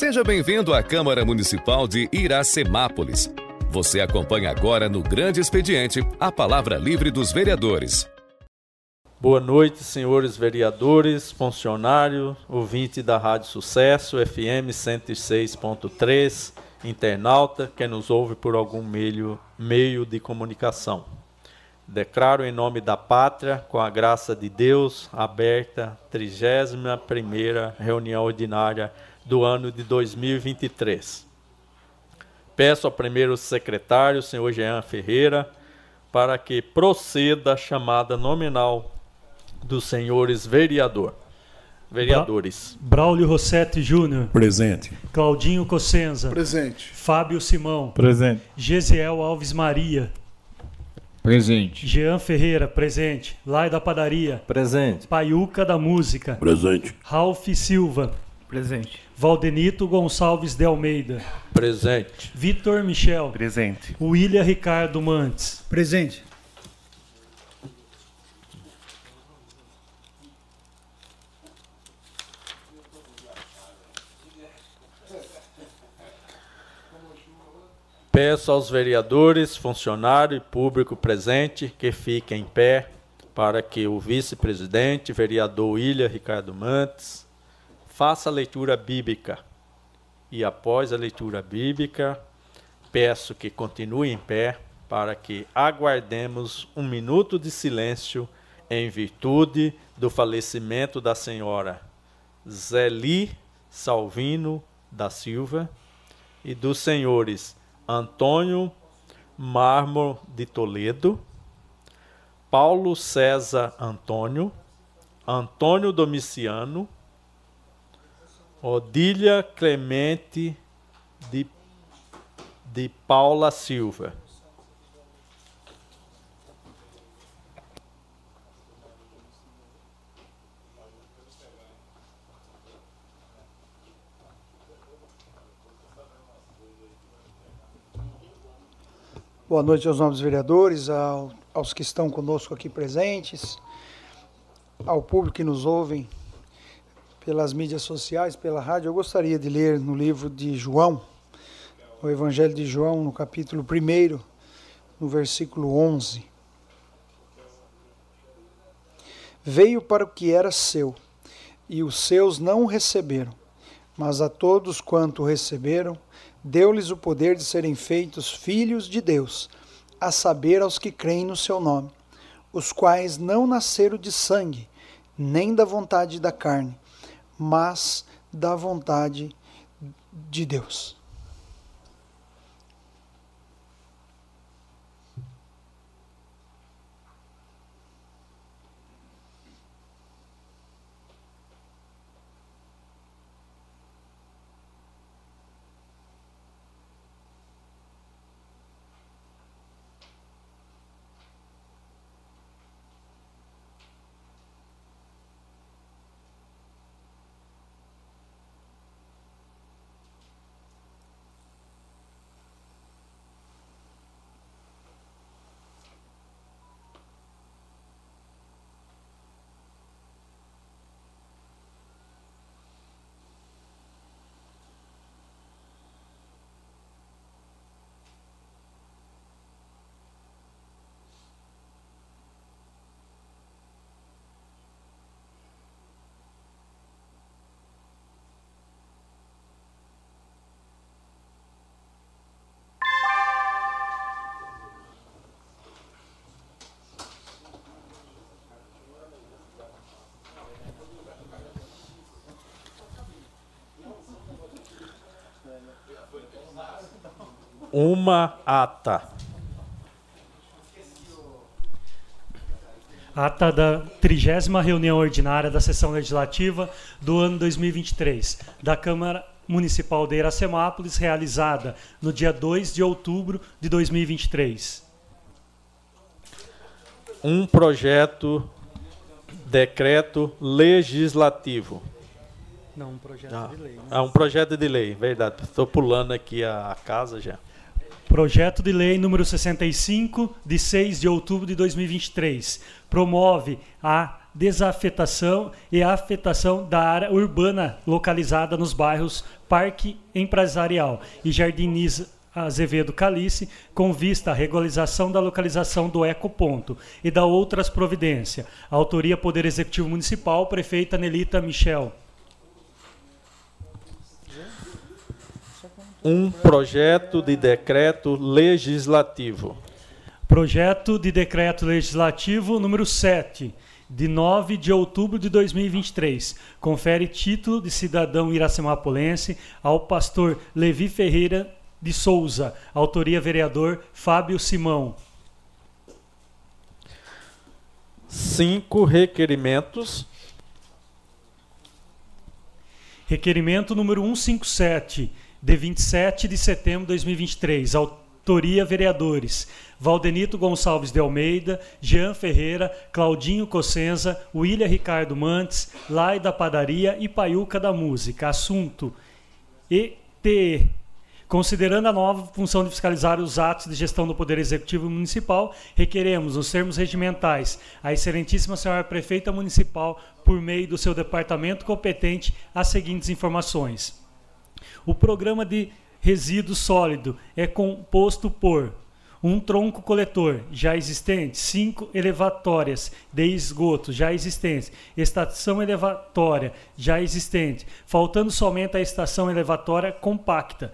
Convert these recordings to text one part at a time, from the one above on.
Seja bem-vindo à Câmara Municipal de Iracemápolis. Você acompanha agora no Grande Expediente a palavra livre dos vereadores. Boa noite, senhores vereadores, funcionários, ouvinte da Rádio Sucesso, FM 106.3, internauta que nos ouve por algum meio, meio de comunicação. Declaro em nome da pátria, com a graça de Deus, aberta a 31ª reunião ordinária do ano de 2023. Peço ao primeiro secretário, senhor Jean Ferreira, para que proceda a chamada nominal dos senhores vereador. Vereadores. Braulio Rossetti Júnior. Presente. Claudinho Cossenza. Presente. Fábio Simão. Presente. Gesiel Alves Maria. Presente. Jean Ferreira, presente. Lai da Padaria. Presente. Paiuca da Música. Presente. Ralph Silva. Presente. Valdenito Gonçalves de Almeida. Presente. Vitor Michel. Presente. William Ricardo Mantes. Presente. Peço aos vereadores, funcionário e público presente que fiquem em pé para que o vice-presidente, vereador William Ricardo Mantes, faça a leitura bíblica. E após a leitura bíblica, peço que continue em pé para que aguardemos um minuto de silêncio em virtude do falecimento da senhora Zeli Salvino da Silva e dos senhores Antônio Mármor de Toledo, Paulo César Antônio, Antônio Domiciano, Odília Clemente de, de Paula Silva. Boa noite aos novos vereadores, ao, aos que estão conosco aqui presentes, ao público que nos ouvem pelas mídias sociais, pela rádio. Eu gostaria de ler no livro de João, o Evangelho de João, no capítulo 1, no versículo 11. Veio para o que era seu, e os seus não o receberam, mas a todos quanto o receberam, deu-lhes o poder de serem feitos filhos de Deus, a saber aos que creem no seu nome, os quais não nasceram de sangue, nem da vontade da carne, mas da vontade de Deus. Uma ata. Ata da trigésima reunião ordinária da sessão legislativa do ano 2023 da Câmara Municipal de Iracemápolis, realizada no dia 2 de outubro de 2023. Um projeto decreto legislativo. Não, um projeto Ah, de lei. né? é um projeto de lei, verdade. Estou pulando aqui a, a casa já. Projeto de Lei número 65, de 6 de outubro de 2023, promove a desafetação e afetação da área urbana localizada nos bairros Parque Empresarial e Jardiniza Azevedo Calice, com vista à regularização da localização do ecoponto e da outras providências. Autoria Poder Executivo Municipal, prefeita Nelita Michel. Um projeto de decreto legislativo. Projeto de decreto legislativo número 7, de 9 de outubro de 2023. Confere título de cidadão iracemapolense ao pastor Levi Ferreira de Souza. Autoria vereador Fábio Simão. Cinco requerimentos. Requerimento número 157, de 27 de setembro de 2023. Autoria vereadores Valdenito Gonçalves de Almeida, Jean Ferreira, Claudinho Cossenza, William Ricardo Mantes, Lai da Padaria e Paiuca da Música. Assunto: ETE Considerando a nova função de fiscalizar os atos de gestão do Poder Executivo Municipal, requeremos, nos termos regimentais, a Excelentíssima Senhora Prefeita Municipal, por meio do seu departamento competente, as seguintes informações. O programa de resíduo sólido é composto por um tronco coletor já existente, cinco elevatórias de esgoto já existentes, estação elevatória já existente, faltando somente a estação elevatória compacta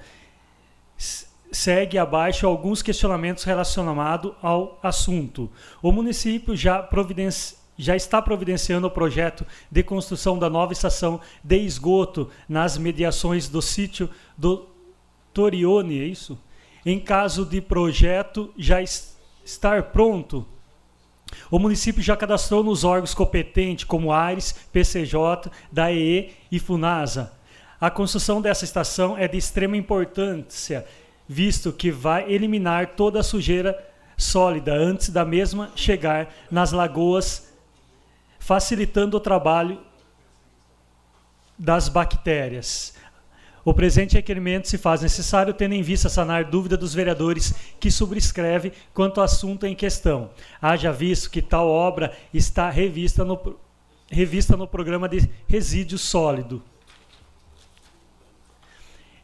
segue abaixo alguns questionamentos relacionados ao assunto. O município já, providenci... já está providenciando o projeto de construção da nova estação de esgoto nas mediações do sítio do Torione, é isso? Em caso de projeto já estar pronto, o município já cadastrou nos órgãos competentes, como ARES, PCJ, DAEE e FUNASA. A construção dessa estação é de extrema importância visto que vai eliminar toda a sujeira sólida antes da mesma chegar nas lagoas, facilitando o trabalho das bactérias. O presente requerimento se faz necessário tendo em vista sanar dúvida dos vereadores que subscreve quanto ao assunto em questão. Haja visto que tal obra está revista no, revista no programa de resíduo sólido.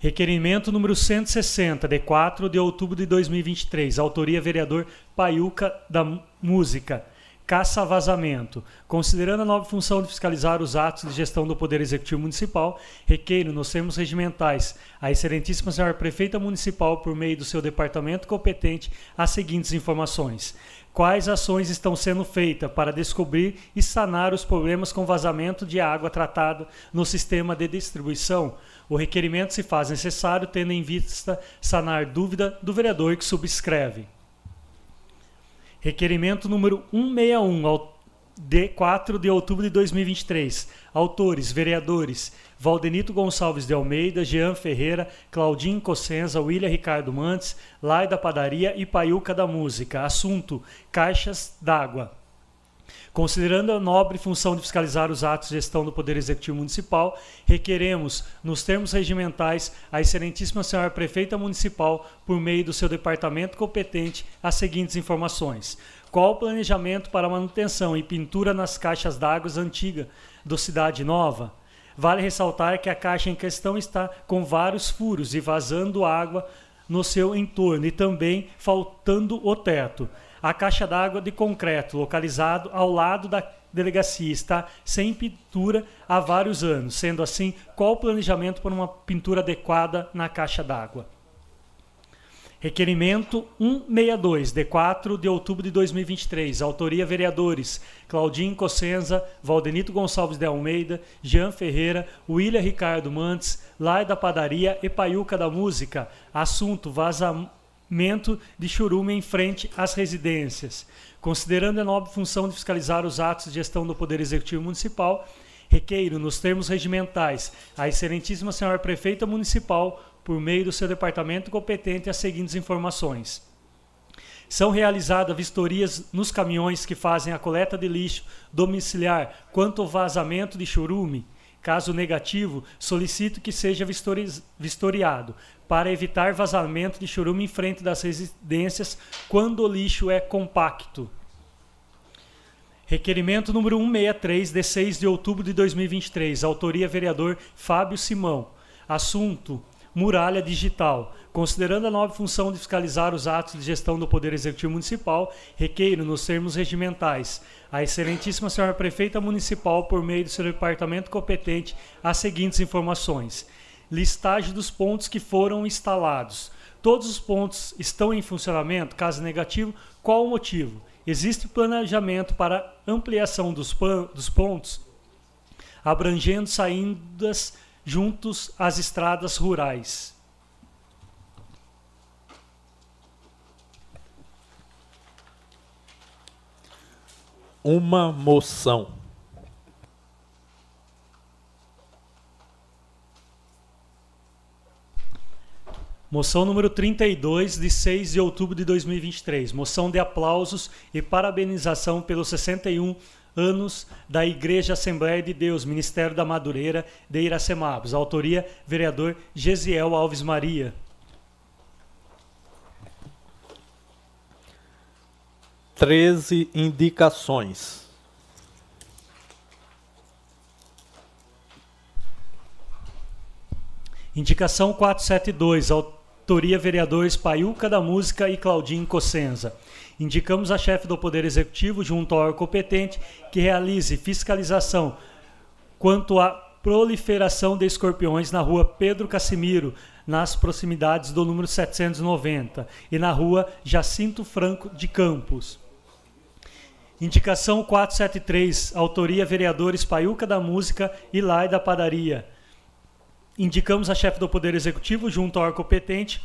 Requerimento número 160, de 4 de outubro de 2023. Autoria vereador Paiuca da Música. Caça vazamento. Considerando a nova função de fiscalizar os atos de gestão do Poder Executivo Municipal, requeiro, nos termos regimentais, a Excelentíssima Senhora Prefeita Municipal, por meio do seu departamento competente, as seguintes informações. Quais ações estão sendo feitas para descobrir e sanar os problemas com vazamento de água tratada no sistema de distribuição? O requerimento se faz necessário tendo em vista sanar dúvida do vereador que subscreve. Requerimento número 161, de 4 de outubro de 2023. Autores, vereadores, Valdenito Gonçalves de Almeida, Jean Ferreira, Claudinho Cossenza, William Ricardo Mantes, Lai da Padaria e Paiuca da Música. Assunto: Caixas d'Água. Considerando a nobre função de fiscalizar os atos de gestão do Poder Executivo Municipal, requeremos, nos termos regimentais, a Excelentíssima Senhora Prefeita Municipal, por meio do seu departamento competente, as seguintes informações. Qual o planejamento para manutenção e pintura nas caixas d'água antigas do Cidade Nova? Vale ressaltar que a caixa em questão está com vários furos e vazando água no seu entorno e também faltando o teto. A caixa d'água de concreto, localizado ao lado da delegacia, está sem pintura há vários anos. Sendo assim, qual o planejamento para uma pintura adequada na caixa d'água? Requerimento 162, de 4 de outubro de 2023. Autoria vereadores Claudinho Cossenza, Valdenito Gonçalves de Almeida, Jean Ferreira, William Ricardo Mantes, Lai da Padaria e Paiuca da Música. Assunto vazamento de churume em frente às residências. Considerando a nobre função de fiscalizar os atos de gestão do Poder Executivo Municipal, requeiro, nos termos regimentais, a Excelentíssima Senhora Prefeita Municipal por meio do seu departamento competente, as seguintes informações. São realizadas vistorias nos caminhões que fazem a coleta de lixo domiciliar quanto ao vazamento de churume. Caso negativo, solicito que seja vistoriado para evitar vazamento de churume em frente das residências quando o lixo é compacto. Requerimento número 163, de 6 de outubro de 2023. Autoria vereador Fábio Simão. Assunto: Muralha Digital. Considerando a nova função de fiscalizar os atos de gestão do Poder Executivo Municipal, requeiro, nos termos regimentais, a Excelentíssima Senhora Prefeita Municipal, por meio do seu departamento competente, as seguintes informações: listagem dos pontos que foram instalados. Todos os pontos estão em funcionamento? Caso negativo, qual o motivo? Existe planejamento para ampliação dos, dos pontos, abrangendo saídas juntos às estradas rurais. Uma moção. Moção número 32, de 6 de outubro de 2023. Moção de aplausos e parabenização pelos 61 anos da Igreja Assembleia de Deus, Ministério da Madureira de Iracemabos. Autoria, vereador Gesiel Alves Maria. Treze indicações. Indicação 472, Autoria vereadores Paiuca da Música e Claudinho Cossenza. Indicamos a chefe do Poder Executivo, junto ao órgão competente, que realize fiscalização quanto à proliferação de escorpiões na rua Pedro Casimiro, nas proximidades do número 790, e na rua Jacinto Franco de Campos. Indicação 473, autoria vereadores Paiuca da Música e Lai da Padaria indicamos a chefe do Poder Executivo, junto ao competente,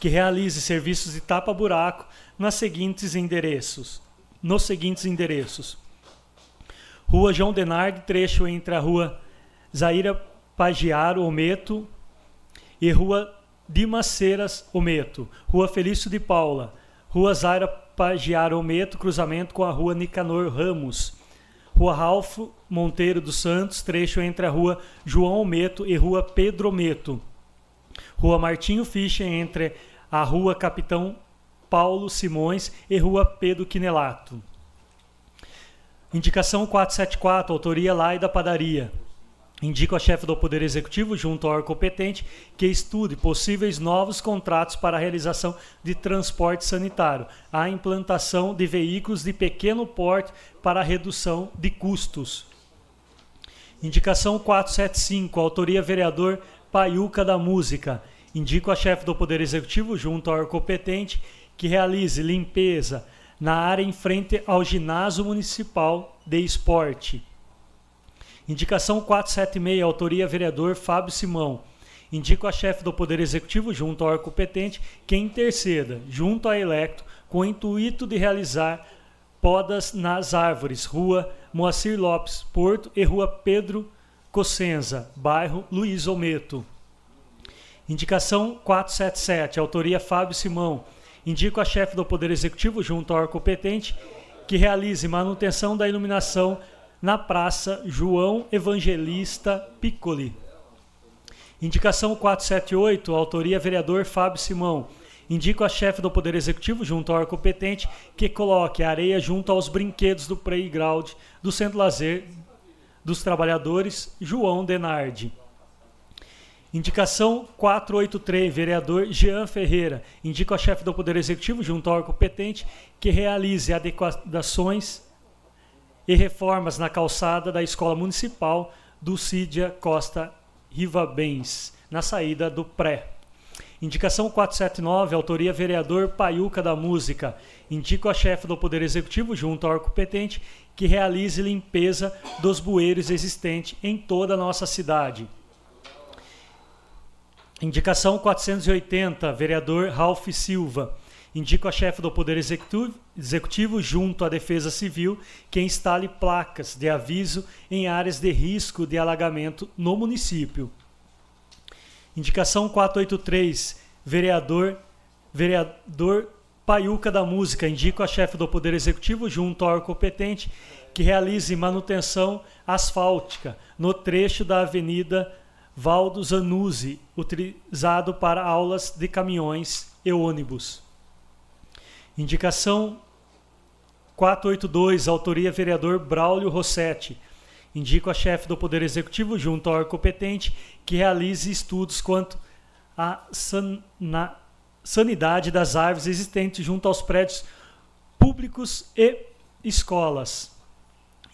que realize serviços de tapa-buraco nos seguintes endereços. Nos seguintes endereços. Rua João Denardi, trecho entre a Rua Zaira Pagiaro Ometo e Rua Dimaceiras Ometo. Rua Felício de Paula. Rua Zaira Pagiaro Ometo, cruzamento com a Rua Nicanor Ramos. Rua Ralph Monteiro dos Santos, trecho entre a Rua João Meto e Rua Pedro Meto. Rua Martinho Fischer entre a Rua Capitão Paulo Simões e Rua Pedro Quinelato. Indicação 474, autoria Lai da Padaria. Indico a chefe do Poder Executivo, junto ao órgão competente, que estude possíveis novos contratos para a realização de transporte sanitário, a implantação de veículos de pequeno porte para redução de custos. Indicação 475, autoria vereador Paiuca da Música. Indico a chefe do Poder Executivo, junto ao órgão competente, que realize limpeza na área em frente ao ginásio municipal de esporte Indicação 476, autoria vereador Fábio Simão. Indico a chefe do Poder Executivo, junto ao órgão competente, que interceda, junto à Electo, com o intuito de realizar podas nas árvores, Rua Moacir Lopes, Porto e Rua Pedro Cossenza, bairro Luiz Ometo. Indicação 477, autoria Fábio Simão. Indico a chefe do Poder Executivo, junto ao órgão competente, que realize manutenção da iluminação na Praça João Evangelista Piccoli. Indicação 478, autoria vereador Fábio Simão. Indico a chefe do Poder Executivo, junto ao competente, que coloque a areia junto aos brinquedos do playground do Centro Lazer dos Trabalhadores, João Denardi. Indicação 483, vereador Jean Ferreira. Indico a chefe do Poder Executivo, junto ao competente, que realize adequações e reformas na calçada da Escola Municipal do Cídia Costa Rivabens, na saída do Pré. Indicação 479, autoria vereador Paiuca da Música. Indico a chefe do Poder Executivo, junto ao órgão competente, que realize limpeza dos bueiros existentes em toda a nossa cidade. Indicação 480, vereador Ralph Silva. Indico a chefe do Poder Executivo, junto à Defesa Civil, que instale placas de aviso em áreas de risco de alagamento no município. Indicação 483, vereador, vereador Paiuca da Música. Indico a chefe do Poder Executivo, junto ao competente, que realize manutenção asfáltica no trecho da Avenida Valdo Zanuzzi, utilizado para aulas de caminhões e ônibus. Indicação 482, autoria vereador Braulio Rossetti. Indico a chefe do Poder Executivo, junto ao competente, que realize estudos quanto à san sanidade das árvores existentes junto aos prédios públicos e escolas.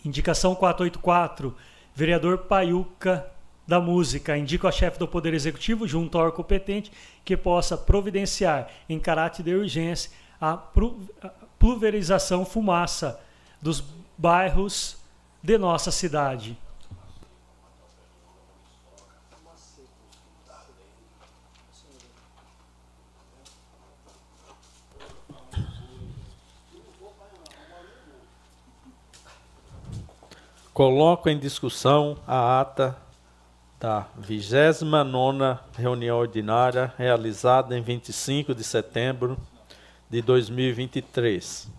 Indicação 484, vereador Paiuca da Música. Indico a chefe do Poder Executivo, junto ao competente, que possa providenciar, em caráter de urgência, a pulverização fumaça dos bairros de nossa cidade. Coloco em discussão a ata da 29 reunião ordinária realizada em 25 de setembro de 2023.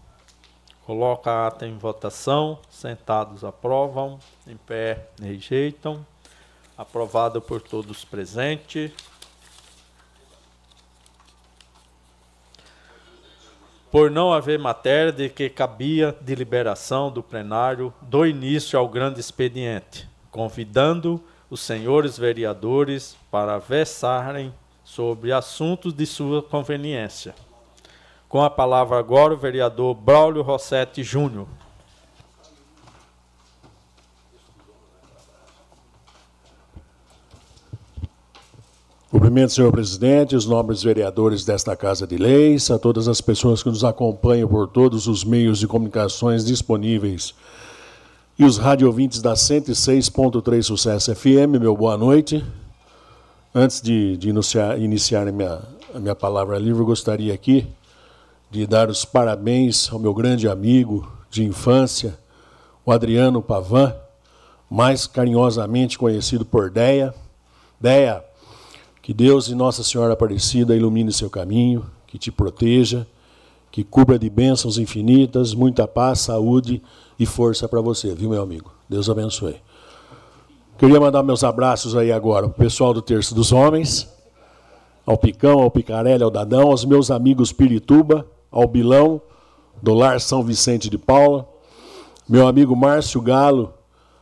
Coloca a ata em votação. Sentados aprovam, em pé rejeitam. Aprovado por todos presentes. por não haver matéria de que cabia deliberação do plenário do início ao grande expediente, convidando os senhores vereadores para versarem sobre assuntos de sua conveniência. Com a palavra agora o vereador Braulio Rossetti Júnior. Cumprimento, senhor presidente, os nobres vereadores desta Casa de Leis, a todas as pessoas que nos acompanham por todos os meios de comunicações disponíveis e os radiovintes da 106.3 Sucesso FM, meu boa noite. Antes de, de iniciar, iniciar a, minha, a minha palavra livre, gostaria aqui de dar os parabéns ao meu grande amigo de infância, o Adriano Pavan, mais carinhosamente conhecido por Deia. Deia, que Deus e Nossa Senhora Aparecida ilumine seu caminho, que te proteja, que cubra de bênçãos infinitas, muita paz, saúde e força para você, viu, meu amigo? Deus abençoe. Queria mandar meus abraços aí agora para o pessoal do Terço dos Homens, ao Picão, ao Picarelli, ao Dadão, aos meus amigos Pirituba, ao Bilão, do Lar São Vicente de Paula, meu amigo Márcio Galo,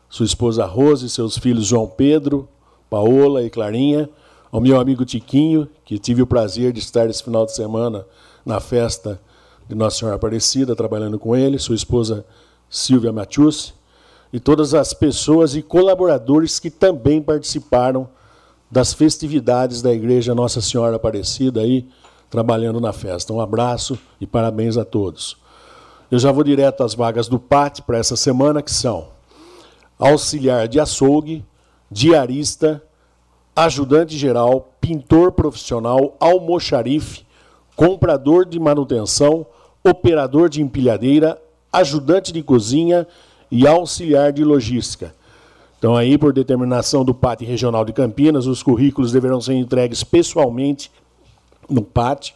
sua esposa Rose, seus filhos João Pedro, Paola e Clarinha, ao meu amigo Tiquinho, que tive o prazer de estar esse final de semana na festa de Nossa Senhora Aparecida, trabalhando com ele, sua esposa Silvia Matius, e todas as pessoas e colaboradores que também participaram das festividades da Igreja Nossa Senhora Aparecida aí, trabalhando na festa. Um abraço e parabéns a todos. Eu já vou direto às vagas do PAT para essa semana, que são auxiliar de açougue, diarista, ajudante geral, pintor profissional, almoxarife, comprador de manutenção, operador de empilhadeira, ajudante de cozinha e auxiliar de logística. Então, aí, por determinação do PAT Regional de Campinas, os currículos deverão ser entregues pessoalmente no PAT,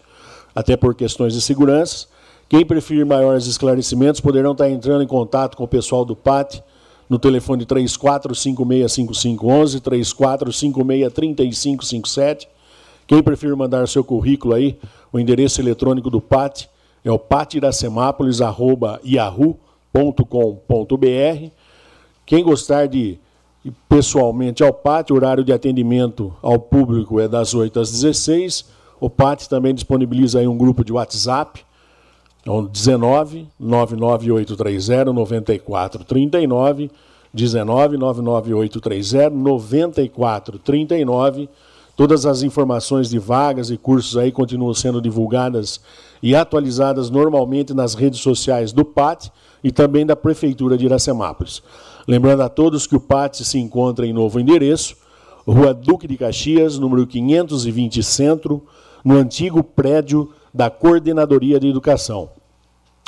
até por questões de segurança. Quem preferir maiores esclarecimentos poderão estar entrando em contato com o pessoal do PAT no telefone 34565511, 34563557. Quem preferir mandar seu currículo aí, o endereço eletrônico do PAT é o patiracemápolis.yahoo.com.br. Quem gostar de ir pessoalmente ao PAT, horário de atendimento ao público é das 8 às 16. O PAT também disponibiliza aí um grupo de WhatsApp, então, 19 99830 9439, 19 99830 9439. Todas as informações de vagas e cursos aí continuam sendo divulgadas e atualizadas normalmente nas redes sociais do PAT e também da Prefeitura de Iracemápolis. Lembrando a todos que o PAT se encontra em novo endereço, Rua Duque de Caxias, número 520 Centro, no antigo prédio da Coordenadoria de Educação.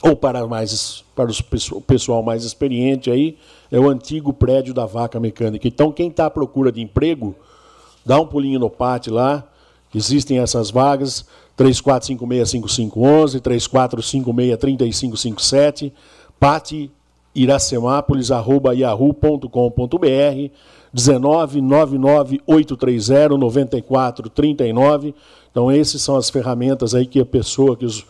Ou para, mais, para o pessoal mais experiente aí, é o antigo prédio da vaca mecânica. Então, quem está à procura de emprego, dá um pulinho no pátio lá, existem essas vagas, 34565511, 34563557, pate iracemápolis, arroba yahoo.com.br, 19998309439. Então, essas são as ferramentas aí que a pessoa, que os,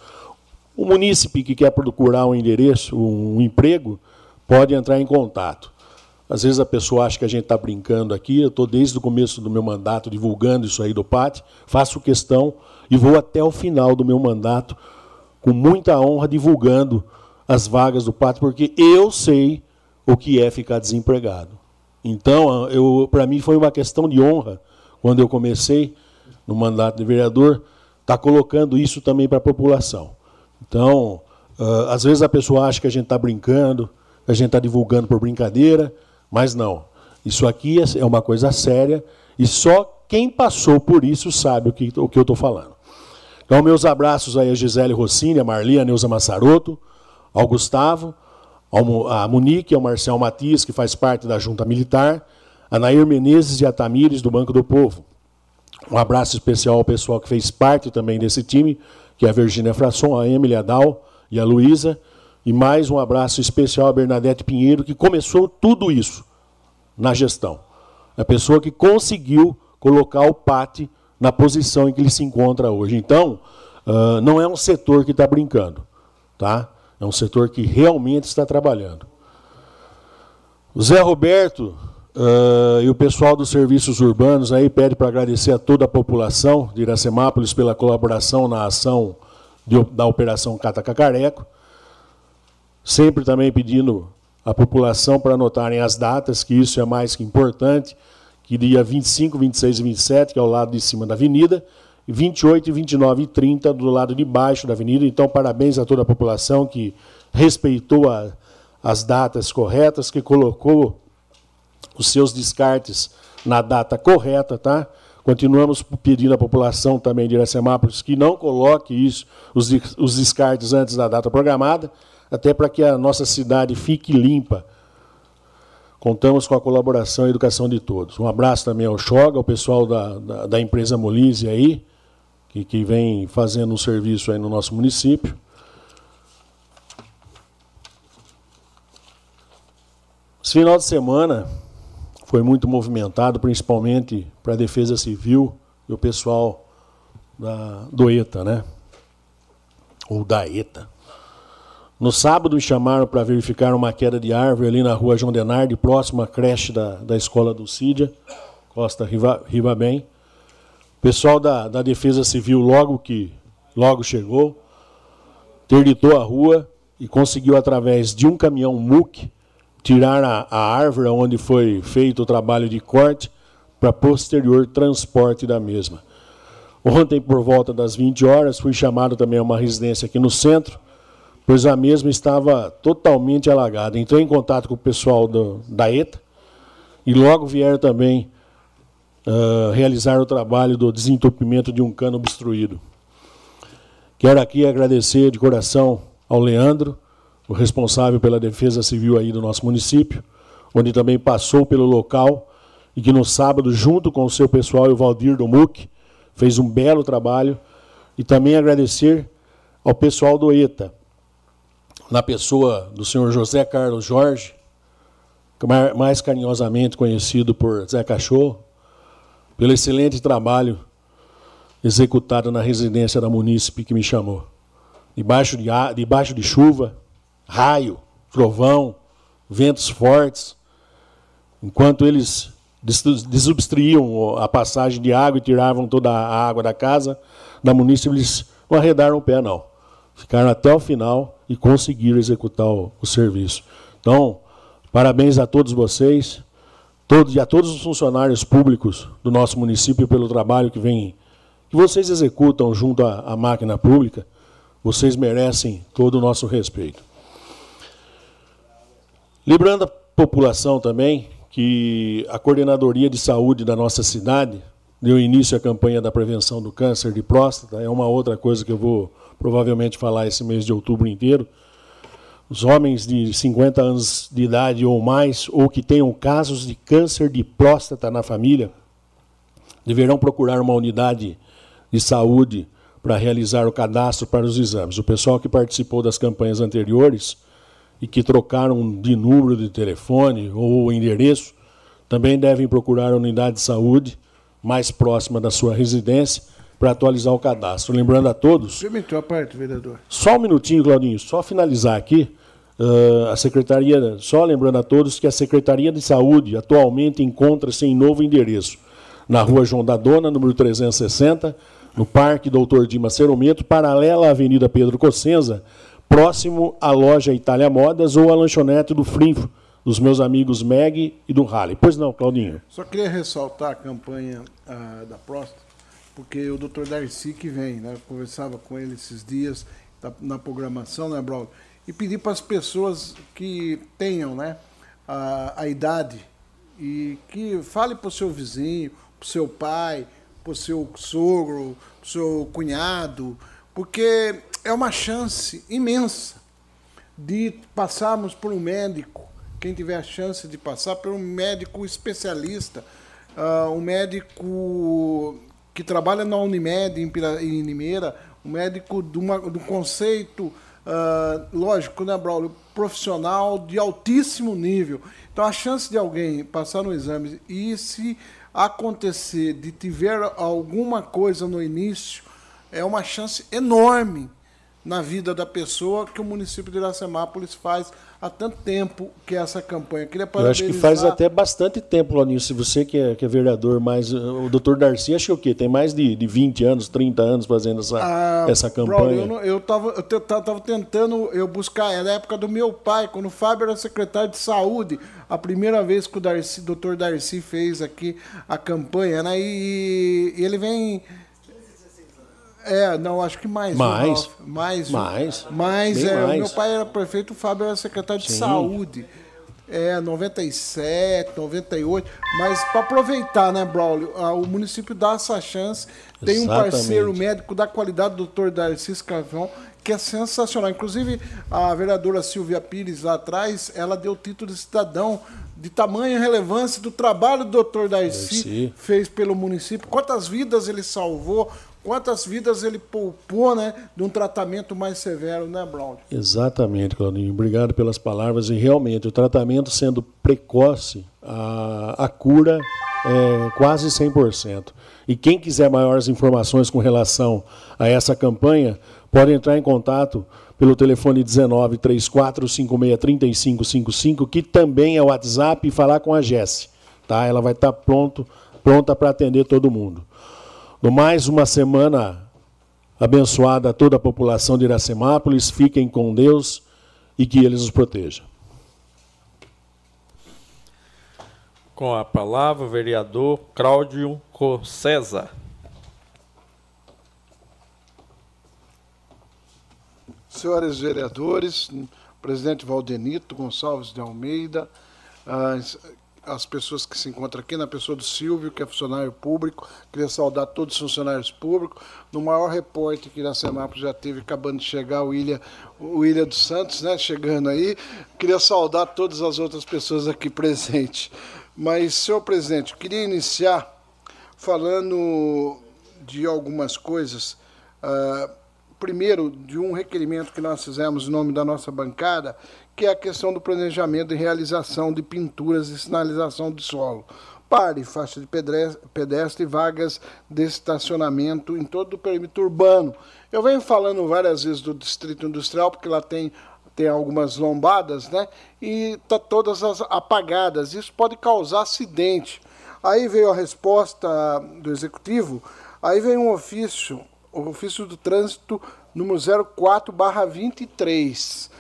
O munícipe que quer procurar um endereço, um emprego, pode entrar em contato. Às vezes a pessoa acha que a gente está brincando aqui. Eu estou desde o começo do meu mandato divulgando isso aí do PAT, faço questão e vou até o final do meu mandato com muita honra divulgando as vagas do PAT, porque eu sei o que é ficar desempregado. Então, para mim foi uma questão de honra quando eu comecei no mandato de vereador, estar tá colocando isso também para a população. Então, uh, às vezes a pessoa acha que a gente está brincando, que a gente está divulgando por brincadeira, mas não. Isso aqui é, é uma coisa séria e só quem passou por isso sabe o que, o que eu estou falando. Então, meus abraços aí a Gisele Rossini, a Marli, a Neuza Massaroto, ao Gustavo, ao, a Monique, ao Marcel Matias, que faz parte da Junta Militar, a Nair Menezes e a Tamires, do Banco do Povo. Um abraço especial ao pessoal que fez parte também desse time, que é a Virgínia Frasson, a Emily Adal e a Luísa. E mais um abraço especial a Bernadette Pinheiro, que começou tudo isso na gestão. A pessoa que conseguiu colocar o PAT na posição em que ele se encontra hoje. Então, uh, não é um setor que está brincando. Tá? É um setor que realmente está trabalhando. O Zé Roberto uh, e o pessoal dos serviços urbanos aí pede para agradecer a toda a população de Iracemápolis pela colaboração na ação de, da Operação Catacacareco. Sempre também pedindo a população para anotarem as datas, que isso é mais que importante, que dia 25, 26 e 27, que é ao lado de cima da avenida, 28, 29 e 30 do lado de baixo da avenida. Então, parabéns a toda a população que respeitou a, as datas corretas, que colocou os seus descartes na data correta, tá? Continuamos pedindo à população também de Iracemápolis que não coloque isso, os, descartes antes da data programada, até para que a nossa cidade fique limpa. Contamos com a colaboração e educação de todos. Um abraço também ao Choga, ao pessoal da, da, da empresa Molise aí, que, que vem fazendo um serviço aí no nosso município. Esse final de semana foi muito movimentado, principalmente para a Defesa Civil e o pessoal da, do ETA, né? Ou da ETA. No sábado me chamaram para verificar uma queda de árvore ali na rua João Denardi, próximo à creche da, da escola do Cídia, Costa Riva, Riva Bem. O pessoal da, da Defesa Civil, logo que logo chegou, interditou a rua e conseguiu, através de um caminhão MUC, tirar a, a árvore onde foi feito o trabalho de corte para posterior transporte da mesma. Ontem, por volta das 20 horas, fui chamado também a uma residência aqui no centro, pois a mesma estava totalmente alagada. Entrei em contato com o pessoal do, da ETA e logo vieram também uh, realizar o trabalho do desentupimento de um cano obstruído. Quero aqui agradecer de coração ao Leandro, o responsável pela defesa civil aí do nosso município, onde também passou pelo local e que no sábado, junto com o seu pessoal e o Valdir do MUC, fez um belo trabalho. E também agradecer ao pessoal do ETA, na pessoa do senhor José Carlos Jorge, mais carinhosamente conhecido por Zé Cachorro, pelo excelente trabalho executado na residência da munícipe que me chamou. Debaixo de, debaixo de chuva, raio, trovão, ventos fortes, enquanto eles desobstruíam a passagem de água e tiravam toda a água da casa da munícipe, eles não arredaram o pé, não. Ficaram até o final e conseguiram executar o, o serviço. Então, parabéns a todos vocês todos, e a todos os funcionários públicos do nosso município pelo trabalho que vem que vocês executam junto à, à máquina pública. Vocês merecem todo o nosso respeito. Lembrando a população também que a Coordenadoria de Saúde da nossa cidade deu início à campanha da prevenção do câncer de próstata. É uma outra coisa que eu vou provavelmente falar esse mês de outubro inteiro. Os homens de 50 anos de idade ou mais, ou que tenham casos de câncer de próstata na família, deverão procurar uma unidade de saúde para realizar o cadastro para os exames. O pessoal que participou das campanhas anteriores e que trocaram de número de telefone ou endereço, também devem procurar a unidade de saúde mais próxima da sua residência para atualizar o cadastro. Lembrando a todos. Permitiu a parte, vereador. Só um minutinho, Claudinho, só finalizar aqui. Uh, a Secretaria, só lembrando a todos que a Secretaria de Saúde atualmente encontra-se em novo endereço, na rua João da Dona, número 360, no Parque Doutor Dimas Cerometo, paralela à Avenida Pedro Cossenza, próximo à loja Itália Modas ou à lanchonete do Frinfo, dos meus amigos Meg e do Rally. Pois não, Claudinho? Só queria ressaltar a campanha uh, da próstata, porque o doutor Darcy que vem, né? Eu conversava com ele esses dias na programação, né, Braulio? E pedir para as pessoas que tenham né, a, a idade e que fale para o seu vizinho, para o seu pai, para o seu sogro, para o seu cunhado, porque é uma chance imensa de passarmos por um médico, quem tiver a chance de passar por um médico especialista, uh, um médico que trabalha na Unimed em Limeira, um médico de, uma, um conceito Uh, lógico, né, Braulio? Profissional de altíssimo nível. Então, a chance de alguém passar no exame e se acontecer de tiver alguma coisa no início, é uma chance enorme na vida da pessoa que o município de Iracemápolis faz há tanto tempo que é essa campanha. Queria Eu acho que faz até bastante tempo, Loninho. Se você que é, que é vereador, mas o doutor Darcy, acho que o quê? Tem mais de, de 20 anos, 30 anos fazendo essa, ah, essa campanha. Bro, eu estava eu tava tentando eu buscar, era a época do meu pai, quando o Fábio era secretário de saúde, a primeira vez que o Darcy, doutor Darcy fez aqui a campanha, né? e, e ele vem é, não, acho que mais. Mais? mais. Mais. Mais, é, mais. meu pai era prefeito, o Fábio era secretário Sim. de saúde. É, 97, 98. Mas para aproveitar, né, Braulio? O município dá essa chance. Tem Exatamente. um parceiro médico da qualidade, doutor Darcy Carvão, que é sensacional. Inclusive, a vereadora Silvia Pires, lá atrás, ela deu o título de cidadão de tamanha relevância do trabalho do doutor Darcy, Darcy fez pelo município. Quantas vidas ele salvou, quantas vidas ele poupou, né, de um tratamento mais severo, né, Brown? Exatamente, Claudinho. Obrigado pelas palavras. E realmente, o tratamento sendo precoce, a, a cura é quase 100%. E quem quiser maiores informações com relação a essa campanha, pode entrar em contato pelo telefone 19 3456 3555, que também é o WhatsApp, e falar com a Jesse. Tá? Ela vai estar pronto, pronta para atender todo mundo. No mais uma semana abençoada a toda a população de Iracemápolis. Fiquem com Deus e que Ele os proteja. Com a palavra, o vereador Cláudio César. Senhores vereadores, presidente Valdenito Gonçalves de Almeida, as pessoas que se encontram aqui, na pessoa do Silvio, que é funcionário público. Queria saudar todos os funcionários públicos. No maior repórter que Iracemápolis já teve, acabando de chegar, o William, o dos Santos, né, chegando aí. Queria saudar todas as outras pessoas aqui presentes. Mas, senhor presidente, queria iniciar falando de algumas coisas. Uh, primeiro, de um requerimento que nós fizemos em nome da nossa bancada, que é a questão do planejamento e realização de pinturas e sinalização de solo. Pare, faixa de pedestre e vagas de estacionamento em todo o perímetro urbano. Eu venho falando várias vezes do Distrito Industrial, porque lá tem, tem algumas lombadas, né? E tá todas as apagadas. Isso pode causar acidente. Aí veio a resposta do Executivo, aí vem um ofício, o ofício do trânsito número 04/23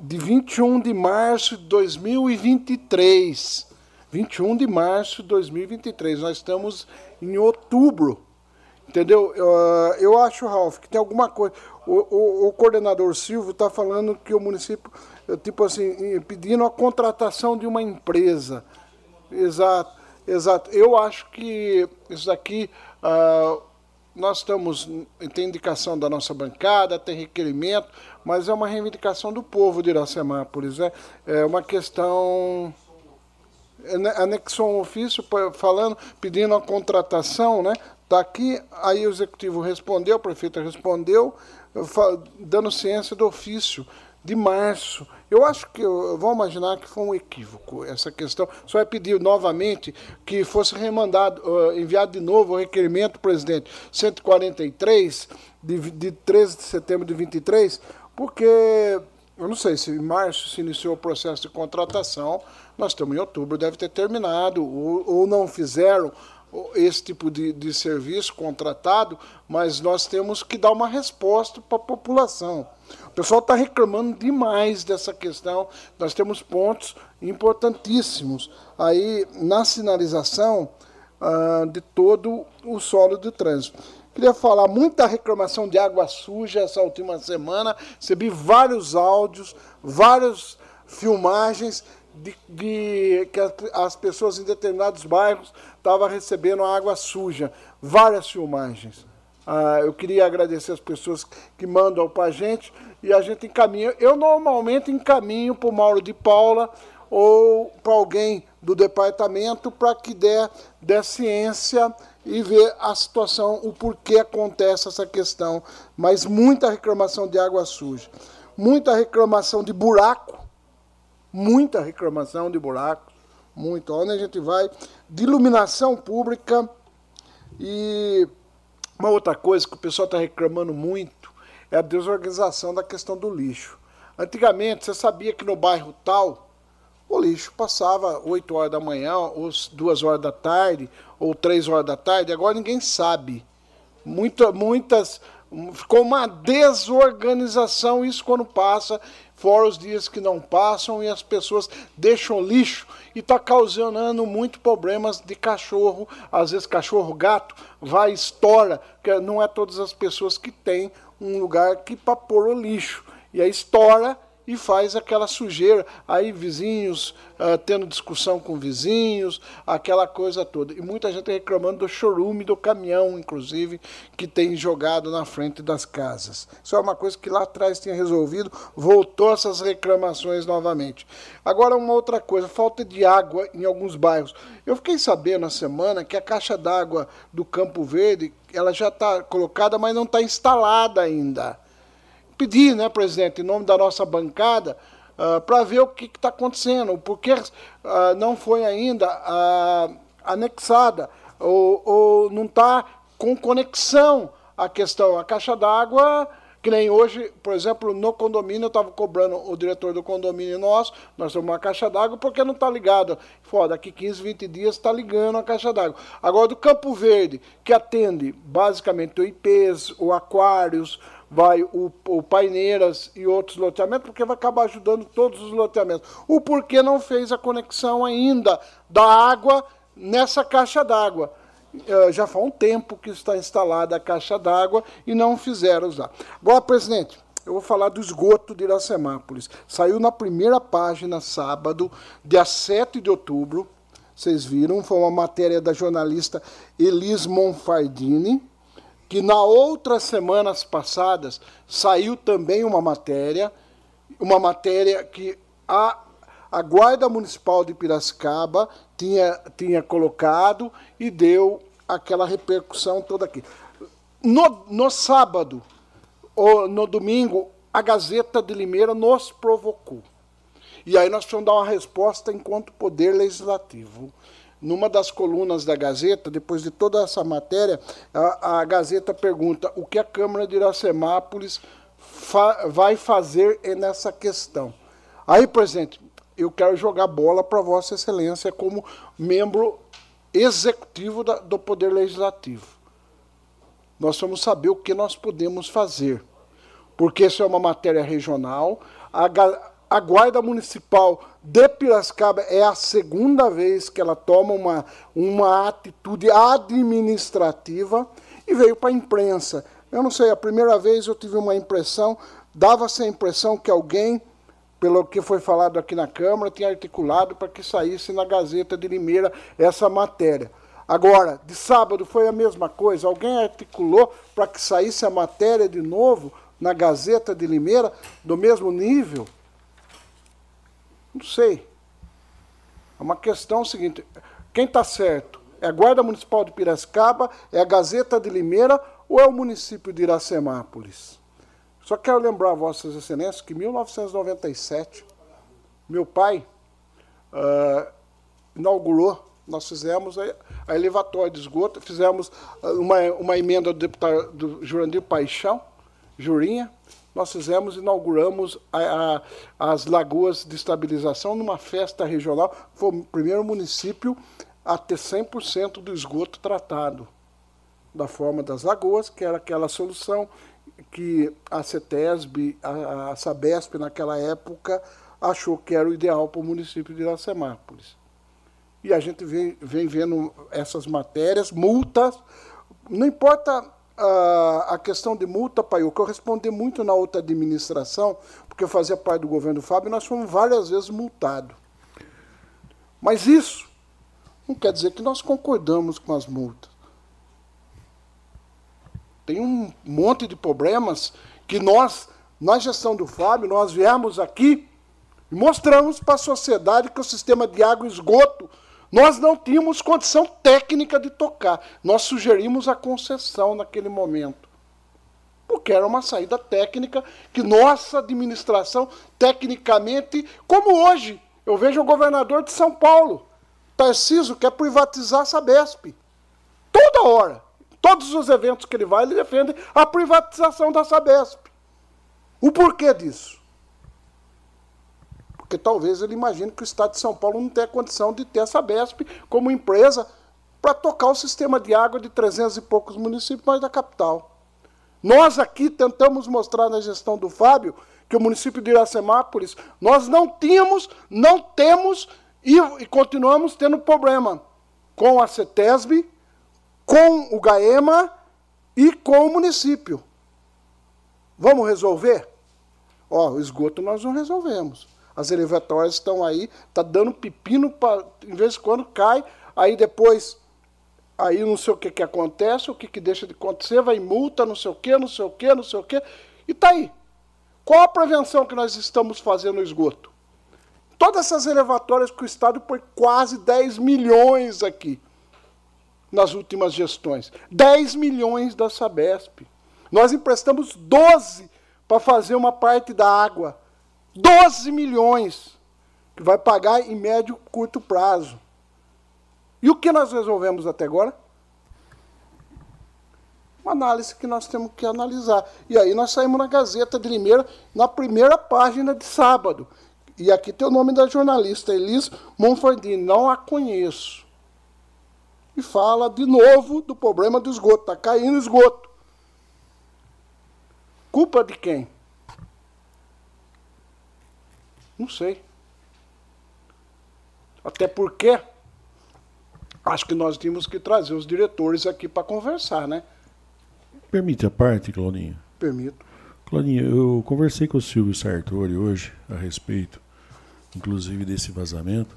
de 21 de março de 2023. 21 de março de 2023. Nós estamos em outubro. Entendeu? Eu acho, Ralf, que tem alguma coisa. O, o, o coordenador Silvio está falando que o município, tipo assim, pedindo a contratação de uma empresa. Exato, exato. Eu acho que isso daqui. Uh, nós estamos, tem indicação da nossa bancada, tem requerimento, mas é uma reivindicação do povo de Iracemápolis. É, é uma questão. Anexou um ofício falando, pedindo a contratação, né? Está aqui, aí o executivo respondeu, o prefeito respondeu, dando ciência do ofício de março. Eu acho que, vou imaginar que foi um equívoco essa questão. Só é pedir novamente que fosse remandado, enviado de novo o requerimento, presidente, 143, de, de 13 de setembro de 23, porque eu não sei se em março se iniciou o processo de contratação, nós estamos em outubro, deve ter terminado, ou, ou não fizeram esse tipo de, de serviço contratado, mas nós temos que dar uma resposta para a população. O pessoal está reclamando demais dessa questão. Nós temos pontos importantíssimos aí na sinalização ah, de todo o solo de trânsito. Queria falar muita reclamação de água suja essa última semana. Recebi vários áudios, várias filmagens de, de que as pessoas em determinados bairros estavam recebendo água suja. Várias filmagens. Ah, eu queria agradecer as pessoas que mandam para a gente e a gente encaminha. Eu normalmente encaminho para o Mauro de Paula ou para alguém do departamento para que dê, dê ciência e ver a situação, o porquê acontece essa questão. Mas muita reclamação de água suja, muita reclamação de buraco, muita reclamação de buraco, muito. Onde a gente vai, de iluminação pública e uma outra coisa que o pessoal está reclamando muito é a desorganização da questão do lixo. Antigamente, você sabia que no bairro tal, o lixo passava 8 horas da manhã, ou 2 horas da tarde, ou 3 horas da tarde, agora ninguém sabe. Muita, muitas. Ficou uma desorganização isso quando passa, fora os dias que não passam e as pessoas deixam lixo e está causando muito problemas de cachorro. Às vezes cachorro, gato, vai estoura, porque não é todas as pessoas que têm um lugar que para pôr o lixo. E aí estoura e faz aquela sujeira. Aí vizinhos uh, tendo discussão com vizinhos, aquela coisa toda. E muita gente reclamando do chorume do caminhão, inclusive, que tem jogado na frente das casas. Isso é uma coisa que lá atrás tinha resolvido, voltou essas reclamações novamente. Agora, uma outra coisa, falta de água em alguns bairros. Eu fiquei sabendo na semana que a caixa d'água do Campo Verde, ela já está colocada, mas não está instalada ainda pedir, né, presidente, em nome da nossa bancada, uh, ah, para ver o que está acontecendo, porque uh, não foi ainda uh, anexada ou, ou não está com conexão a questão. A caixa d'água, que nem hoje, por exemplo, no condomínio, eu estava cobrando o diretor do condomínio nosso, nós temos uma caixa d'água, porque não está ligado. Foda, daqui 15, 20 dias está ligando a caixa d'água. Agora, do Campo Verde, que atende basicamente o IPs, o Aquários, vai o, o Paineiras e outros loteamentos, porque vai acabar ajudando todos os loteamentos. O porquê não fez a conexão ainda da água nessa caixa d'água. Uh, já faz um tempo que está instalada a caixa d'água e não fizeram usar. Agora, presidente, eu vou falar do esgoto de Iracemápolis. Saiu na primeira página sábado, dia 7 de outubro. Vocês viram, foi uma matéria da jornalista Elis Monfardini que na outras semanas passadas saiu também uma matéria, uma matéria que a, a Guarda Municipal de Piracicaba tinha, tinha colocado e deu aquela repercussão toda aqui. No, no sábado, ou no domingo, a Gazeta de Limeira nos provocou. E aí nós precisamos dar uma resposta enquanto poder legislativo numa das colunas da Gazeta, depois de toda essa matéria, a, a Gazeta pergunta o que a Câmara de Iracemápolis fa vai fazer nessa questão. Aí, presidente, eu quero jogar bola para Vossa Excelência como membro executivo da, do Poder Legislativo. Nós vamos saber o que nós podemos fazer, porque isso é uma matéria regional. A, a Guarda Municipal de Piracicaba é a segunda vez que ela toma uma, uma atitude administrativa e veio para a imprensa. Eu não sei, a primeira vez eu tive uma impressão, dava-se a impressão que alguém, pelo que foi falado aqui na Câmara, tinha articulado para que saísse na Gazeta de Limeira essa matéria. Agora, de sábado foi a mesma coisa, alguém articulou para que saísse a matéria de novo na Gazeta de Limeira, do mesmo nível? Não sei. É uma questão seguinte: quem está certo? É a Guarda Municipal de Piracicaba? É a Gazeta de Limeira ou é o município de Iracemápolis? Só quero lembrar Vossas Excelências que em 1997, meu pai uh, inaugurou, nós fizemos a, a elevatória de esgoto, fizemos ah, uma, uma emenda do deputado do Jurandir Paixão, Jurinha, nós fizemos, inauguramos a, a, as lagoas de estabilização numa festa regional. Foi o primeiro município a ter 100% do esgoto tratado da forma das lagoas, que era aquela solução que a CETESB, a, a Sabesp naquela época, achou que era o ideal para o município de Iracemápolis. E a gente vem, vem vendo essas matérias, multas, não importa a, questão de multa, pai, o que eu respondi muito na outra administração, porque eu fazia parte do governo do Fábio, nós fomos várias vezes multados. Mas isso não quer dizer que nós concordamos com as multas tem um monte de problemas que nós, na gestão do Fábio, nós viemos aqui e mostramos para a sociedade que o sistema de água e esgoto nós não tínhamos condição técnica de tocar. Nós sugerimos a concessão naquele momento. Porque era uma saída técnica que nossa administração, tecnicamente, como hoje, eu vejo o governador de São Paulo, Tarciso, quer privatizar a Sabesp. Toda hora. Todos os eventos que ele vai, ele defende a privatização da Sabesp. O porquê disso? Porque talvez ele imagine que o Estado de São Paulo não tem condição de ter a Sabesp como empresa para tocar o sistema de água de 300 e poucos municípios mais da capital. Nós aqui tentamos mostrar na gestão do Fábio que o município de Iracemápolis, nós não tínhamos, não temos e, e continuamos tendo problema com a CETESB, com o GAEMA e com o município. Vamos resolver? Ó, o esgoto nós não resolvemos. As elevatórias estão aí, tá dando pepino, pra, em vez de quando cai, aí depois, aí não sei o que, que acontece, o que, que deixa de acontecer, vai multa, não sei o que, não sei o que, não sei o que, e tá aí. Qual a prevenção que nós estamos fazendo no esgoto? Todas essas elevatórias que o Estado põe quase 10 milhões aqui nas últimas gestões. 10 milhões da Sabesp. Nós emprestamos 12 para fazer uma parte da água. 12 milhões que vai pagar em médio curto prazo. E o que nós resolvemos até agora? Uma análise que nós temos que analisar. E aí nós saímos na Gazeta de Limeira, na primeira página de sábado. E aqui tem o nome da jornalista, Elis Monfordini. Não a conheço e fala de novo do problema do esgoto. Está caindo esgoto. Culpa de quem? Não sei. Até porque acho que nós tínhamos que trazer os diretores aqui para conversar, né? Permite a parte, Claudinho? Permito. Claudinho, eu conversei com o Silvio Sartori hoje a respeito, inclusive, desse vazamento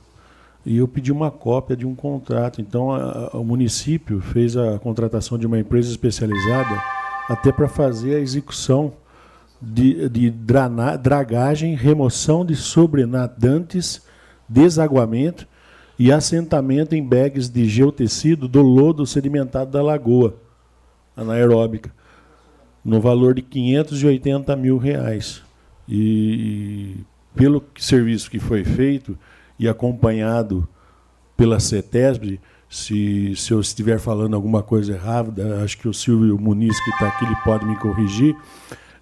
e eu pedi uma cópia de um contrato. Então, a, a, o município fez a contratação de uma empresa especializada até para fazer a execução de, de drana, dragagem, remoção de sobrenadantes, desaguamento e assentamento em bags de geotecido do lodo sedimentado da lagoa anaeróbica, no valor de 580 mil reais. E pelo serviço que foi feito, e acompanhado pela CETESB, se, se eu estiver falando alguma coisa errada, acho que o Silvio Muniz, que está aqui, ele pode me corrigir.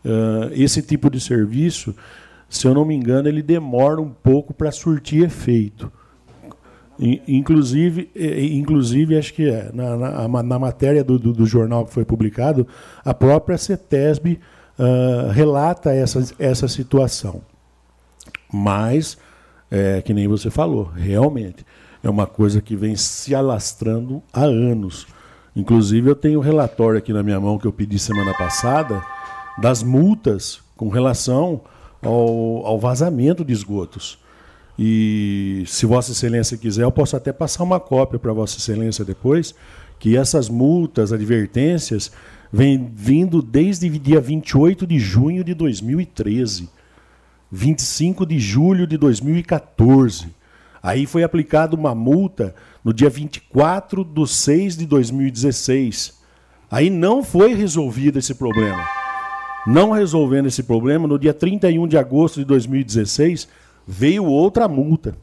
Uh, esse tipo de serviço, se eu não me engano, ele demora um pouco para surtir efeito. Inclusive, inclusive acho que é, na, na, na matéria do, do, do, jornal que foi publicado, a própria CETESB uh, relata essa, essa situação. Mas é, que nem você falou, realmente. É uma coisa que vem se alastrando há anos. Inclusive, eu tenho um relatório aqui na minha mão que eu pedi semana passada das multas com relação ao, ao vazamento de esgotos. E se Vossa Excelência quiser, eu posso até passar uma cópia para Vossa Excelência depois, que essas multas, advertências, vêm vindo desde dia 28 de junho de 2013. 25 de julho de 2014. Aí foi aplicada uma multa no dia 24 de 6 de 2016. Aí não foi resolvido esse problema. Não resolvendo esse problema, no dia 31 de agosto de 2016, veio outra multa.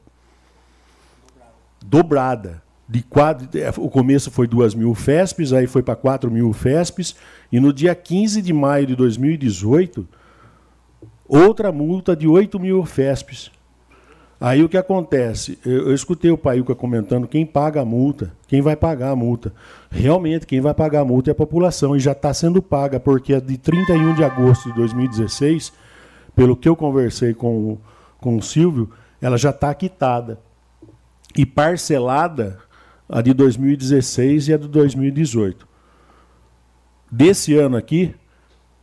Dobrada. De quatro, é, o começo foi 2 mil FESPs, aí foi para 4 mil FESPs, e no dia 15 de maio de 2018, outra multa de 8 mil FESPs. Aí o que acontece? Eu, eu escutei o Paiuca comentando quem paga a multa, quem vai pagar a multa. Realmente, quem vai pagar a multa é a população e já está sendo paga, porque a de 31 de agosto de 2016, pelo que eu conversei com, com o Silvio, ela já está quitada. E parcelada a de 2016 e a de 2018. Desse ano aqui,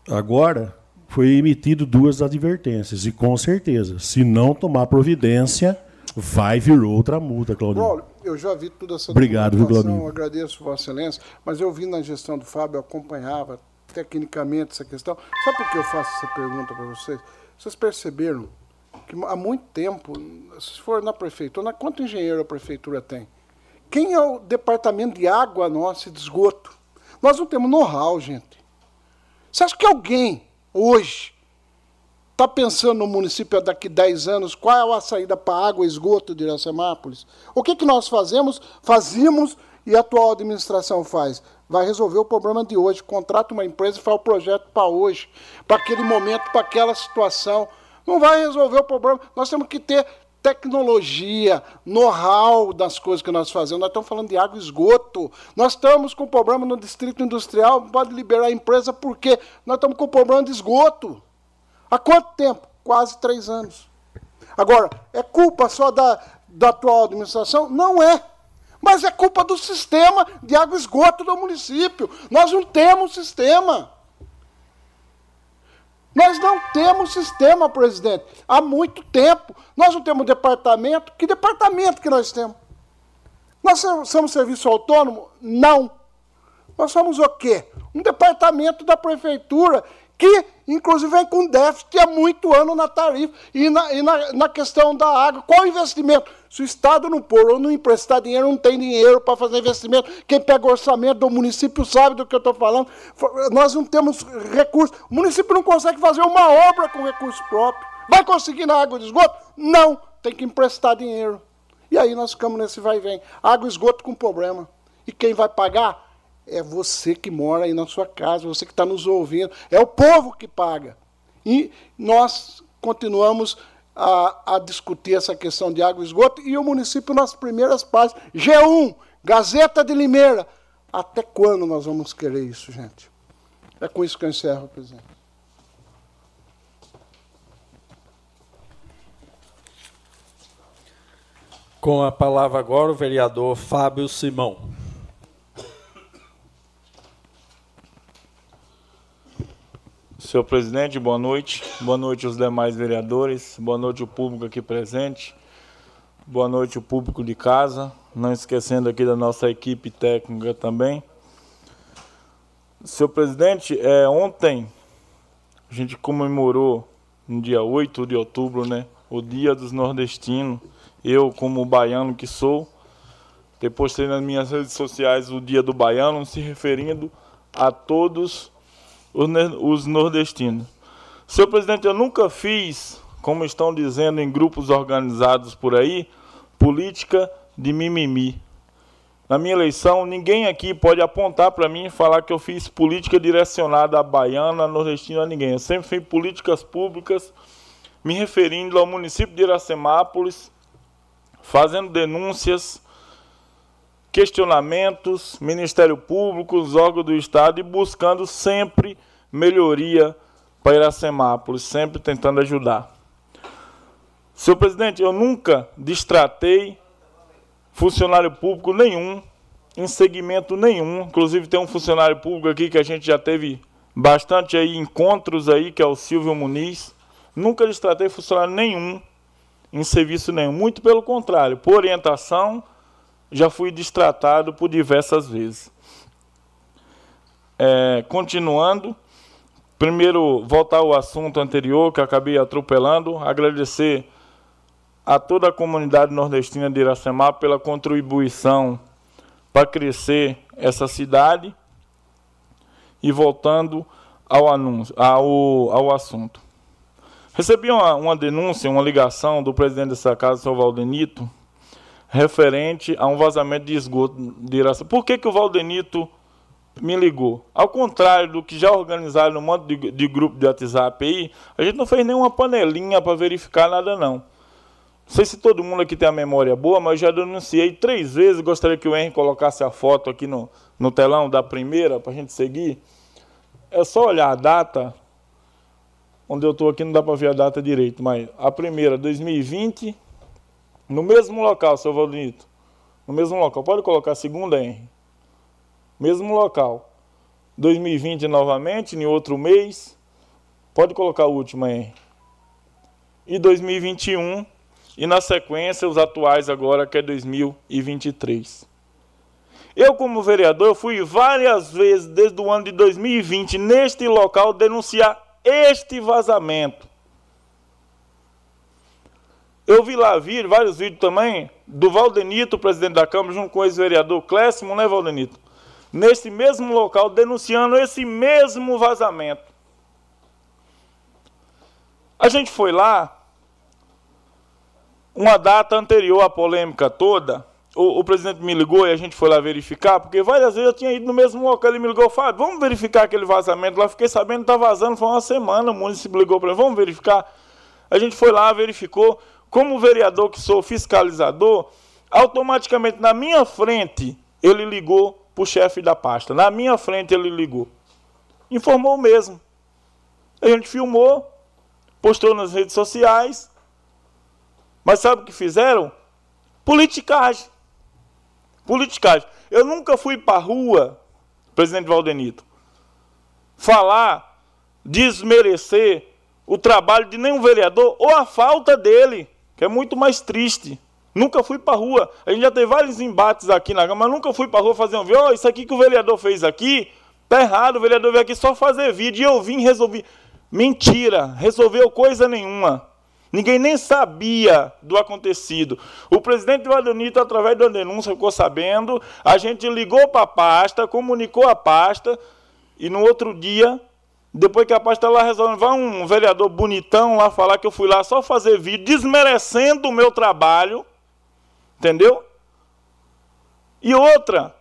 agora, foi emitido duas advertências. E com certeza, se não tomar providência, vai vir outra multa, Claudio. Paulo, eu já vi toda essa Obrigado, Claudio. Agradeço, Vossa Excelência, mas eu vi na gestão do Fábio, acompanhava tecnicamente essa questão. Sabe por que eu faço essa pergunta para vocês? Vocês perceberam que há muito tempo, se for na prefeitura, quanto engenheiro a prefeitura tem? Quem é o departamento de água nossa e de esgoto? Nós não temos know-how, gente. Você acha que alguém hoje, está pensando no município daqui 10 anos, qual é a saída para água e esgoto de Iracemápolis? O que, que nós fazemos? Fazíamos e a atual administração faz? Vai resolver o problema de hoje. Contrata uma empresa e faz o projeto para hoje, para aquele momento, para aquela situação. Não vai resolver o problema. Nós temos que ter tecnologia, know-how das coisas que nós fazemos. Nós estamos falando de água e esgoto. Nós estamos com problema no distrito industrial, pode liberar a empresa porque nós estamos com problema de esgoto. Há quanto tempo? Quase três anos. Agora, é culpa só da, da atual administração? Não é. Mas é culpa do sistema de água e esgoto do município. Nós não temos sistema. Nós não temos sistema, presidente, há muito tempo. Nós não temos departamento. Que departamento que nós temos? Nós somos serviço autônomo? Não. Nós somos o quê? Um departamento da prefeitura que, inclusive, vem com déficit há muito ano na tarifa e na, e na, na questão da água. Qual investimento? Se o Estado não pôr ou não emprestar dinheiro, não tem dinheiro para fazer investimento. Quem pega o orçamento do município sabe do que eu estou falando. Nós não temos recursos. O município não consegue fazer uma obra com recurso próprio. Vai conseguir na água de esgoto? Não, tem que emprestar dinheiro. E aí nós ficamos nesse vai e vem. Água e esgoto com problema. E quem vai pagar? É você que mora aí na sua casa, você que está nos ouvindo. É o povo que paga. E nós continuamos a, a discutir essa questão de água e esgoto, e o município nas primeiras páginas. G1, Gazeta de Limeira. Até quando nós vamos querer isso, gente? É com isso que eu encerro, presidente. Com a palavra agora o vereador Fábio Simão. Senhor presidente, boa noite. Boa noite aos demais vereadores. Boa noite ao público aqui presente. Boa noite ao público de casa. Não esquecendo aqui da nossa equipe técnica também. Senhor presidente, é, ontem a gente comemorou, no dia 8 de outubro, né, o Dia dos Nordestinos. Eu, como baiano que sou, depois postei nas minhas redes sociais o Dia do Baiano, se referindo a todos os nordestinos. Senhor presidente, eu nunca fiz, como estão dizendo em grupos organizados por aí, política de mimimi. Na minha eleição, ninguém aqui pode apontar para mim e falar que eu fiz política direcionada a baiana, a nordestina, a ninguém. Eu sempre fiz políticas públicas me referindo ao município de Iracemápolis, fazendo denúncias, questionamentos, Ministério Público, os órgãos do Estado e buscando sempre melhoria para Iracemápolis, sempre tentando ajudar. Senhor presidente, eu nunca distratei funcionário público nenhum, em segmento nenhum. Inclusive tem um funcionário público aqui que a gente já teve bastante aí encontros aí, que é o Silvio Muniz. Nunca distratei funcionário nenhum em serviço nenhum. Muito pelo contrário, por orientação, já fui distratado por diversas vezes. É, continuando, Primeiro, voltar ao assunto anterior que acabei atropelando, agradecer a toda a comunidade nordestina de Iracemá pela contribuição para crescer essa cidade. E voltando ao, anúncio, ao, ao assunto. Recebi uma, uma denúncia, uma ligação do presidente dessa casa, senhor Valdenito, referente a um vazamento de esgoto de Iraça. Por que, que o Valdenito me ligou? Ao contrário do que já organizaram no monte de, de grupo de WhatsApp aí, a gente não fez nenhuma panelinha para verificar nada, não. Não sei se todo mundo aqui tem a memória boa, mas eu já denunciei três vezes. Gostaria que o Henrique colocasse a foto aqui no, no telão da primeira, para a gente seguir. É só olhar a data. Onde eu estou aqui não dá para ver a data direito, mas a primeira, 2020, no mesmo local, seu Valdinito. No mesmo local. Pode colocar segunda, Henry. Mesmo local. 2020 novamente, em outro mês. Pode colocar a última, Henry. E 2021. E na sequência, os atuais agora, que é 2023. Eu, como vereador, eu fui várias vezes, desde o ano de 2020, neste local, denunciar este vazamento. Eu vi lá vir vários vídeos também do Valdenito, presidente da Câmara, junto com o ex-vereador Cléssimo, né, Valdenito? Nesse mesmo local, denunciando esse mesmo vazamento. A gente foi lá, uma data anterior à polêmica toda, o, o, presidente me ligou e a gente foi lá verificar, porque várias vezes eu tinha ido no mesmo local, ele me ligou, Fábio, vamos verificar aquele vazamento lá, fiquei sabendo que está vazando, foi uma semana, o município ligou para mim, vamos verificar. A gente foi lá, verificou, como vereador que sou fiscalizador, automaticamente na minha frente ele ligou para o chefe da pasta. Na minha frente ele ligou. Informou mesmo. A gente filmou, postou nas redes sociais. Mas sabe o que fizeram? Politicagem. Politicagem. Eu nunca fui para a rua, presidente Valdenito, falar, desmerecer o trabalho de nenhum vereador ou a falta dele é muito mais triste. Nunca fui para a rua. A gente já teve vários embates aqui na Câmara, mas nunca fui para rua fazer um vídeo. Oh, isso aqui que o vereador fez aqui, tá errado. O vereador veio aqui só fazer vídeo. E eu vim resolver. Mentira, resolveu coisa nenhuma. Ninguém nem sabia do acontecido. O presidente Valdonito, através da denúncia, ficou sabendo. A gente ligou para a pasta, comunicou a pasta. E no outro dia, depois que a pasta lá resolve, vai um vereador bonitão lá falar que eu fui lá só fazer vídeo, desmerecendo o meu trabalho. Entendeu? E outra,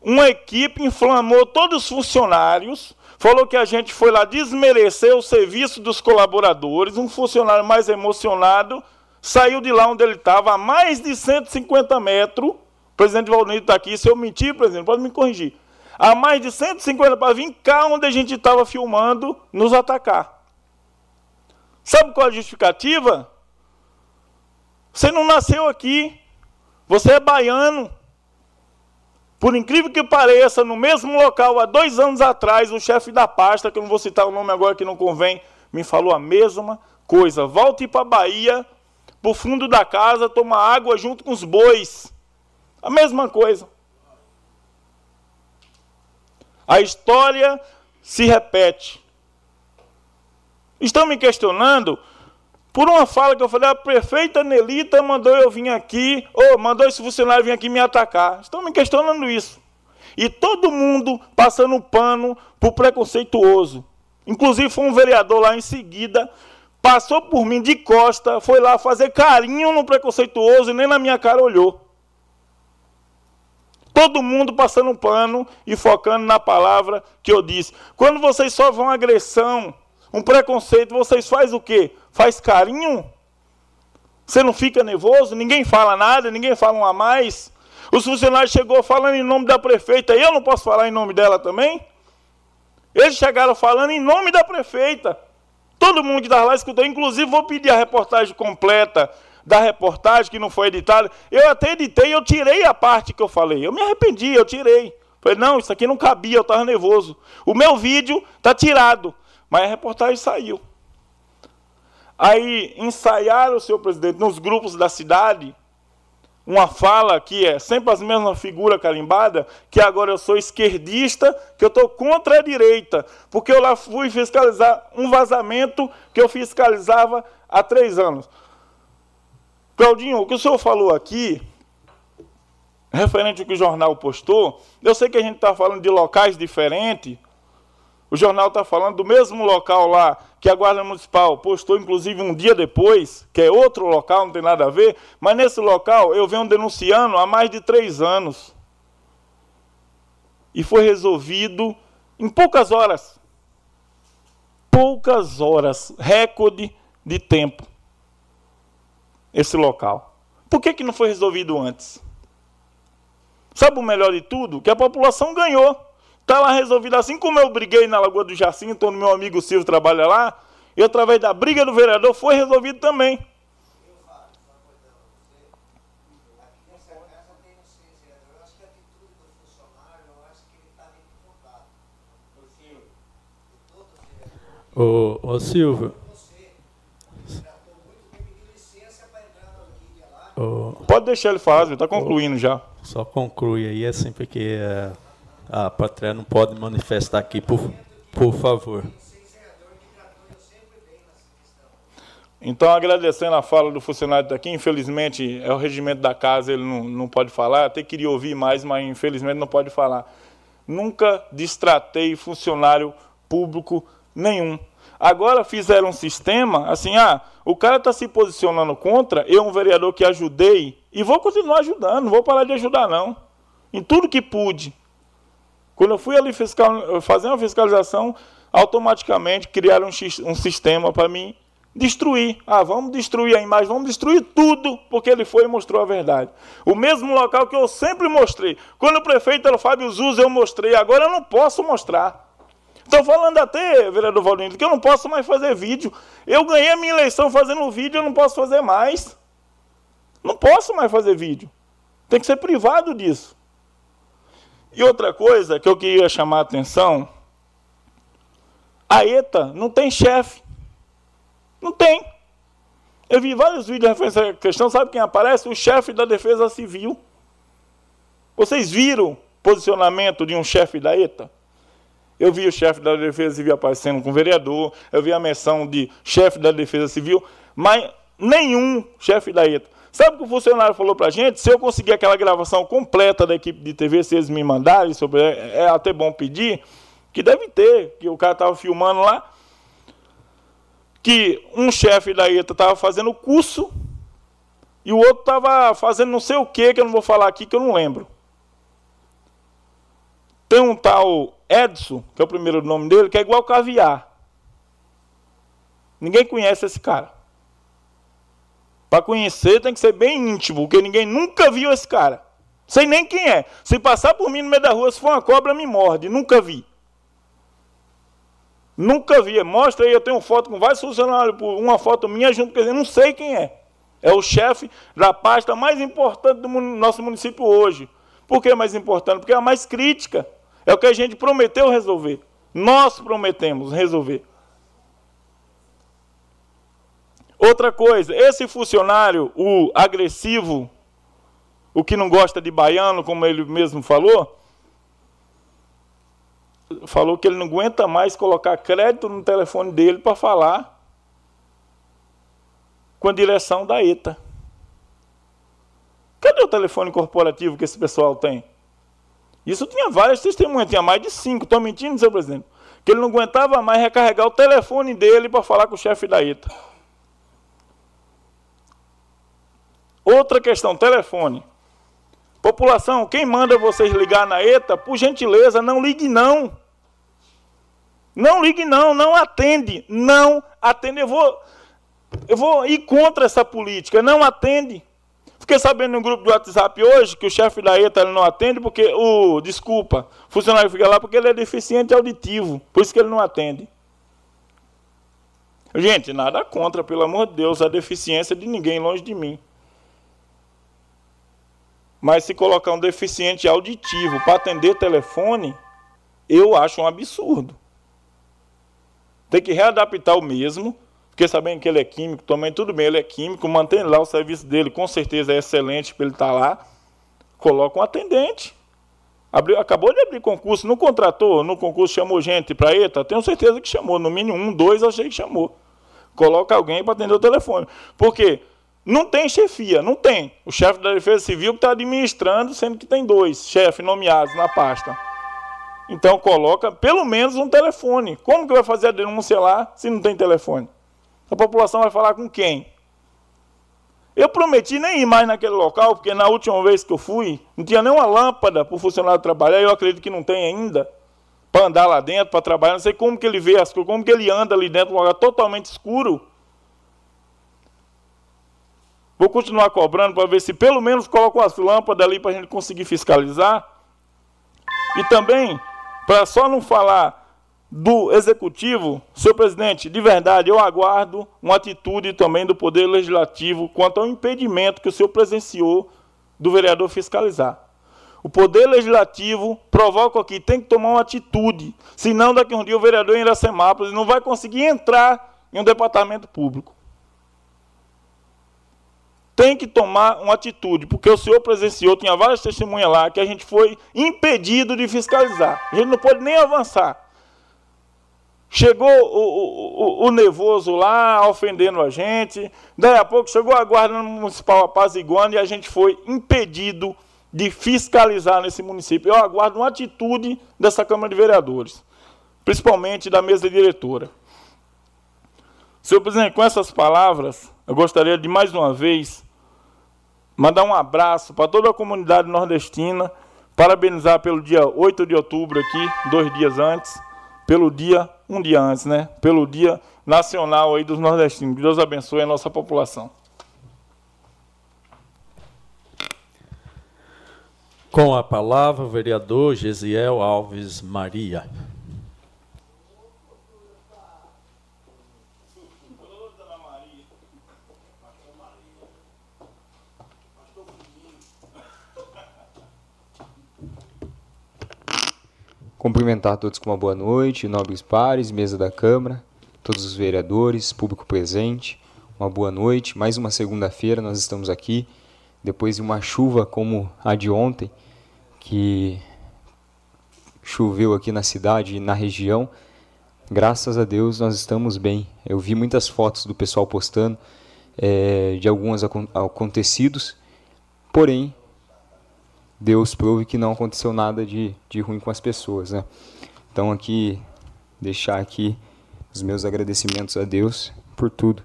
uma equipe inflamou todos os funcionários, falou que a gente foi lá desmerecer o serviço dos colaboradores, um funcionário mais emocionado, saiu de lá onde ele estava, a mais de 150 metros. O presidente Valdir está aqui, se eu mentir, presidente, pode me corrigir a mais de 150 para vir cá onde a gente estava filmando nos atacar. Sabe qual é a justificativa? Você não nasceu aqui. Você é baiano. Por incrível que pareça, no mesmo local, há dois anos atrás, o chefe da pasta, que eu não vou citar o nome agora que não convém, me falou a mesma coisa. Volte para a Bahia, para o fundo da casa, tomar água junto com os bois. A mesma coisa. A história se repete. Estão me questionando por uma fala que eu falei, a prefeita Nelita mandou eu vir aqui, ou mandou esse funcionário vir aqui me atacar. Estão me questionando isso. E todo mundo passando pano por preconceituoso. Inclusive foi um vereador lá em seguida, passou por mim de costa, foi lá fazer carinho no preconceituoso e nem na minha cara olhou. Todo mundo passando um pano e focando na palavra que eu disse. Quando vocês sofrem uma agressão, um preconceito, vocês fazem o quê? Faz carinho? Você não fica nervoso? Ninguém fala nada, ninguém fala um a mais. Os funcionários chegou falando em nome da prefeita, eu não posso falar em nome dela também? Eles chegaram falando em nome da prefeita. Todo mundo que estava lá escutou. Inclusive, vou pedir a reportagem completa da reportagem que não foi editada. Eu até editei, eu tirei a parte que eu falei. Eu me arrependi, eu tirei. Falei, não, isso aqui não cabia, eu estava nervoso. O meu vídeo está tirado, mas a reportagem saiu. Aí ensaiaram, senhor presidente, nos grupos da cidade, uma fala que é sempre as mesmas figuras carimbadas, que agora eu sou esquerdista, que eu estou contra a direita, porque eu lá fui fiscalizar um vazamento que eu fiscalizava há três anos. Claudinho, o que o senhor falou aqui, referente ao que o jornal postou, eu sei que a gente está falando de locais diferentes, O jornal está falando do mesmo local lá que a Guarda Municipal postou, inclusive, um dia depois, que é outro local, não tem nada a ver, mas nesse local eu venho denunciando há mais de três anos. E foi resolvido em poucas horas. Poucas horas, recorde de tempo. Esse local. Por que, que não foi resolvido antes? Sabe o melhor de tudo? Que a população ganhou. Está lá resolvido assim como eu briguei na Lagoa do Jacinto, onde meu amigo Silvio trabalha lá, e através da briga do vereador foi resolvido também. Ô, ô Silvio. Pode deixar ele falar, está concluindo já. Só conclui aí, é sempre que a plateia não pode manifestar aqui, por, por favor. Então, agradecendo a fala do funcionário daqui, infelizmente é o regimento da casa, ele não, não pode falar, até queria ouvir mais, mas infelizmente não pode falar. Nunca distratei funcionário público nenhum. Agora fizeram um sistema assim, ah, o cara está se posicionando contra, eu, um vereador que ajudei, e vou continuar ajudando, não vou parar de ajudar, não. Em tudo que pude. Quando eu fui ali fiscal, fazer uma fiscalização, automaticamente criaram um, um sistema para mim destruir. Ah, vamos destruir a imagem, vamos destruir tudo, porque ele foi e mostrou a verdade. O mesmo local que eu sempre mostrei. Quando o prefeito era o Fábio Zuz, eu mostrei, agora eu não posso mostrar. Estou falando até, vereador Valdir, que eu não posso mais fazer vídeo. Eu ganhei a minha eleição fazendo vídeo, eu não posso fazer mais. Não posso mais fazer vídeo. Tem que ser privado disso. E outra coisa que eu queria chamar a atenção: a ETA não tem chefe. Não tem. Eu vi vários vídeos referentes essa questão. Sabe quem aparece? O chefe da Defesa Civil. Vocês viram posicionamento de um chefe da ETA? Eu vi o chefe da Defesa Civil aparecendo com o vereador, eu vi a menção de chefe da Defesa Civil, mas nenhum chefe da ETA. Sabe o que o funcionário falou para a gente? Se eu conseguir aquela gravação completa da equipe de TV, se eles me mandarem, sobre, é, é até bom pedir, que deve ter, que o cara estava filmando lá, que um chefe da ETA estava fazendo curso e o outro estava fazendo não sei o que, que eu não vou falar aqui, que eu não lembro. Tem um tal Edson, que é o primeiro nome dele, que é igual caviar. Ninguém conhece esse cara. Para conhecer tem que ser bem íntimo, porque ninguém nunca viu esse cara. Sei nem quem é. Se passar por mim no meio da rua, se for uma cobra, me morde. Nunca vi. Nunca vi. Mostra aí, eu tenho foto com vários funcionários, uma foto minha junto com ele. Não sei quem é. É o chefe da pasta mais importante do nosso município hoje. Por que mais importante? Porque é a mais crítica. É o que a gente prometeu resolver. Nós prometemos resolver. Outra coisa, esse funcionário, o agressivo, o que não gosta de baiano, como ele mesmo falou, falou que ele não aguenta mais colocar crédito no telefone dele para falar com a direção da ETA. Cadê o telefone corporativo que esse pessoal tem? Isso tinha várias testemunhas, tinha mais de cinco. Estou mentindo, seu presidente? Que ele não aguentava mais recarregar o telefone dele para falar com o chefe da ETA. Outra questão, telefone. População, quem manda vocês ligar na ETA, por gentileza, não ligue não. Não ligue não, não atende. Não atende. Eu vou, eu vou ir contra essa política. Não atende. Fiquei sabendo no grupo do WhatsApp hoje que o chefe da ETA não atende porque o, desculpa, o funcionário fica lá porque ele é deficiente auditivo. Por isso que ele não atende. Gente, nada contra, pelo amor de Deus, a deficiência de ninguém longe de mim. Mas se colocar um deficiente auditivo para atender telefone, eu acho um absurdo. Tem que readaptar o mesmo, porque sabendo que ele é químico também, tudo bem, ele é químico, mantém lá o serviço dele, com certeza é excelente para ele estar tá lá. Coloca um atendente. Abriu, acabou de abrir concurso, não contratou, no concurso chamou gente para ETA, tenho certeza que chamou, no mínimo um, dois, achei que chamou. Coloca alguém para atender o telefone. Por quê? Não tem chefia, não tem. O chefe da Defesa Civil que está administrando, sendo que tem dois chefes nomeados na pasta. Então coloca pelo menos um telefone. Como que vai fazer a denúncia lá se não tem telefone? A população vai falar com quem? Eu prometi nem ir mais naquele local, porque na última vez que eu fui, não tinha nem uma lâmpada para o funcionário trabalhar, eu acredito que não tem ainda, para andar lá dentro, para trabalhar. Não sei como que ele vê as coisas, como que ele anda ali dentro, um lugar totalmente escuro. Vou continuar cobrando para ver se pelo menos colocam as lâmpadas ali para a gente conseguir fiscalizar. E também, para só não falar do Executivo, senhor presidente, de verdade, eu aguardo uma atitude também do Poder Legislativo quanto ao impedimento que o senhor presenciou do vereador fiscalizar. O Poder Legislativo provoca aqui, tem que tomar uma atitude, senão daqui a um dia o vereador em Iracemápolis não vai conseguir entrar em um departamento público. Tem que tomar uma atitude, porque o senhor presenciou, tinha várias testemunhas lá, que a gente foi impedido de fiscalizar. A gente não pode nem avançar. Chegou o, o, o, nervoso lá, ofendendo a gente. Daí a pouco chegou a Guarda Municipal apaziguando e a gente foi impedido de fiscalizar nesse município. Eu aguardo uma atitude dessa Câmara de Vereadores, principalmente da mesa diretora. Senhor presidente, com essas palavras, eu gostaria de mais uma vez mandar um abraço para toda a comunidade nordestina, parabenizar pelo dia 8 de outubro aqui, dois dias antes pelo dia, um dia antes, né? Pelo dia nacional aí dos nordestinos. Deus abençoe a nossa população. Com a palavra, o vereador Gesiel Alves Maria. Cumprimentar todos com uma boa noite, nobres pares, mesa da Câmara, todos os vereadores, público presente, uma boa noite. Mais uma segunda-feira nós estamos aqui, depois de uma chuva como a de ontem, que choveu aqui na cidade e na região. Graças a Deus nós estamos bem. Eu vi muitas fotos do pessoal postando é, de alguns acontecidos, porém Deus prove que não aconteceu nada de, de ruim com as pessoas, né? Então aqui deixar aqui os meus agradecimentos a Deus por tudo.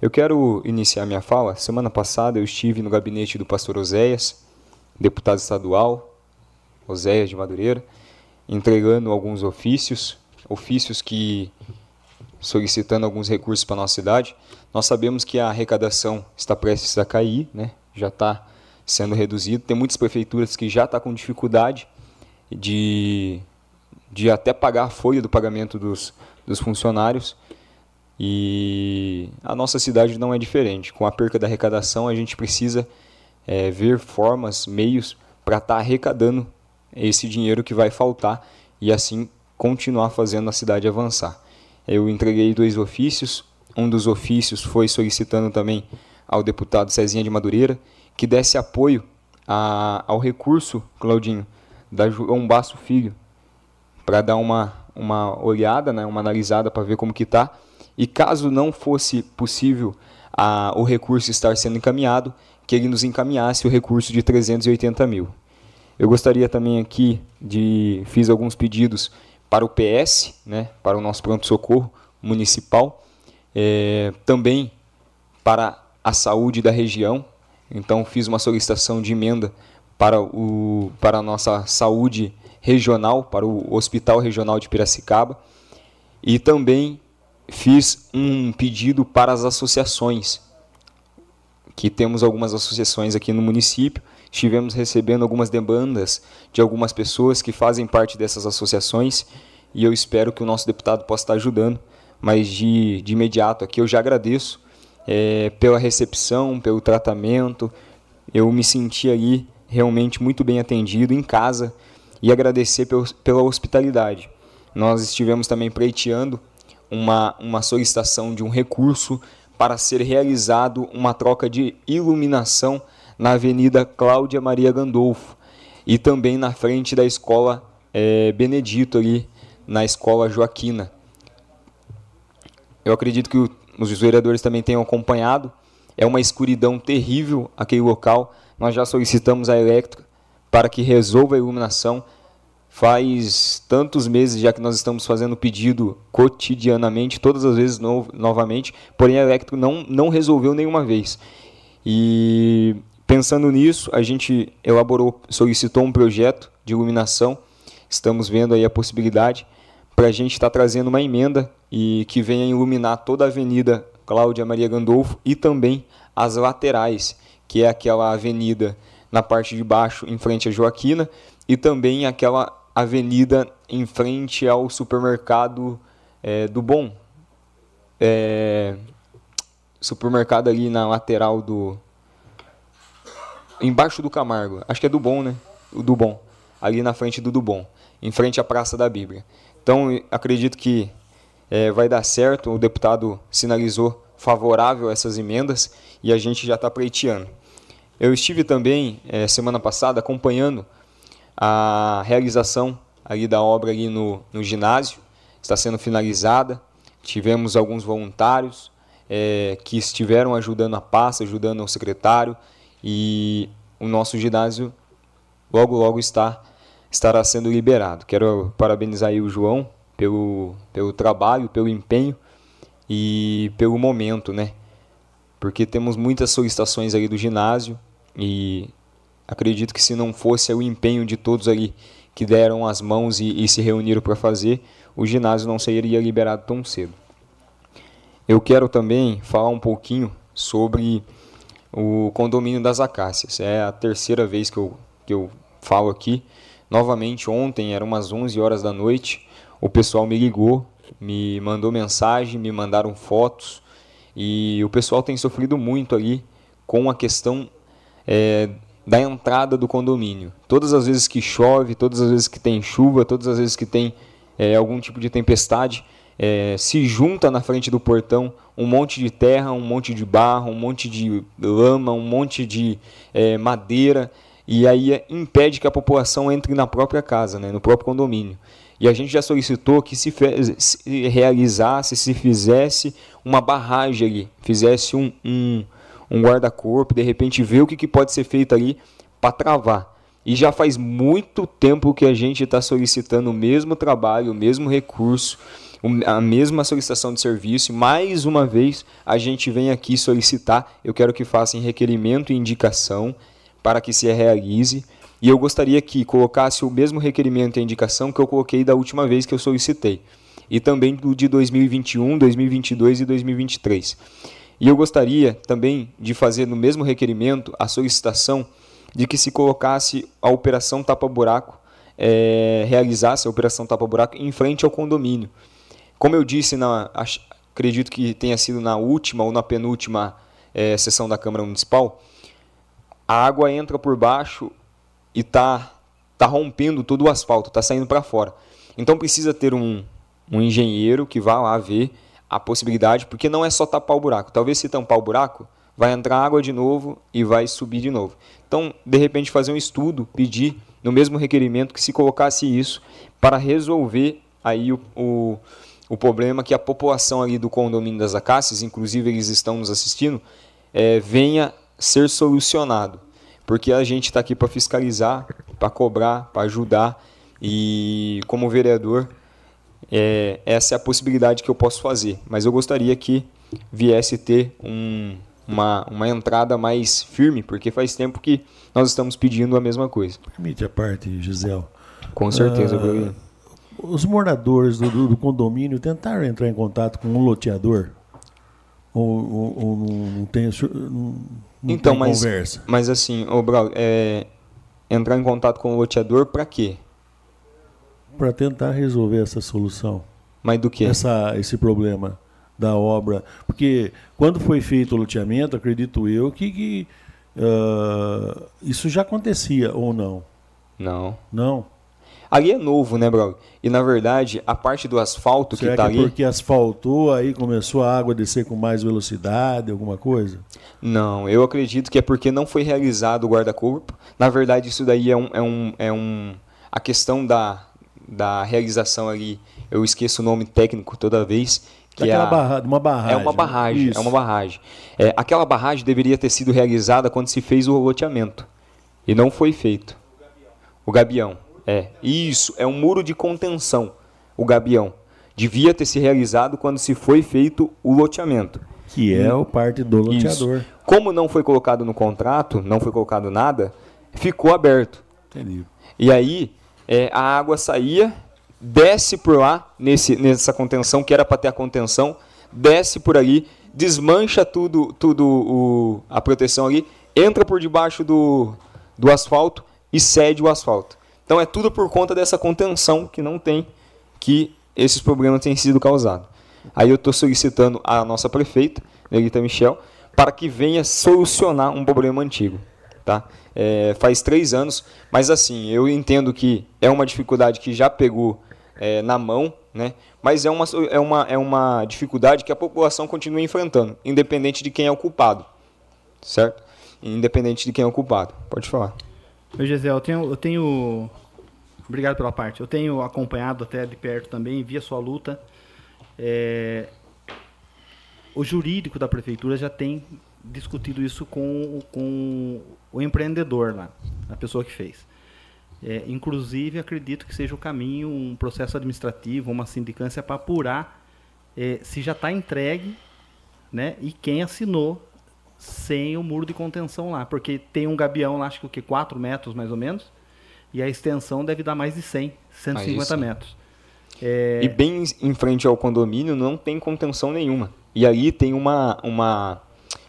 Eu quero iniciar minha fala. Semana passada eu estive no gabinete do pastor Oséias, deputado estadual, Oséias de Madureira, entregando alguns ofícios, ofícios que solicitando alguns recursos para nossa cidade. Nós sabemos que a arrecadação está prestes a cair, né? Já está sendo reduzido. Tem muitas prefeituras que já estão tá com dificuldade de, de até pagar a folha do pagamento dos, dos funcionários. E a nossa cidade não é diferente. Com a perca da arrecadação, a gente precisa é, ver formas, meios para estar tá arrecadando esse dinheiro que vai faltar e assim continuar fazendo a cidade avançar. Eu entreguei dois ofícios. Um dos ofícios foi solicitando também ao deputado Cezinha de Madureira que desse apoio a, ao recurso, Claudinho, da João Basso Filho, para dar uma, uma olhada, né, uma analisada para ver como que está. E caso não fosse possível a, o recurso estar sendo encaminhado, que ele nos encaminhasse o recurso de 380 mil. Eu gostaria também aqui de fiz alguns pedidos para o PS, né, para o nosso pronto socorro municipal, é, também para a saúde da região, então fiz uma solicitação de emenda para, o, para a nossa saúde regional, para o Hospital Regional de Piracicaba. E também fiz um pedido para as associações, que temos algumas associações aqui no município. Estivemos recebendo algumas demandas de algumas pessoas que fazem parte dessas associações e eu espero que o nosso deputado possa estar ajudando. Mas de, de imediato aqui eu já agradeço é, pela recepção, pelo tratamento. Eu me senti ali realmente muito bem atendido em casa e agradecer pela hospitalidade. Nós estivemos também pleiteando uma, uma solicitação de um recurso para ser realizado uma troca de iluminação na Avenida Cláudia Maria Gandolfo e também na frente da escola é, Benedito ali na escola Joaquina. Eu acredito que o os vereadores também tenham acompanhado. É uma escuridão terrível aquele local. Nós já solicitamos a elétrica para que resolva a iluminação. Faz tantos meses já que nós estamos fazendo pedido cotidianamente, todas as vezes no, novamente, porém a Electro não, não resolveu nenhuma vez. E pensando nisso, a gente elaborou, solicitou um projeto de iluminação. Estamos vendo aí a possibilidade para a gente estar tá trazendo uma emenda e que venha iluminar toda a Avenida Cláudia Maria Gandolfo e também as laterais, que é aquela avenida na parte de baixo em frente à Joaquina e também aquela avenida em frente ao supermercado é, do Bom. É, supermercado ali na lateral do. Embaixo do Camargo. Acho que é do Bom, né? O do Bom. Ali na frente do do Bom. Em frente à Praça da Bíblia. Então, acredito que é, vai dar certo. O deputado sinalizou favorável a essas emendas e a gente já está pleiteando. Eu estive também, é, semana passada, acompanhando a realização ali da obra ali no, no ginásio, está sendo finalizada. Tivemos alguns voluntários é, que estiveram ajudando a pasta, ajudando o secretário e o nosso ginásio logo logo está estará sendo liberado. Quero parabenizar o João pelo, pelo trabalho, pelo empenho e pelo momento, né? Porque temos muitas solicitações ali do ginásio e Acredito que se não fosse o empenho de todos ali que deram as mãos e, e se reuniram para fazer, o ginásio não seria liberado tão cedo. Eu quero também falar um pouquinho sobre o condomínio das Acácias. É a terceira vez que eu, que eu falo aqui. Novamente, ontem, eram umas 11 horas da noite, o pessoal me ligou, me mandou mensagem, me mandaram fotos e o pessoal tem sofrido muito ali com a questão é, da entrada do condomínio. Todas as vezes que chove, todas as vezes que tem chuva, todas as vezes que tem é, algum tipo de tempestade, é, se junta na frente do portão um monte de terra, um monte de barro, um monte de lama, um monte de é, madeira, e aí impede que a população entre na própria casa, né, no próprio condomínio. E a gente já solicitou que se, se realizasse, se fizesse uma barragem ali, fizesse um, um um guarda-corpo, de repente ver o que, que pode ser feito ali para travar. E já faz muito tempo que a gente está solicitando o mesmo trabalho, o mesmo recurso, a mesma solicitação de serviço. E mais uma vez a gente vem aqui solicitar. Eu quero que façam requerimento e indicação para que se realize. E eu gostaria que colocasse o mesmo requerimento e indicação que eu coloquei da última vez que eu solicitei. E também do de 2021, 2022 e 2023. E eu gostaria também de fazer no mesmo requerimento a solicitação de que se colocasse a operação tapa-buraco, é, realizasse a operação tapa-buraco em frente ao condomínio. Como eu disse, na, acredito que tenha sido na última ou na penúltima é, sessão da Câmara Municipal, a água entra por baixo e está tá rompendo todo o asfalto, está saindo para fora. Então precisa ter um, um engenheiro que vá lá ver a possibilidade, porque não é só tapar o buraco. Talvez se tampar o buraco, vai entrar água de novo e vai subir de novo. Então, de repente, fazer um estudo, pedir no mesmo requerimento que se colocasse isso para resolver aí o, o, o problema que a população ali do condomínio das Acácias, inclusive eles estão nos assistindo, é, venha ser solucionado. Porque a gente está aqui para fiscalizar, para cobrar, para ajudar e como vereador é, essa é a possibilidade que eu posso fazer. Mas eu gostaria que viesse ter um, uma, uma entrada mais firme, porque faz tempo que nós estamos pedindo a mesma coisa. Permite a parte, Gisele. Com certeza, ah, Os moradores do, do, do, condomínio tentaram entrar em contato com um loteador? Ou, ou, ou não tem, não, não então, mas, conversa? Mas assim, ô Brau, é, entrar em contato com o loteador para quê? para tentar resolver essa solução. Mas do que? Essa, esse problema da obra. Porque quando foi feito o loteamento, acredito eu que, que uh, isso já acontecia ou não? Não. Não. Ali é novo, né, Braulio? E na verdade, a parte do asfalto Será que está é ali. porque asfaltou, aí começou a água a descer com mais velocidade, alguma coisa? Não, eu acredito que é porque não foi realizado o guarda-corpo. Na verdade, isso daí é um, é um, é um. A questão da, da realização ali, eu esqueço o nome técnico toda vez. Que é, a, barra, uma barragem. É uma barragem, Isso. é uma barragem. É, aquela barragem deveria ter sido realizada quando se fez o loteamento. E não foi feito. O gabião. É, isso, é um muro de contenção, o gabião. Devia ter se realizado quando se foi feito o loteamento. Que é o parte do loteador. Isso. Como não foi colocado no contrato, não foi colocado nada, ficou aberto. Entendi. E aí é, a água saía, desce por lá, nesse, nessa contenção, que era para ter a contenção, desce por ali, desmancha tudo, tudo o, a proteção ali, entra por debaixo do, do asfalto e cede o asfalto. Então é tudo por conta dessa contenção que não tem, que esses problemas têm sido causados. Aí eu estou solicitando à nossa prefeita, Nelita Michel, para que venha solucionar um problema antigo. Tá? É, faz três anos, mas assim, eu entendo que é uma dificuldade que já pegou é, na mão, né? mas é uma, é, uma, é uma dificuldade que a população continua enfrentando, independente de quem é o culpado. Certo? Independente de quem é o culpado. Pode falar. Oi, Gisele, eu tenho, eu tenho. Obrigado pela parte. Eu tenho acompanhado até de perto também, via sua luta. É... O jurídico da prefeitura já tem discutido isso com, com o empreendedor lá, a pessoa que fez. É, inclusive, acredito que seja o caminho, um processo administrativo, uma sindicância para apurar é, se já está entregue né, e quem assinou sem o muro de contenção lá. Porque tem um gabião lá, acho que o que, 4 metros mais ou menos, e a extensão deve dar mais de 100, 150 metros. É... E bem em frente ao condomínio não tem contenção nenhuma. E aí tem uma, uma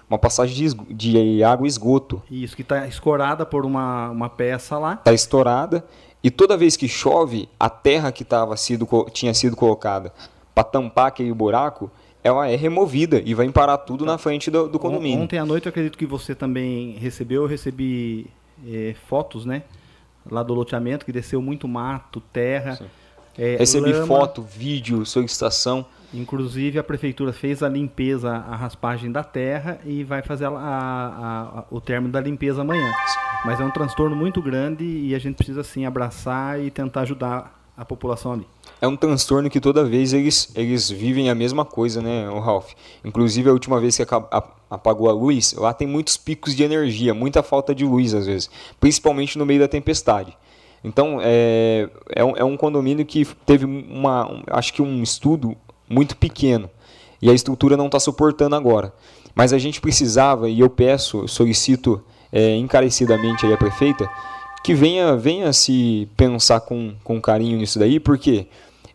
uma passagem de, de água e esgoto. Isso, que está escorada por uma, uma peça lá. Está estourada. E toda vez que chove, a terra que tava sido, tinha sido colocada para tampar aquele buraco, ela é removida e vai parar tudo tá. na frente do, do, condomínio. Ontem à noite eu acredito que você também recebeu, eu recebi é, fotos, né? Lá do loteamento, que desceu muito mato, terra. É, Recebi lama. foto, vídeo, solicitação. Inclusive, a prefeitura fez a limpeza, a raspagem da terra e vai fazer a, a, a, o término da limpeza amanhã. Mas é um transtorno muito grande e a gente precisa, sim, abraçar e tentar ajudar a população ali. É um transtorno que toda vez eles, eles vivem a mesma coisa, né, o Ralph? Inclusive, a última vez que apagou a luz, lá tem muitos picos de energia, muita falta de luz às vezes, principalmente no meio da tempestade. Então, é, é, um, é um condomínio que teve uma, um, acho que um estudo muito pequeno e a estrutura não está suportando agora. Mas a gente precisava, e eu peço, solicito é, encarecidamente a prefeita, que venha, venha se pensar com, com carinho nisso daí, porque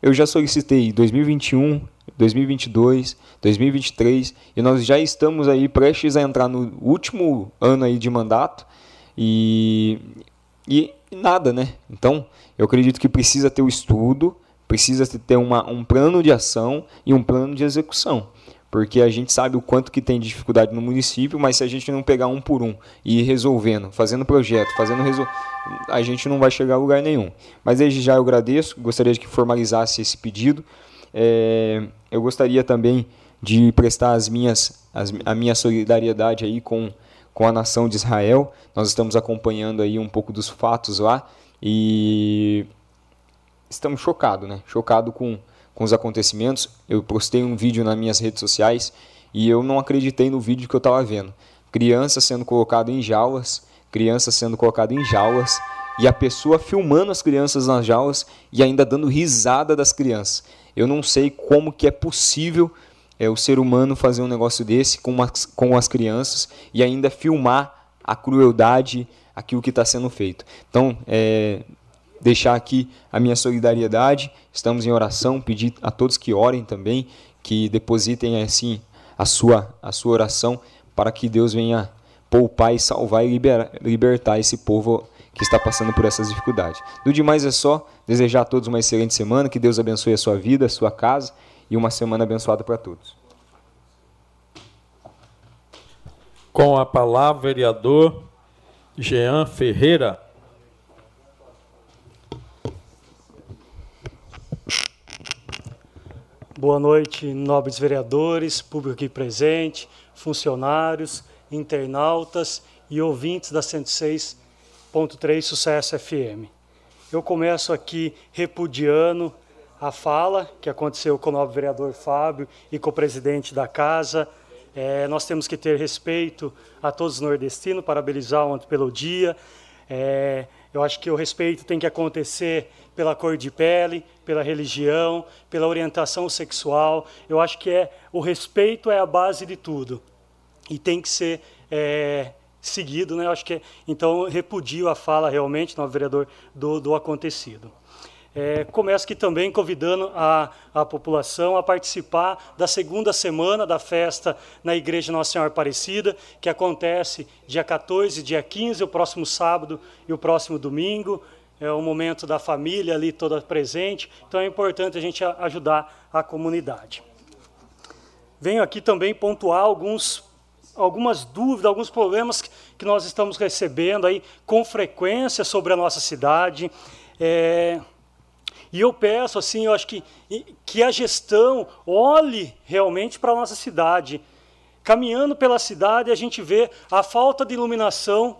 eu já solicitei 2021, 2022, 2023 e nós já estamos aí prestes a entrar no último ano aí de mandato e, e nada, né? Então, eu acredito que precisa ter o estudo, precisa ter uma, um plano de ação e um plano de execução. Porque a gente sabe o quanto que tem de dificuldade no município, mas se a gente não pegar um por um e ir resolvendo, fazendo projeto, fazendo resol... a gente não vai chegar a lugar nenhum. Mas desde já eu agradeço, gostaria de que formalizasse esse pedido. É... eu gostaria também de prestar as minhas, as, a minha solidariedade aí com, com a nação de Israel. Nós estamos acompanhando aí um pouco dos fatos lá e estamos chocados, né? Chocado com, com os acontecimentos. Eu postei um vídeo nas minhas redes sociais e eu não acreditei no vídeo que eu estava vendo. Criança sendo colocada em jaulas, criança sendo colocada em jaulas e a pessoa filmando as crianças nas jaulas e ainda dando risada das crianças. Eu não sei como que é possível é, o ser humano fazer um negócio desse com, com as crianças e ainda filmar a crueldade, aquilo que está sendo feito. Então, é, deixar aqui a minha solidariedade. Estamos em oração, pedir a todos que orem também, que depositem assim a sua a sua oração para que Deus venha poupar e salvar e liberar, libertar esse povo que está passando por essas dificuldades. Do demais é só desejar a todos uma excelente semana, que Deus abençoe a sua vida, a sua casa e uma semana abençoada para todos. Com a palavra, vereador Jean Ferreira. Boa noite, nobres vereadores, público aqui presente, funcionários, internautas e ouvintes da 106.3 Sucesso FM. Eu começo aqui repudiando a fala que aconteceu com o nobre vereador Fábio e com o presidente da casa. É, nós temos que ter respeito a todos os nordestinos, parabenizar ontem pelo dia. É, Eu acho que o respeito tem que acontecer pela cor de pele, pela religião, pela orientação sexual. Eu acho que é o respeito é a base de tudo e tem que ser é, seguido, né? Eu acho que é, então repudio a fala realmente, no vereador, do, do acontecido. É, começo aqui também convidando a, a população a participar da segunda semana da festa na Igreja Nossa Senhora Aparecida, que acontece dia 14, dia 15, o próximo sábado e o próximo domingo. É o momento da família ali toda presente, então é importante a gente ajudar a comunidade. Venho aqui também pontuar alguns algumas dúvidas, alguns problemas que nós estamos recebendo aí com frequência sobre a nossa cidade. É, e eu peço, assim, eu acho que, que a gestão olhe realmente para a nossa cidade. Caminhando pela cidade, a gente vê a falta de iluminação,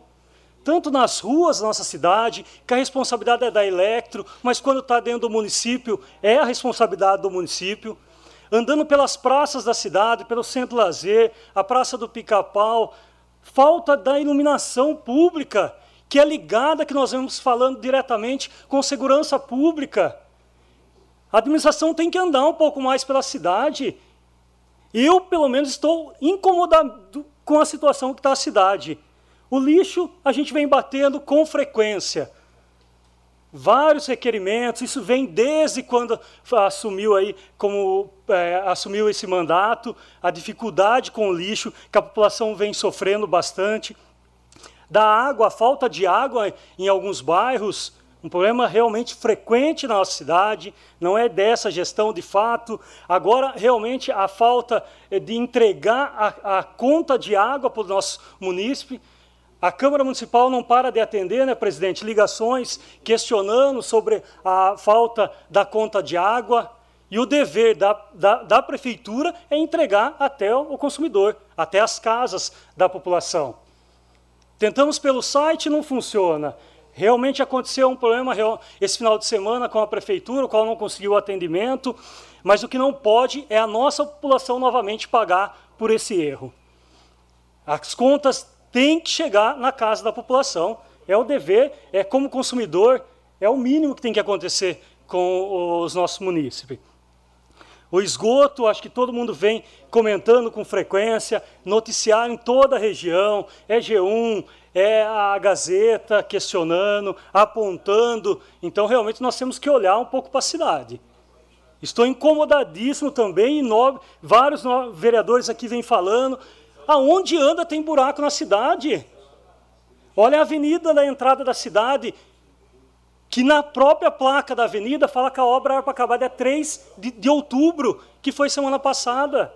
tanto nas ruas da nossa cidade, que a responsabilidade é da Electro, mas quando está dentro do município, é a responsabilidade do município. Andando pelas praças da cidade, pelo centro lazer, a Praça do Pica-Pau, falta da iluminação pública que é ligada, que nós vamos falando diretamente com segurança pública. A administração tem que andar um pouco mais pela cidade. Eu, pelo menos, estou incomodado com a situação que está a cidade. O lixo a gente vem batendo com frequência. Vários requerimentos, isso vem desde quando assumiu aí como é, assumiu esse mandato, a dificuldade com o lixo que a população vem sofrendo bastante da água, a falta de água em alguns bairros, um problema realmente frequente na nossa cidade, não é dessa gestão de fato. Agora, realmente, a falta de entregar a, a conta de água para o nosso munícipe. A Câmara Municipal não para de atender, né, presidente, ligações questionando sobre a falta da conta de água. E o dever da, da, da prefeitura é entregar até o consumidor, até as casas da população. Tentamos pelo site, não funciona. Realmente aconteceu um problema esse final de semana com a prefeitura, o qual não conseguiu atendimento, mas o que não pode é a nossa população novamente pagar por esse erro. As contas têm que chegar na casa da população, é o dever, é como consumidor, é o mínimo que tem que acontecer com os nossos munícipes. O esgoto, acho que todo mundo vem comentando com frequência, noticiar em toda a região, é G1, é a Gazeta questionando, apontando. Então, realmente, nós temos que olhar um pouco para a cidade. Estou incomodadíssimo também, e nove, vários vereadores aqui vêm falando, aonde anda tem buraco na cidade. Olha a avenida da entrada da cidade, que na própria placa da avenida fala que a obra era para acabar dia 3 de, de outubro, que foi semana passada.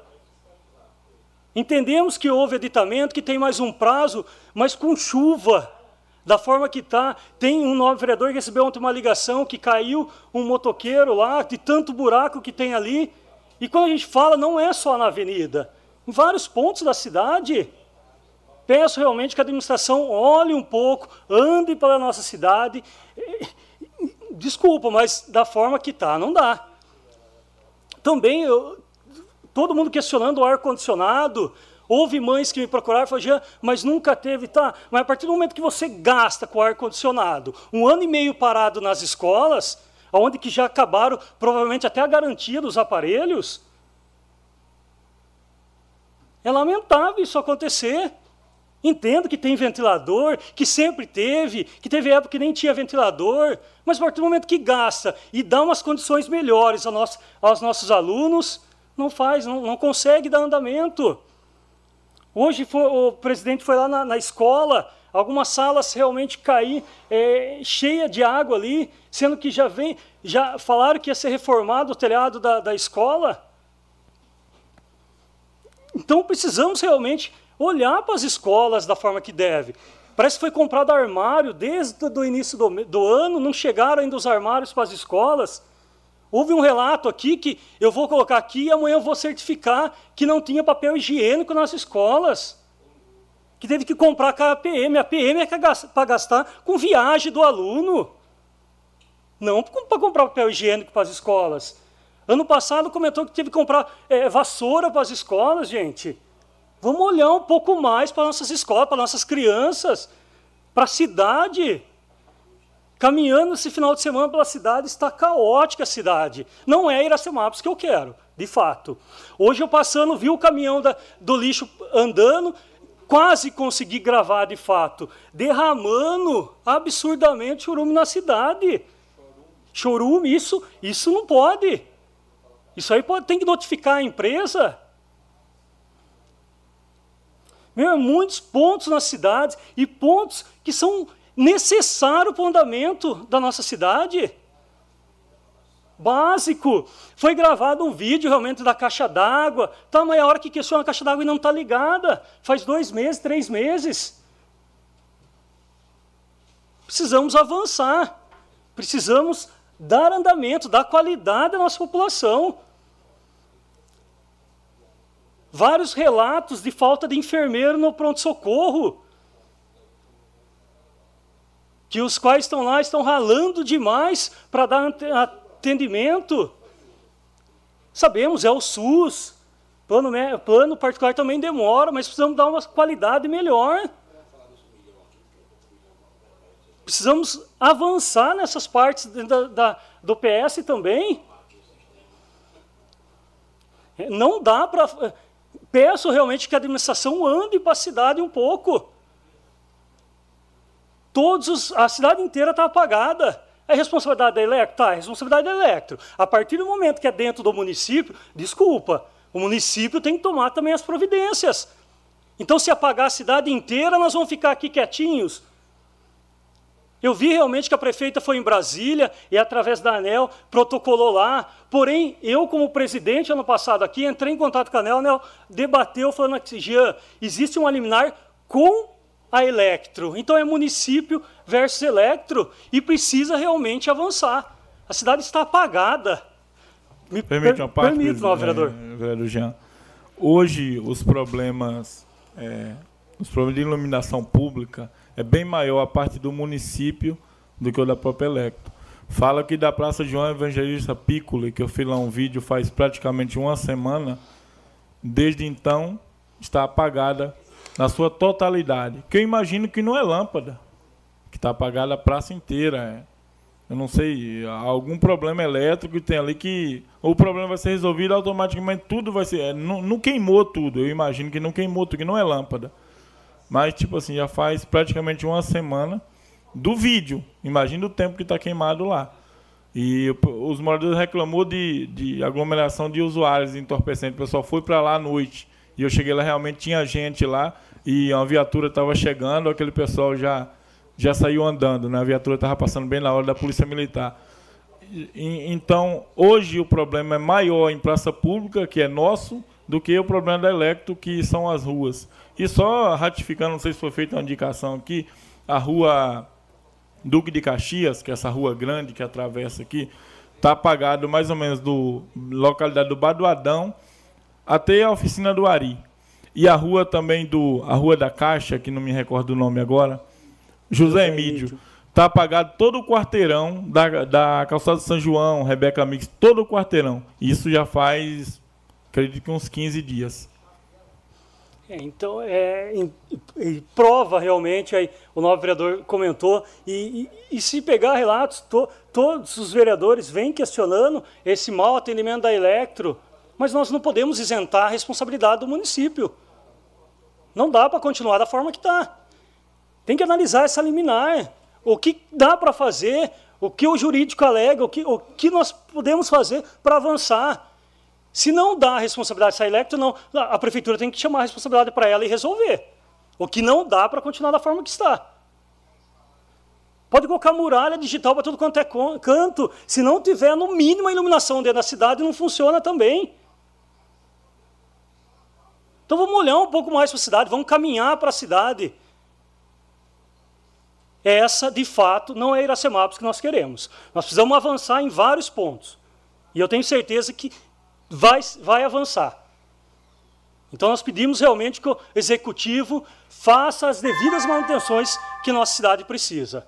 Entendemos que houve editamento, que tem mais um prazo, mas com chuva, da forma que está. Tem um novo vereador que recebeu ontem uma ligação que caiu um motoqueiro lá, de tanto buraco que tem ali. E quando a gente fala, não é só na avenida, em vários pontos da cidade. Peço realmente que a administração olhe um pouco, ande pela nossa cidade desculpa, mas da forma que está, não dá. Também, eu, todo mundo questionando o ar-condicionado, Houve mães que me procuraram e falaram, mas nunca teve, tá? Mas a partir do momento que você gasta com ar-condicionado, um ano e meio parado nas escolas, onde que já acabaram provavelmente até a garantia dos aparelhos, é lamentável isso acontecer. Entendo que tem ventilador, que sempre teve, que teve época que nem tinha ventilador, mas a partir do momento que gasta e dá umas condições melhores aos nossos, aos nossos alunos, não faz, não, não, consegue dar andamento. Hoje foi, o presidente foi lá na, na escola, algumas salas realmente cair é, cheia de água ali, sendo que já vem, já falaram que ia ser reformado o telhado da, da escola. Então precisamos realmente olhar para as escolas da forma que deve. Parece que foi comprado armário desde o início do, do ano, não chegaram ainda os armários para as escolas. Houve um relato aqui que eu vou colocar aqui e amanhã eu vou certificar que não tinha papel higiênico nas escolas. Que teve que comprar com a PM. A PM é para gastar com viagem do aluno. Não para comprar papel higiênico para as escolas. Ano passado comentou que teve que comprar é, vassoura para as escolas, gente. Vamos olhar um pouco mais para nossas escolas, para nossas crianças, para a cidade. Caminhando esse final de semana pela cidade, está caótica a cidade. Não é Iracemápolis que eu quero, de fato. Hoje eu passando, vi o caminhão da, do lixo andando, quase consegui gravar de fato, derramando absurdamente chorume na cidade. Chorume, isso, isso não pode. Isso aí pode, tem que notificar a empresa. Meu, muitos pontos na cidade e pontos que são necessários para o andamento da nossa cidade. Básico. Foi gravado um vídeo realmente da caixa d'água. Tá, mas é a hora que questiona a caixa d'água e não está ligada. Faz dois meses, três meses. Precisamos avançar. Precisamos dar andamento, dar qualidade à nossa população vários relatos de falta de enfermeiro no pronto-socorro. Que os quais estão lá estão ralando demais para dar atendimento. Sabemos, é o SUS. Plano, plano particular também demora, mas precisamos dar uma qualidade melhor. Precisamos avançar nessas partes da, da, do PS também. Não dá para peço realmente que a administração ande para a cidade um pouco. Todos os, a cidade inteira está apagada. É responsabilidade da Electro? Tá, é responsabilidade da Electro. A partir do momento que é dentro do município, desculpa, o município tem que tomar também as providências. Então, se apagar a cidade inteira, nós vamos ficar aqui quietinhos. Eu vi realmente que a prefeita foi em Brasília e, através da ANEL, protocolou lá. Porém, eu, como presidente, ano passado aqui, entrei em contato com a ANEL, a ANEL debateu, falando que, Jean, existe um liminar com a Electro. Então, é município versus Electro e precisa realmente avançar. A cidade está apagada. Me permite uma parte, permite, não, vereador. É, vereador Jean. Hoje, os problemas, é, os problemas de iluminação pública é bem maior a parte do município do que o da própria Electro. Fala aqui da Praça João Evangelista Piccoli, que eu fiz lá um vídeo faz praticamente uma semana. Desde então, está apagada na sua totalidade. Que eu imagino que não é lâmpada, que está apagada a praça inteira. É. Eu não sei, algum problema elétrico tem ali que. O problema vai ser resolvido automaticamente, tudo vai ser. É, não, não queimou tudo, eu imagino que não queimou tudo, que não é lâmpada. Mas, tipo assim, já faz praticamente uma semana do vídeo. Imagina o tempo que está queimado lá. E os moradores reclamou de, de aglomeração de usuários entorpecentes. O pessoal foi para lá à noite. E eu cheguei lá, realmente tinha gente lá. E uma viatura estava chegando, aquele pessoal já, já saiu andando. Né? A viatura estava passando bem na hora da Polícia Militar. E, então, hoje o problema é maior em praça pública, que é nosso, do que o problema da Electro, que são as ruas. E só ratificando, não sei se foi feita uma indicação aqui, a rua Duque de Caxias, que é essa rua grande que atravessa aqui, está apagado mais ou menos do localidade do Baduadão até a oficina do Ari. E a rua também do. A Rua da Caixa, que não me recordo o nome agora, José Emílio. Está apagado todo o quarteirão da, da calçada de São João, Rebeca Mix, todo o quarteirão. Isso já faz, acredito que uns 15 dias. É, então, é, em, em, prova realmente, aí, o novo vereador comentou, e, e, e se pegar relatos, to, todos os vereadores vêm questionando esse mau atendimento da Electro, mas nós não podemos isentar a responsabilidade do município. Não dá para continuar da forma que está. Tem que analisar essa liminar. O que dá para fazer, o que o jurídico alega, o que, o que nós podemos fazer para avançar. Se não dá a responsabilidade a Electro, não, a prefeitura tem que chamar a responsabilidade para ela e resolver. O que não dá para continuar da forma que está. Pode colocar muralha digital para tudo quanto é canto. Se não tiver, no mínimo, a iluminação dentro da cidade, não funciona também. Então vamos olhar um pouco mais para a cidade, vamos caminhar para a cidade. Essa, de fato, não é a Iracemápolis que nós queremos. Nós precisamos avançar em vários pontos. E eu tenho certeza que vai, vai avançar. Então nós pedimos realmente que o executivo faça as devidas manutenções que nossa cidade precisa.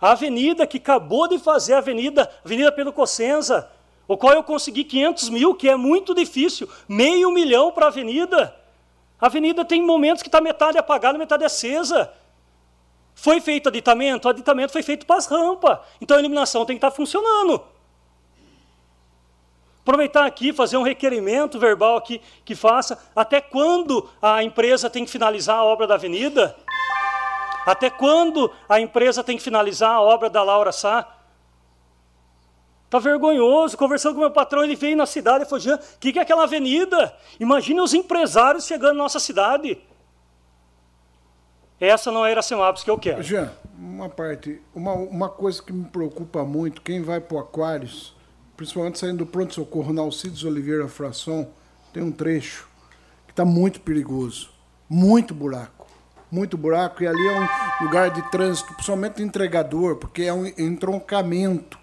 A avenida que acabou de fazer a avenida, Avenida Pedro Cossenza, o qual eu consegui 500 mil, que é muito difícil, meio milhão para a avenida. A avenida tem momentos que está metade apagada, metade acesa. Foi feito aditamento? O aditamento foi feito para as rampas. Então a iluminação tem que estar funcionando. Aproveitar aqui, fazer um requerimento verbal aqui que faça até quando a empresa tem que finalizar a obra da avenida? Até quando a empresa tem que finalizar a obra da Laura Sá? Tá vergonhoso. Conversando com meu patrão, ele veio na cidade e falou: Jean, o que, que é aquela avenida? Imagine os empresários chegando na nossa cidade. Essa não é a Iracemápolis que eu quero. Jean, uma parte, uma, uma coisa que me preocupa muito, quem vai para o Aquários, principalmente saindo do pronto-socorro na Alcides Oliveira Fração, tem um trecho que está muito perigoso, muito buraco, muito buraco, e ali é um lugar de trânsito, principalmente entregador, porque é um entroncamento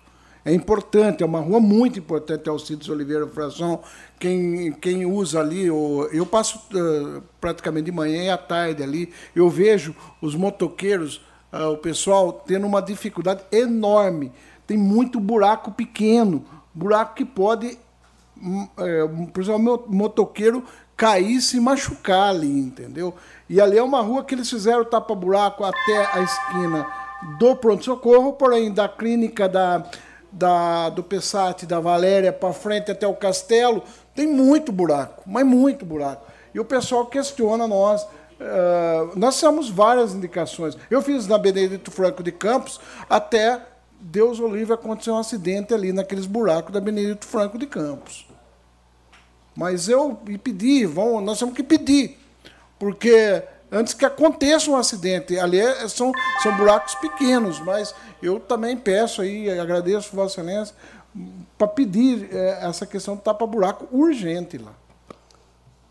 é importante, é uma rua muito importante, Alcides Oliveira Fração. Quem, quem usa ali, eu passo uh, praticamente de manhã e à tarde ali, eu vejo os motoqueiros, uh, o pessoal tendo uma dificuldade enorme. Tem muito buraco pequeno, buraco que pode, um, é, por exemplo, o motoqueiro cair e se machucar ali, entendeu? E ali é uma rua que eles fizeram tapa-buraco até a esquina do pronto-socorro, porém da clínica da da, do Pessat, da Valéria para frente até o castelo, tem muito buraco, mas muito buraco. E o pessoal questiona nós. Uh, nós temos várias indicações. Eu fiz na Benedito Franco de Campos, até Deus o livre aconteceu um acidente ali naqueles buracos da Benedito Franco de Campos. Mas eu pedi, vamos, nós temos que pedir, porque antes que aconteça um acidente, ali é, são, são buracos pequenos, mas eu também peço aí, agradeço Vossa Excelência, para pedir é, essa questão do tapa-buraco urgente lá.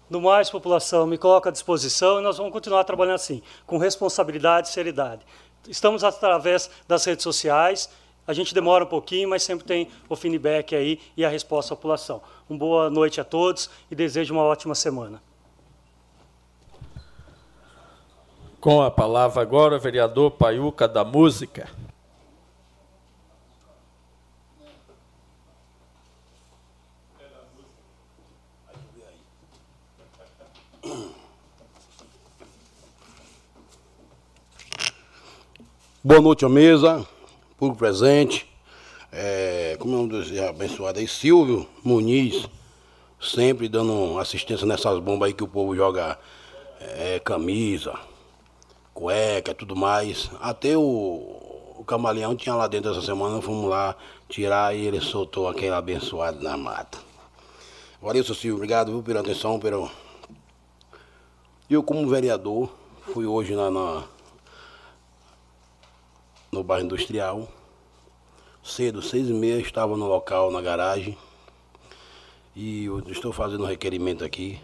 No mais, população, me coloca à disposição e nós vamos continuar trabalhando assim, com responsabilidade e seriedade. Estamos através das redes sociais, a gente demora um pouquinho, mas sempre tem o feedback aí e a resposta à população. Uma boa noite a todos e desejo uma ótima semana. Com a palavra agora, o vereador Paiuca da Música. Boa noite à mesa, público presente. É, como é um dos abençoados aí, Silvio Muniz, sempre dando assistência nessas bombas aí que o povo joga é, camisa, cueca, tudo mais. Até o, o camaleão tinha lá dentro essa semana, fomos lá tirar e ele soltou aquele abençoado na mata. Valeu, seu Silvio, obrigado viu, pela atenção. Pelo... Eu, como vereador, fui hoje na, na no bairro industrial. Cedo, seis e meia, estava no local, na garagem. E eu estou fazendo um requerimento aqui,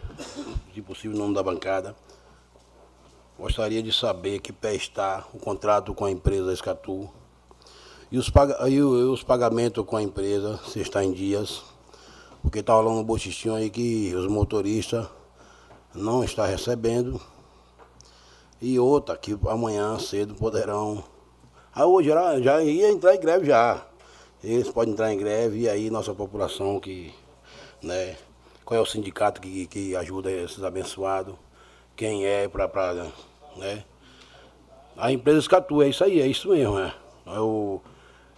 se possível, em nome da bancada. Gostaria de saber que pé está o contrato com a empresa Escatu. E os, pag e os pagamentos com a empresa, se está em dias. Porque está rolando um bochistinho aí que os motoristas não estão recebendo. E outra, que amanhã cedo poderão Aí hoje já, já ia entrar em greve já. Eles podem entrar em greve e aí nossa população que, né, qual é o sindicato que, que ajuda esses abençoados, quem é para, né? A empresa Escatu, é isso aí, é isso mesmo, né? Eu,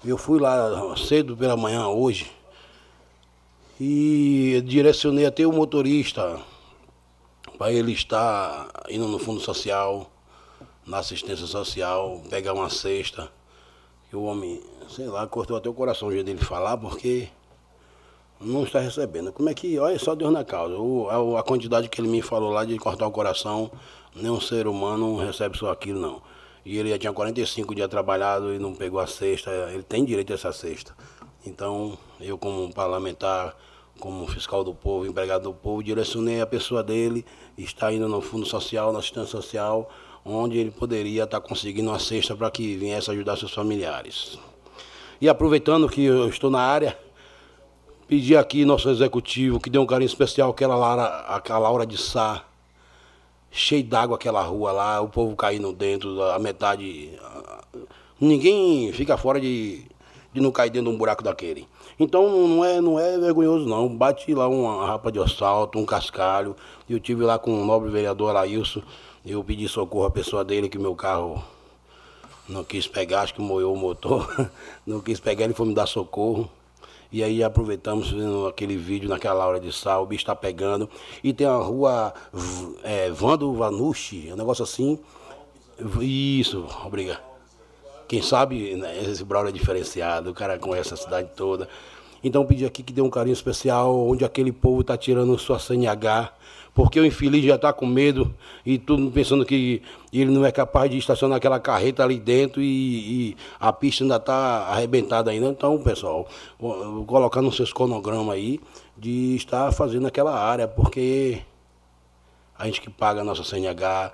eu fui lá cedo pela manhã hoje e direcionei até o motorista para ele estar indo no fundo social na assistência social, pegar uma cesta, que o homem, sei lá, cortou até o coração o jeito dele falar, porque não está recebendo. Como é que, olha só Deus na causa, o, a, a, quantidade que ele me falou lá de cortar o coração, nenhum ser humano recebe só aquilo, não. E ele já tinha 45 dias trabalhado e não pegou a cesta, ele tem direito a essa cesta. Então, eu como parlamentar, como fiscal do povo, empregado do povo, direcionei a pessoa dele, está indo no fundo social, na assistência social, onde ele poderia estar conseguindo uma cesta para que viesse ajudar seus familiares. E aproveitando que eu estou na área, pedir aqui nosso executivo que dê um carinho especial àquela Laura, àquela Laura de Sá, cheio d'água aquela rua lá, o povo caindo dentro, a metade. Ninguém fica fora de, de não cair dentro de um buraco daquele. Então não é, não é vergonhoso não. Bate lá uma rapa de assalto, um cascalho. Eu tive lá com o nobre vereador Alailson eu pedi socorro à pessoa dele que meu carro não quis pegar, acho que moeu o motor. Não quis pegar, ele foi me dar socorro. E aí aproveitamos fazendo aquele vídeo naquela hora de sal, o bicho está pegando. E tem a rua é, Vando Vanucci, um negócio assim. Isso, obrigado. Quem sabe né, esse Braulio é diferenciado, o cara conhece a cidade toda. Então pedi aqui que dê um carinho especial onde aquele povo está tirando sua CNH porque o infeliz já está com medo e tudo pensando que ele não é capaz de estacionar aquela carreta ali dentro e, e a pista ainda está arrebentada ainda. Então, pessoal, colocar no seus cronogramas aí de estar fazendo aquela área, porque a gente que paga a nossa CNH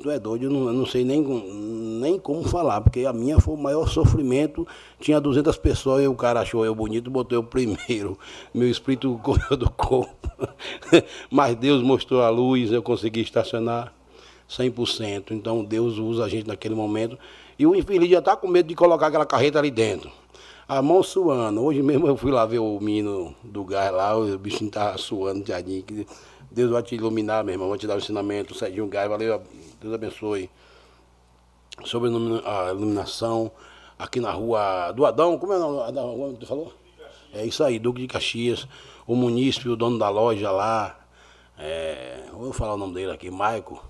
tu é doido, eu não, eu não sei nem, nem como falar, porque a minha foi o maior sofrimento. Tinha 200 pessoas e o cara achou eu bonito, botou eu primeiro. Meu espírito correu do corpo. Mas Deus mostrou a luz, eu consegui estacionar 100%. Então Deus usa a gente naquele momento. E o infeliz já está com medo de colocar aquela carreta ali dentro. A mão suando. Hoje mesmo eu fui lá ver o menino do gás lá, o bichinho estava suando, jardim. Deus vai te iluminar, meu irmão, vai te dar o um ensinamento. Serginho Gás, valeu Deus abençoe. Sobre a iluminação aqui na rua do Adão, como é o nome que falou? É isso aí, Duque de Caxias, o munícipe, o dono da loja lá, é, vou falar o nome dele aqui, Maico,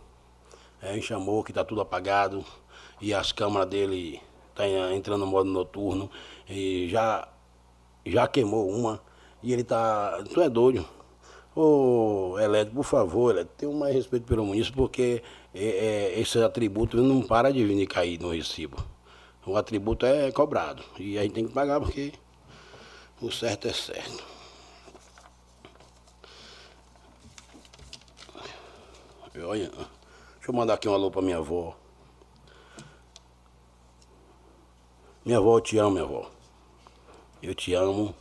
é, chamou que está tudo apagado e as câmeras dele tá entrando no modo noturno e já, já queimou uma e ele tá. Tu é doido. Ô por favor, Elétrico, tenha mais respeito pelo munícipe, porque é, é, esse atributo não para de vir cair no recibo. O atributo é cobrado. E a gente tem que pagar porque o certo é certo. Olha, deixa eu mandar aqui um alô pra minha avó. Minha avó, eu te amo, minha avó. Eu te amo.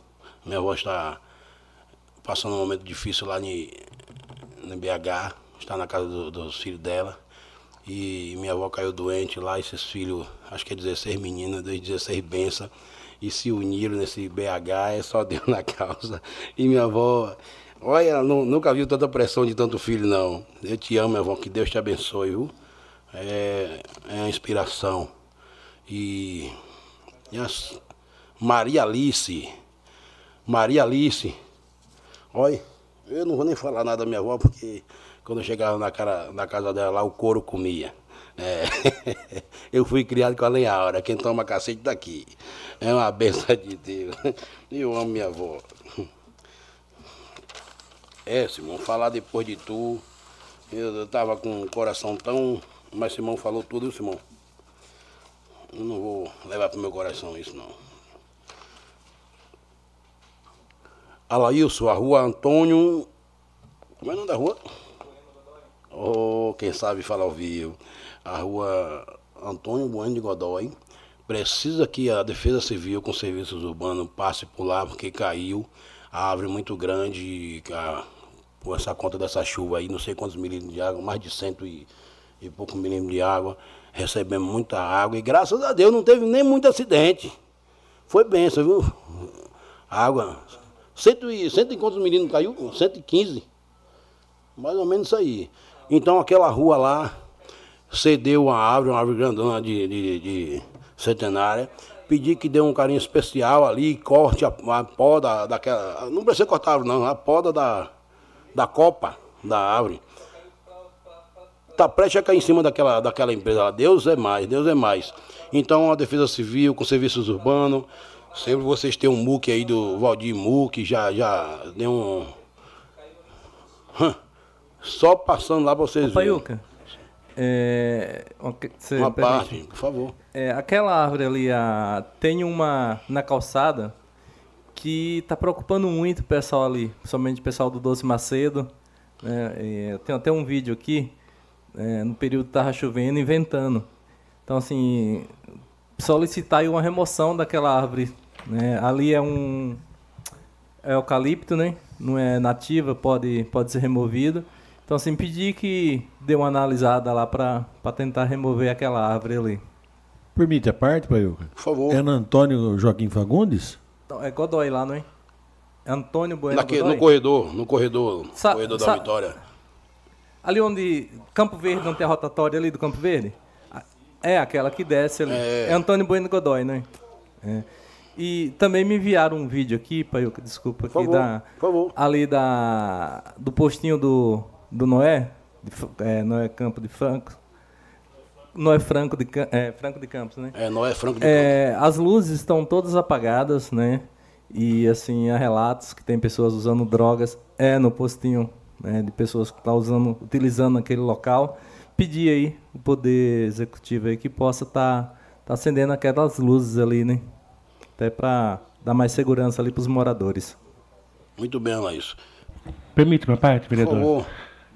Minha avó está passando um momento difícil lá em BH está na casa do, dos filhos dela. E minha avó caiu doente lá, esses filhos, acho que é 16 meninas, 16 benças, e se uniram nesse BH, é só Deus na causa. E minha avó, olha, nunca viu tanta pressão de tanto filho, não. Eu te amo, minha avó, que Deus te abençoe, viu? É, é uma inspiração. E, e as, Maria Alice, Maria Alice, olha, eu não vou nem falar nada da minha avó, porque quando eu chegava na, cara, na casa dela lá, o couro comia. É. eu fui criado com a lenha aura, quem toma cacete daqui. É uma benção de Deus. Eu amo minha avó. É, Simão, falar depois de tu. Eu, eu tava com o coração tão. Mas Simão falou tudo, Simão. Eu não vou levar pro meu coração isso não. Alailson, a rua Antônio. Como é o nome da rua? ou quem sabe falar ao vivo, a rua Antônio Bueno de Godoy. Precisa que a Defesa Civil com serviços urbanos passe por lá, porque caiu a árvore muito grande, a, por essa conta dessa chuva aí, não sei quantos milímetros de água, mais de cento e, e pouco milímetros de água. Recebemos muita água e graças a Deus não teve nem muito acidente. Foi benção, viu? Água. Cento e, cento e quantos milímetros caiu? 115. Mais ou menos isso aí. Então aquela rua lá cedeu uma árvore, uma árvore grandona de, de, de centenária. Pedi que dê um carinho especial ali, corte a, a poda daquela. Não precisa cortar a árvore, não, a poda da, da copa da árvore. Está prestes a cair em cima daquela, daquela empresa lá. Deus é mais, Deus é mais. Então a Defesa Civil com serviços urbanos, sempre vocês têm um MUC aí do Valdir MUC, já, já deu um. Hum. Só passando lá para vocês verem. é, uma parte, por favor. É, aquela árvore ali a, tem uma na calçada que está preocupando muito o pessoal ali, somente o pessoal do Doce Macedo. Né, tem até um vídeo aqui, é, no período que estava chovendo, inventando. Então, assim, solicitar uma remoção daquela árvore. Né? Ali é um é eucalipto, né? Não é nativa, pode, pode ser removido. Então, assim, pedi que dê uma analisada lá para tentar remover aquela árvore ali. Permite a parte, Paiuca? Por favor. É Antônio Joaquim Fagundes? Então, é Godoy lá, não é? É Antônio Bueno Naque, No corredor, no corredor, sa corredor da Vitória. Ali onde Campo Verde não tem a rotatória ali do Campo Verde? É, aquela que desce ali. É, é Antônio Bueno Godoy, né? É. E também me enviaram um vídeo aqui, Paiuca, desculpa, aqui favor, da. Ali da. Do postinho do, do Noé, de, é, Noé Campo de Franco. Noé Franco de, é, Franco de Campos, né? É, Noé Franco de é, Campos. As luzes estão todas apagadas, né? E assim, há relatos que tem pessoas usando drogas. É no postinho, né? De pessoas que estão tá usando, utilizando aquele local. Pedir aí o poder executivo aí que possa estar tá, tá acendendo aquelas luzes ali, né? até para dar mais segurança ali para os moradores. Muito bem, Laís. Permite uma parte, vereador?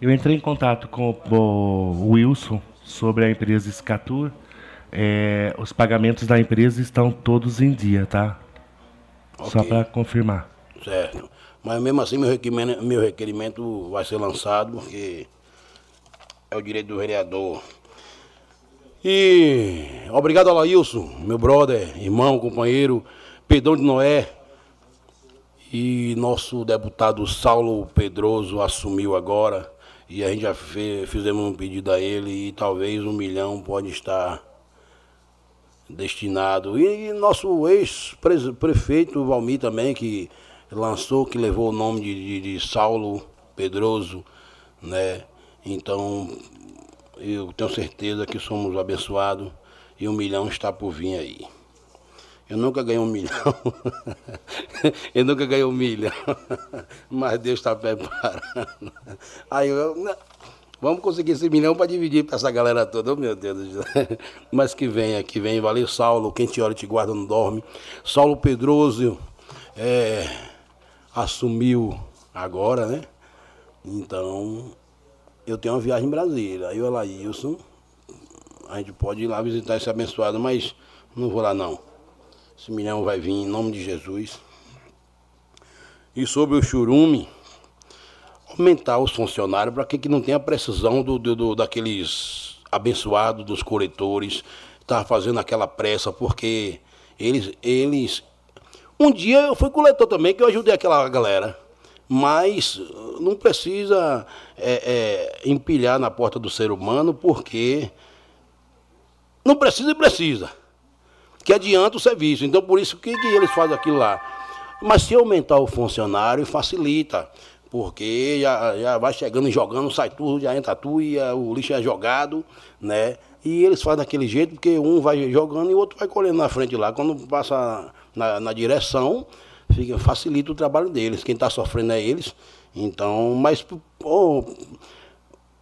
Eu entrei em contato com o Wilson sobre a empresa Escatur. É, os pagamentos da empresa estão todos em dia, tá? Okay. Só para confirmar. Certo. Mas mesmo assim, meu requerimento, meu requerimento vai ser lançado, porque é o direito do vereador e obrigado, Alailson, meu brother, irmão, companheiro, Pedrão de Noé. E nosso deputado Saulo Pedroso assumiu agora. E a gente já fez, fizemos um pedido a ele e talvez um milhão pode estar destinado. E nosso ex-prefeito Valmir também, que lançou, que levou o nome de, de, de Saulo Pedroso, né? Então, eu tenho certeza que somos abençoados e um milhão está por vir aí. Eu nunca ganhei um milhão. eu nunca ganhei um milhão. Mas Deus está preparando. Aí eu. Vamos conseguir esse milhão para dividir para essa galera toda. Oh, meu Deus. Mas que venha, que venha. Valeu, Saulo. Quem te olha te guarda não dorme. Saulo Pedroso é, assumiu agora, né? Então, eu tenho uma viagem em Brasília. Aí o Alailson, a gente pode ir lá visitar esse abençoado, mas não vou lá não. Esse milhão vai vir em nome de Jesus. E sobre o churume, aumentar os funcionários para que, que não tenha precisão do, do, do, daqueles abençoados, dos coletores, estar tá fazendo aquela pressa, porque eles, eles. Um dia eu fui coletor também, que eu ajudei aquela galera mas não precisa é, é, empilhar na porta do ser humano, porque não precisa e precisa. Que adianta o serviço. Então, por isso que, que eles fazem aquilo lá. Mas se aumentar o funcionário, facilita. Porque já, já vai chegando e jogando, sai tudo, já entra tudo e a, o lixo é jogado, né? E eles fazem daquele jeito, porque um vai jogando e o outro vai colhendo na frente lá. Quando passa na, na direção, fica, facilita o trabalho deles. Quem está sofrendo é eles. Então, mas oh,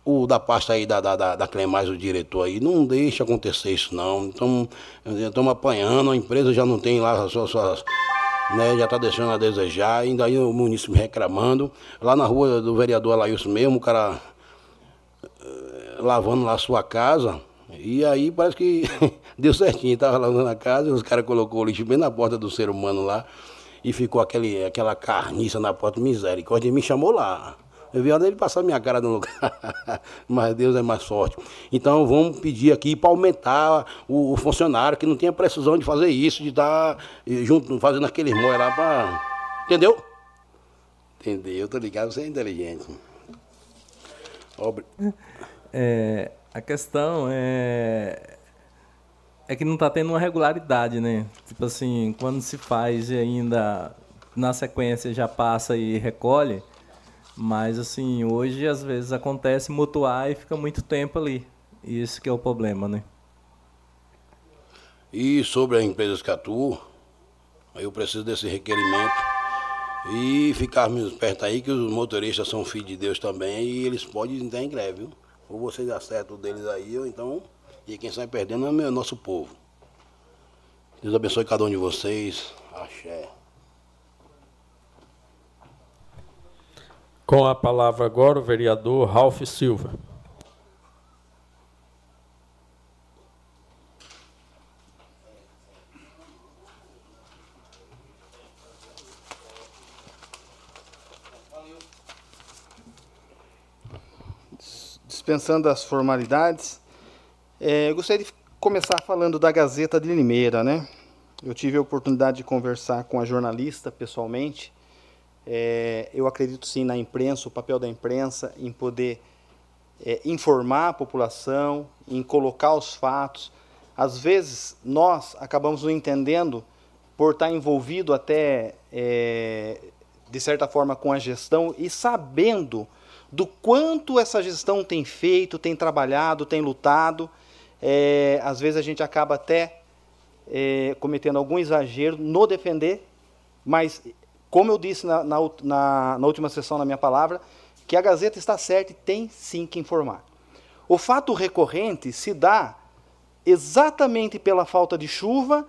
o da pasta aí da, da, da, da Clemais, o diretor aí, não deixa acontecer isso não. Então, estamos apanhando, a empresa já não tem lá as suas. suas né, já está deixando a desejar, ainda aí o município reclamando. Lá na rua do vereador Alailson mesmo, o cara eh, lavando lá a sua casa. E aí parece que deu certinho, estava lavando a casa, os caras colocou o lixo bem na porta do ser humano lá e ficou aquele, aquela carniça na porta, misericórdia, e me chamou lá. Eu vi a hora dele passar minha cara no lugar, mas Deus é mais forte. Então vamos pedir aqui para aumentar o, o, funcionário que não tenha precisão de fazer isso, de estar tá, eh, junto, fazendo aqueles móis lá para. Entendeu? Entendeu, tô ligado, você é inteligente. Obri... É, a questão é é que não está tendo uma regularidade, né? Tipo assim, quando se faz e ainda na sequência já passa e recolhe, mas assim, hoje às vezes acontece mutuar e fica muito tempo ali. Isso que é o problema, né? E sobre a empresa que atuo, eu preciso desse requerimento e ficarmos perto aí que os motoristas são filhos de Deus também e eles podem entrar em greve, viu? Ou vocês acertam deles aí, ou então e quem sai perdendo é o nosso povo. Deus abençoe cada um de vocês. Axé. Com a palavra agora o vereador Ralph Silva. Dispensando as formalidades, é, eu gostaria de começar falando da Gazeta de Limeira, né? Eu tive a oportunidade de conversar com a jornalista pessoalmente. É, eu acredito sim na imprensa, o papel da imprensa em poder é, informar a população, em colocar os fatos, às vezes nós acabamos não entendendo por estar envolvido até é, de certa forma com a gestão e sabendo do quanto essa gestão tem feito, tem trabalhado, tem lutado. É, às vezes a gente acaba até é, cometendo algum exagero no defender, mas, como eu disse na, na, na, na última sessão na minha palavra, que a Gazeta está certa e tem sim que informar. O fato recorrente se dá exatamente pela falta de chuva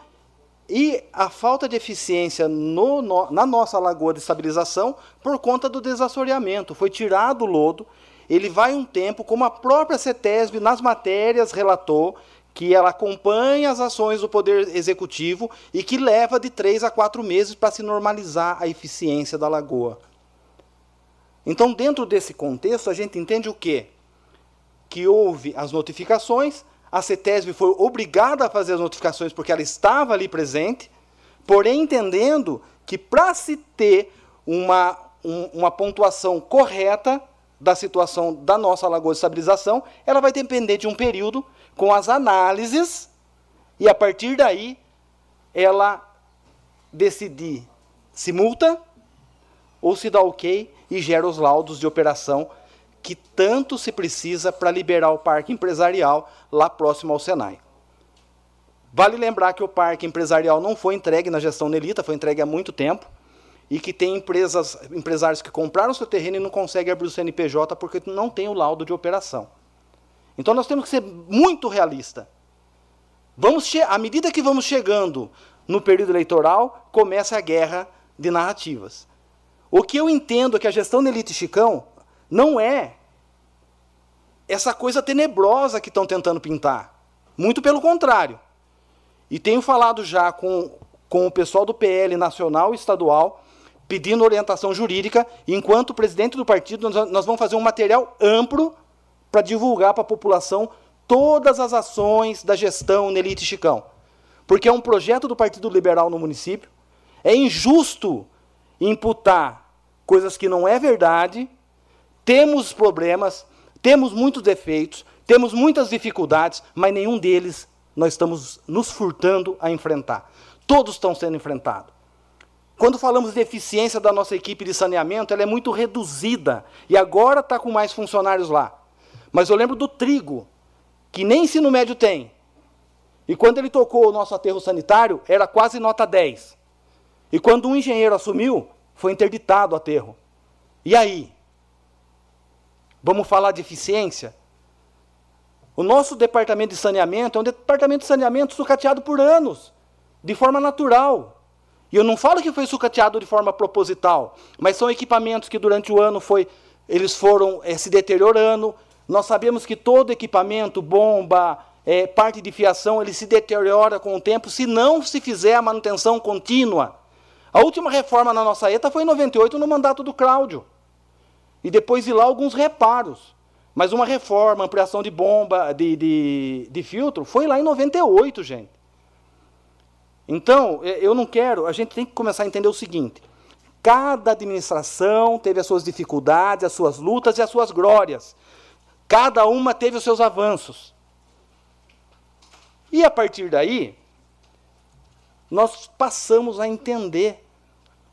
e a falta de eficiência no, no, na nossa lagoa de estabilização por conta do desassoreamento. Foi tirado o lodo, ele vai um tempo, como a própria CETESB nas matérias relatou, que ela acompanha as ações do Poder Executivo e que leva de três a quatro meses para se normalizar a eficiência da lagoa. Então, dentro desse contexto, a gente entende o quê? Que houve as notificações, a CETESB foi obrigada a fazer as notificações porque ela estava ali presente, porém entendendo que para se ter uma, um, uma pontuação correta da situação da nossa lagoa de estabilização, ela vai depender de um período com as análises e a partir daí ela decidir se multa ou se dá ok e gera os laudos de operação que tanto se precisa para liberar o parque empresarial lá próximo ao Senai. Vale lembrar que o parque empresarial não foi entregue na gestão Nelita, foi entregue há muito tempo, e que tem empresas, empresários que compraram seu terreno e não conseguem abrir o CNPJ porque não tem o laudo de operação. Então nós temos que ser muito realista. Vamos à medida que vamos chegando no período eleitoral, começa a guerra de narrativas. O que eu entendo é que a gestão Nelita Chicão não é essa coisa tenebrosa que estão tentando pintar. Muito pelo contrário. E tenho falado já com, com o pessoal do PL nacional e estadual, pedindo orientação jurídica. Enquanto presidente do partido, nós, nós vamos fazer um material amplo para divulgar para a população todas as ações da gestão Nelite Chicão. Porque é um projeto do Partido Liberal no município. É injusto imputar coisas que não é verdade temos problemas, temos muitos defeitos, temos muitas dificuldades, mas nenhum deles nós estamos nos furtando a enfrentar. Todos estão sendo enfrentados. Quando falamos de eficiência da nossa equipe de saneamento, ela é muito reduzida e agora está com mais funcionários lá. Mas eu lembro do trigo, que nem ensino médio tem. E quando ele tocou o nosso aterro sanitário, era quase nota 10. E quando um engenheiro assumiu, foi interditado o aterro. E aí? Vamos falar de eficiência? O nosso departamento de saneamento é um departamento de saneamento sucateado por anos, de forma natural. E eu não falo que foi sucateado de forma proposital, mas são equipamentos que durante o ano foi, eles foram é, se deteriorando. Nós sabemos que todo equipamento, bomba, é, parte de fiação, ele se deteriora com o tempo se não se fizer a manutenção contínua. A última reforma na nossa ETA foi em 98, no mandato do Cláudio e depois ir lá alguns reparos. Mas uma reforma, ampliação de bomba, de, de, de filtro, foi lá em 98, gente. Então, eu não quero, a gente tem que começar a entender o seguinte: cada administração teve as suas dificuldades, as suas lutas e as suas glórias. Cada uma teve os seus avanços. E a partir daí, nós passamos a entender,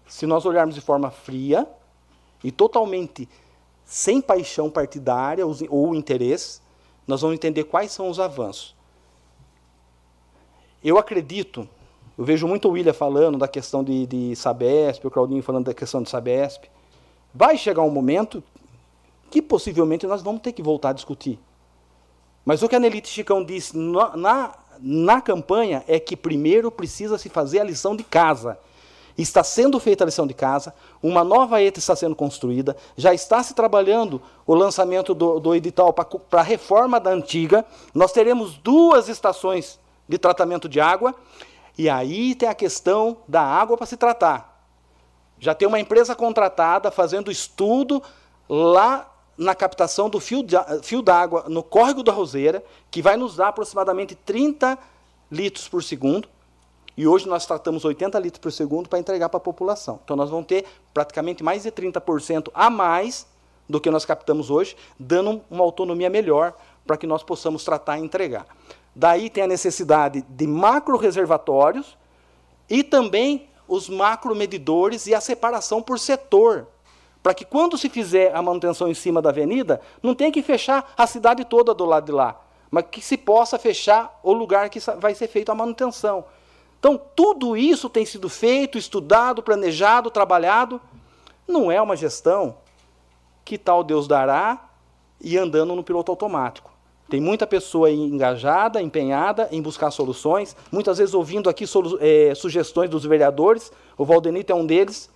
se nós olharmos de forma fria, e totalmente sem paixão partidária ou interesse, nós vamos entender quais são os avanços. Eu acredito, eu vejo muito o William falando da questão de, de Sabesp, o Claudinho falando da questão de Sabesp. Vai chegar um momento que possivelmente nós vamos ter que voltar a discutir. Mas o que a Nelite Chicão disse na, na, na campanha é que primeiro precisa se fazer a lição de casa está sendo feita a lição de casa, uma nova ETA está sendo construída, já está se trabalhando o lançamento do, do edital para a reforma da antiga, nós teremos duas estações de tratamento de água, e aí tem a questão da água para se tratar. Já tem uma empresa contratada fazendo estudo lá na captação do fio d'água no córrego da Roseira, que vai nos dar aproximadamente 30 litros por segundo. E hoje nós tratamos 80 litros por segundo para entregar para a população. Então nós vamos ter praticamente mais de 30% a mais do que nós captamos hoje, dando uma autonomia melhor para que nós possamos tratar e entregar. Daí tem a necessidade de macro reservatórios e também os macro medidores e a separação por setor, para que quando se fizer a manutenção em cima da avenida, não tenha que fechar a cidade toda do lado de lá, mas que se possa fechar o lugar que vai ser feita a manutenção. Então, tudo isso tem sido feito, estudado, planejado, trabalhado. Não é uma gestão que tal Deus dará e andando no piloto automático. Tem muita pessoa engajada, empenhada em buscar soluções, muitas vezes ouvindo aqui é, sugestões dos vereadores. O Valdenito é um deles,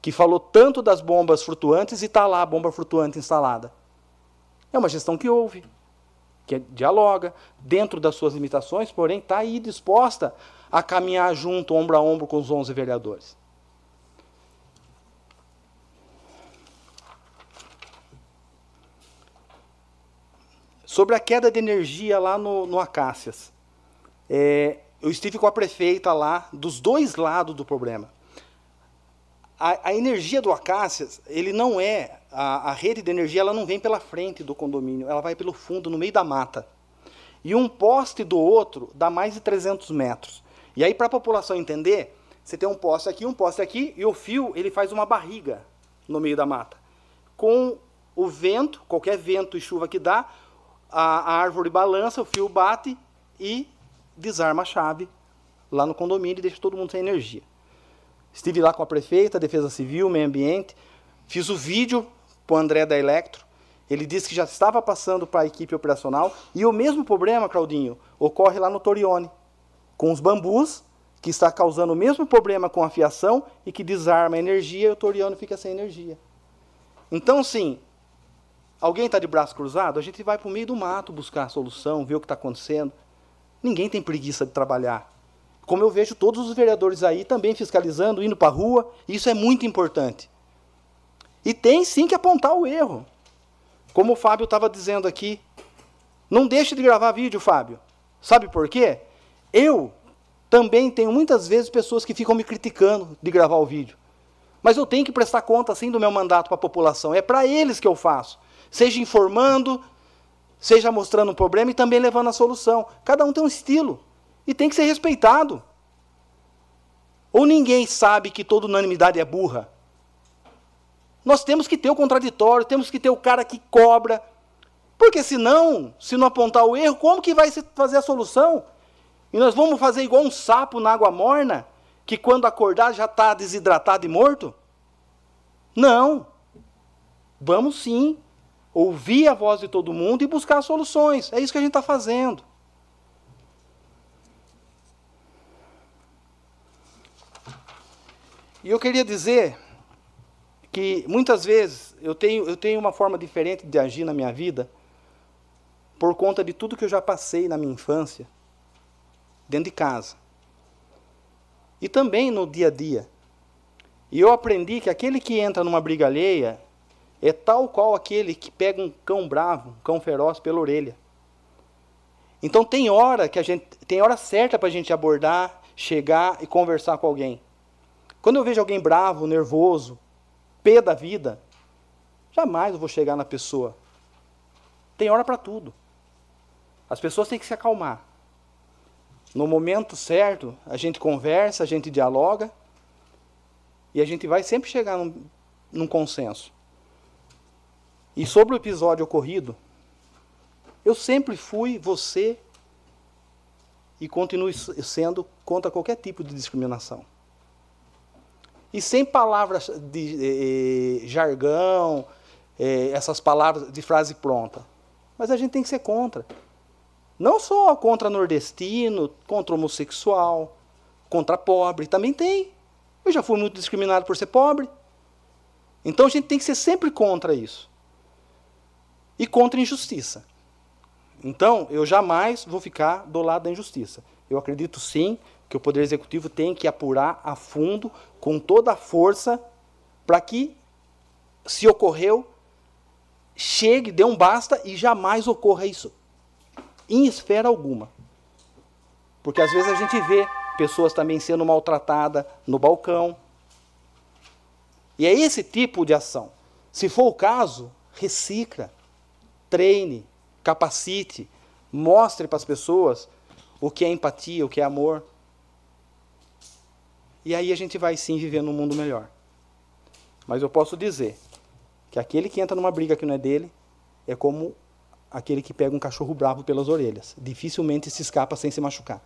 que falou tanto das bombas flutuantes e está lá a bomba flutuante instalada. É uma gestão que ouve, que dialoga, dentro das suas limitações, porém está aí disposta a caminhar junto, ombro a ombro com os 11 vereadores. Sobre a queda de energia lá no, no Acácias. É, eu estive com a prefeita lá, dos dois lados do problema. A, a energia do Acácias, ele não é, a, a, rede de energia ela não vem pela frente do condomínio, ela vai pelo fundo, no meio da mata. E um poste do outro dá mais de 300 metros. E aí, para a população entender, você tem um poste aqui, um poste aqui, e o fio ele faz uma barriga no meio da mata. Com o vento, qualquer vento e chuva que dá, a, a árvore balança, o fio bate e desarma a chave lá no condomínio e deixa todo mundo sem energia. Estive lá com a prefeita, Defesa Civil, Meio Ambiente, fiz o vídeo para o André da Electro. Ele disse que já estava passando para a equipe operacional. E o mesmo problema, Claudinho, ocorre lá no Torione, com os bambus, que está causando o mesmo problema com a fiação e que desarma a energia e o Torione fica sem energia. Então, sim, Alguém está de braço cruzado? A gente vai para o meio do mato buscar a solução, ver o que está acontecendo. Ninguém tem preguiça de trabalhar. Como eu vejo todos os vereadores aí também fiscalizando, indo para a rua, isso é muito importante. E tem sim que apontar o erro. Como o Fábio estava dizendo aqui. Não deixe de gravar vídeo, Fábio. Sabe por quê? Eu também tenho muitas vezes pessoas que ficam me criticando de gravar o vídeo. Mas eu tenho que prestar conta, assim, do meu mandato para a população. É para eles que eu faço seja informando, seja mostrando um problema e também levando a solução. Cada um tem um estilo e tem que ser respeitado. Ou ninguém sabe que toda unanimidade é burra? Nós temos que ter o contraditório, temos que ter o cara que cobra. Porque senão, se não apontar o erro, como que vai se fazer a solução? E nós vamos fazer igual um sapo na água morna, que quando acordar já está desidratado e morto? Não. Vamos sim ouvir a voz de todo mundo e buscar soluções. É isso que a gente está fazendo. E eu queria dizer que muitas vezes eu tenho, eu tenho uma forma diferente de agir na minha vida por conta de tudo que eu já passei na minha infância, dentro de casa. E também no dia a dia. E eu aprendi que aquele que entra numa briga alheia, é tal qual aquele que pega um cão bravo, um cão feroz pela orelha. Então tem hora que a gente tem hora certa para a gente abordar, chegar e conversar com alguém. Quando eu vejo alguém bravo, nervoso, pé da vida, jamais eu vou chegar na pessoa. Tem hora para tudo. As pessoas têm que se acalmar. No momento certo, a gente conversa, a gente dialoga e a gente vai sempre chegar num, num consenso. E sobre o episódio ocorrido, eu sempre fui você e continuo sendo contra qualquer tipo de discriminação. E sem palavras de eh, eh, jargão, eh, essas palavras de frase pronta. Mas a gente tem que ser contra. Não só contra nordestino, contra homossexual, contra pobre, também tem. Eu já fui muito discriminado por ser pobre. Então a gente tem que ser sempre contra isso e contra a injustiça. Então, eu jamais vou ficar do lado da injustiça. Eu acredito sim que o Poder Executivo tem que apurar a fundo, com toda a força, para que, se ocorreu, chegue, dê um basta e jamais ocorra isso em esfera alguma. Porque às vezes a gente vê pessoas também sendo maltratadas no balcão. E é esse tipo de ação. Se for o caso, recicla treine, capacite, Mostre para as pessoas o que é empatia, o que é amor. E aí a gente vai sim viver num mundo melhor. Mas eu posso dizer que aquele que entra numa briga que não é dele é como aquele que pega um cachorro bravo pelas orelhas. Dificilmente se escapa sem se machucar.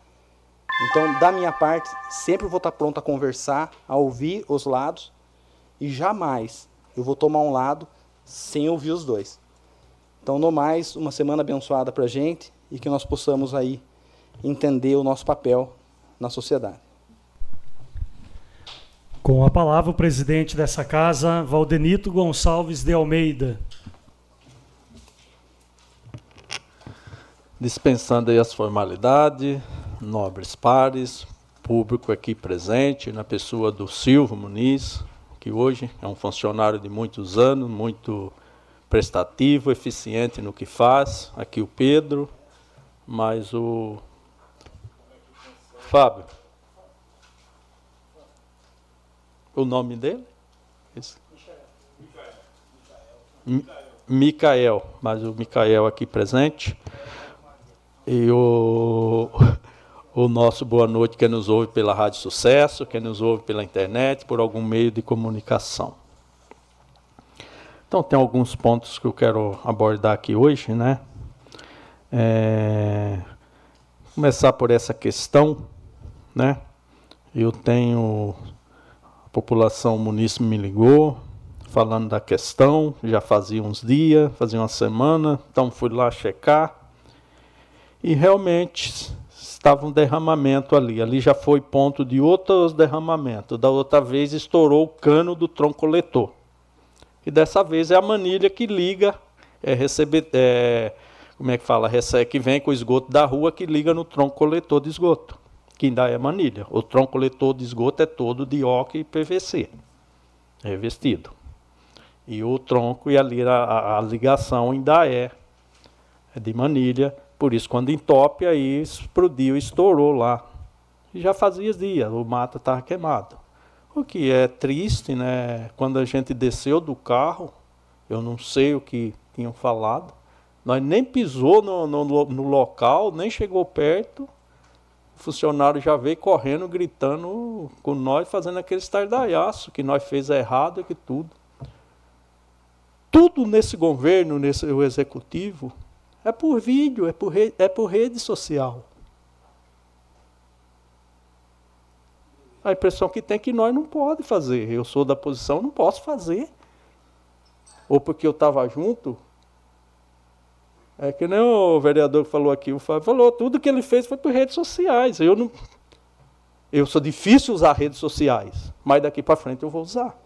Então, da minha parte, sempre vou estar pronto a conversar, a ouvir os lados e jamais eu vou tomar um lado sem ouvir os dois. Então, no mais, uma semana abençoada para a gente e que nós possamos aí entender o nosso papel na sociedade. Com a palavra, o presidente dessa casa, Valdenito Gonçalves de Almeida. Dispensando aí as formalidades, nobres pares, público aqui presente, na pessoa do Silvio Muniz, que hoje é um funcionário de muitos anos, muito prestativo, eficiente no que faz. Aqui o Pedro, mais o Fábio. O nome dele? Esse. Micael, mas o Micael aqui presente. E o, o nosso boa noite que nos ouve pela Rádio Sucesso, que nos ouve pela internet, por algum meio de comunicação. Então, tem alguns pontos que eu quero abordar aqui hoje, né? É, começar por essa questão, né? Eu tenho a população munícipe me ligou falando da questão, já fazia uns dias, fazia uma semana, então fui lá checar e realmente estava um derramamento ali. Ali já foi ponto de outros derramamentos. Da outra vez estourou o cano do tronco coletor. E dessa vez é a manilha que liga, é receber, é, como é que fala, recebe, que vem com o esgoto da rua que liga no tronco coletor de esgoto, que ainda é manilha. O tronco coletor de esgoto é todo de OC e PVC, revestido. E o tronco e ali a, a, a ligação ainda é, é de manilha por isso, quando entope, aí explodiu, estourou lá. E já fazia dias, o mato estava queimado. O que é triste, né? Quando a gente desceu do carro, eu não sei o que tinham falado, nós nem pisou no, no, no local, nem chegou perto. O funcionário já veio correndo, gritando com nós, fazendo aquele estardalhaço que nós fez errado e que tudo. Tudo nesse governo, nesse o executivo, é por vídeo, é por, rede, é por rede social. A impressão que tem é que nós não pode fazer. Eu sou da posição, não posso fazer. Ou porque eu estava junto. É que nem o vereador falou aqui, o Fábio falou, tudo que ele fez foi por redes sociais. Eu não. Eu sou difícil usar redes sociais, mas daqui para frente eu vou usar.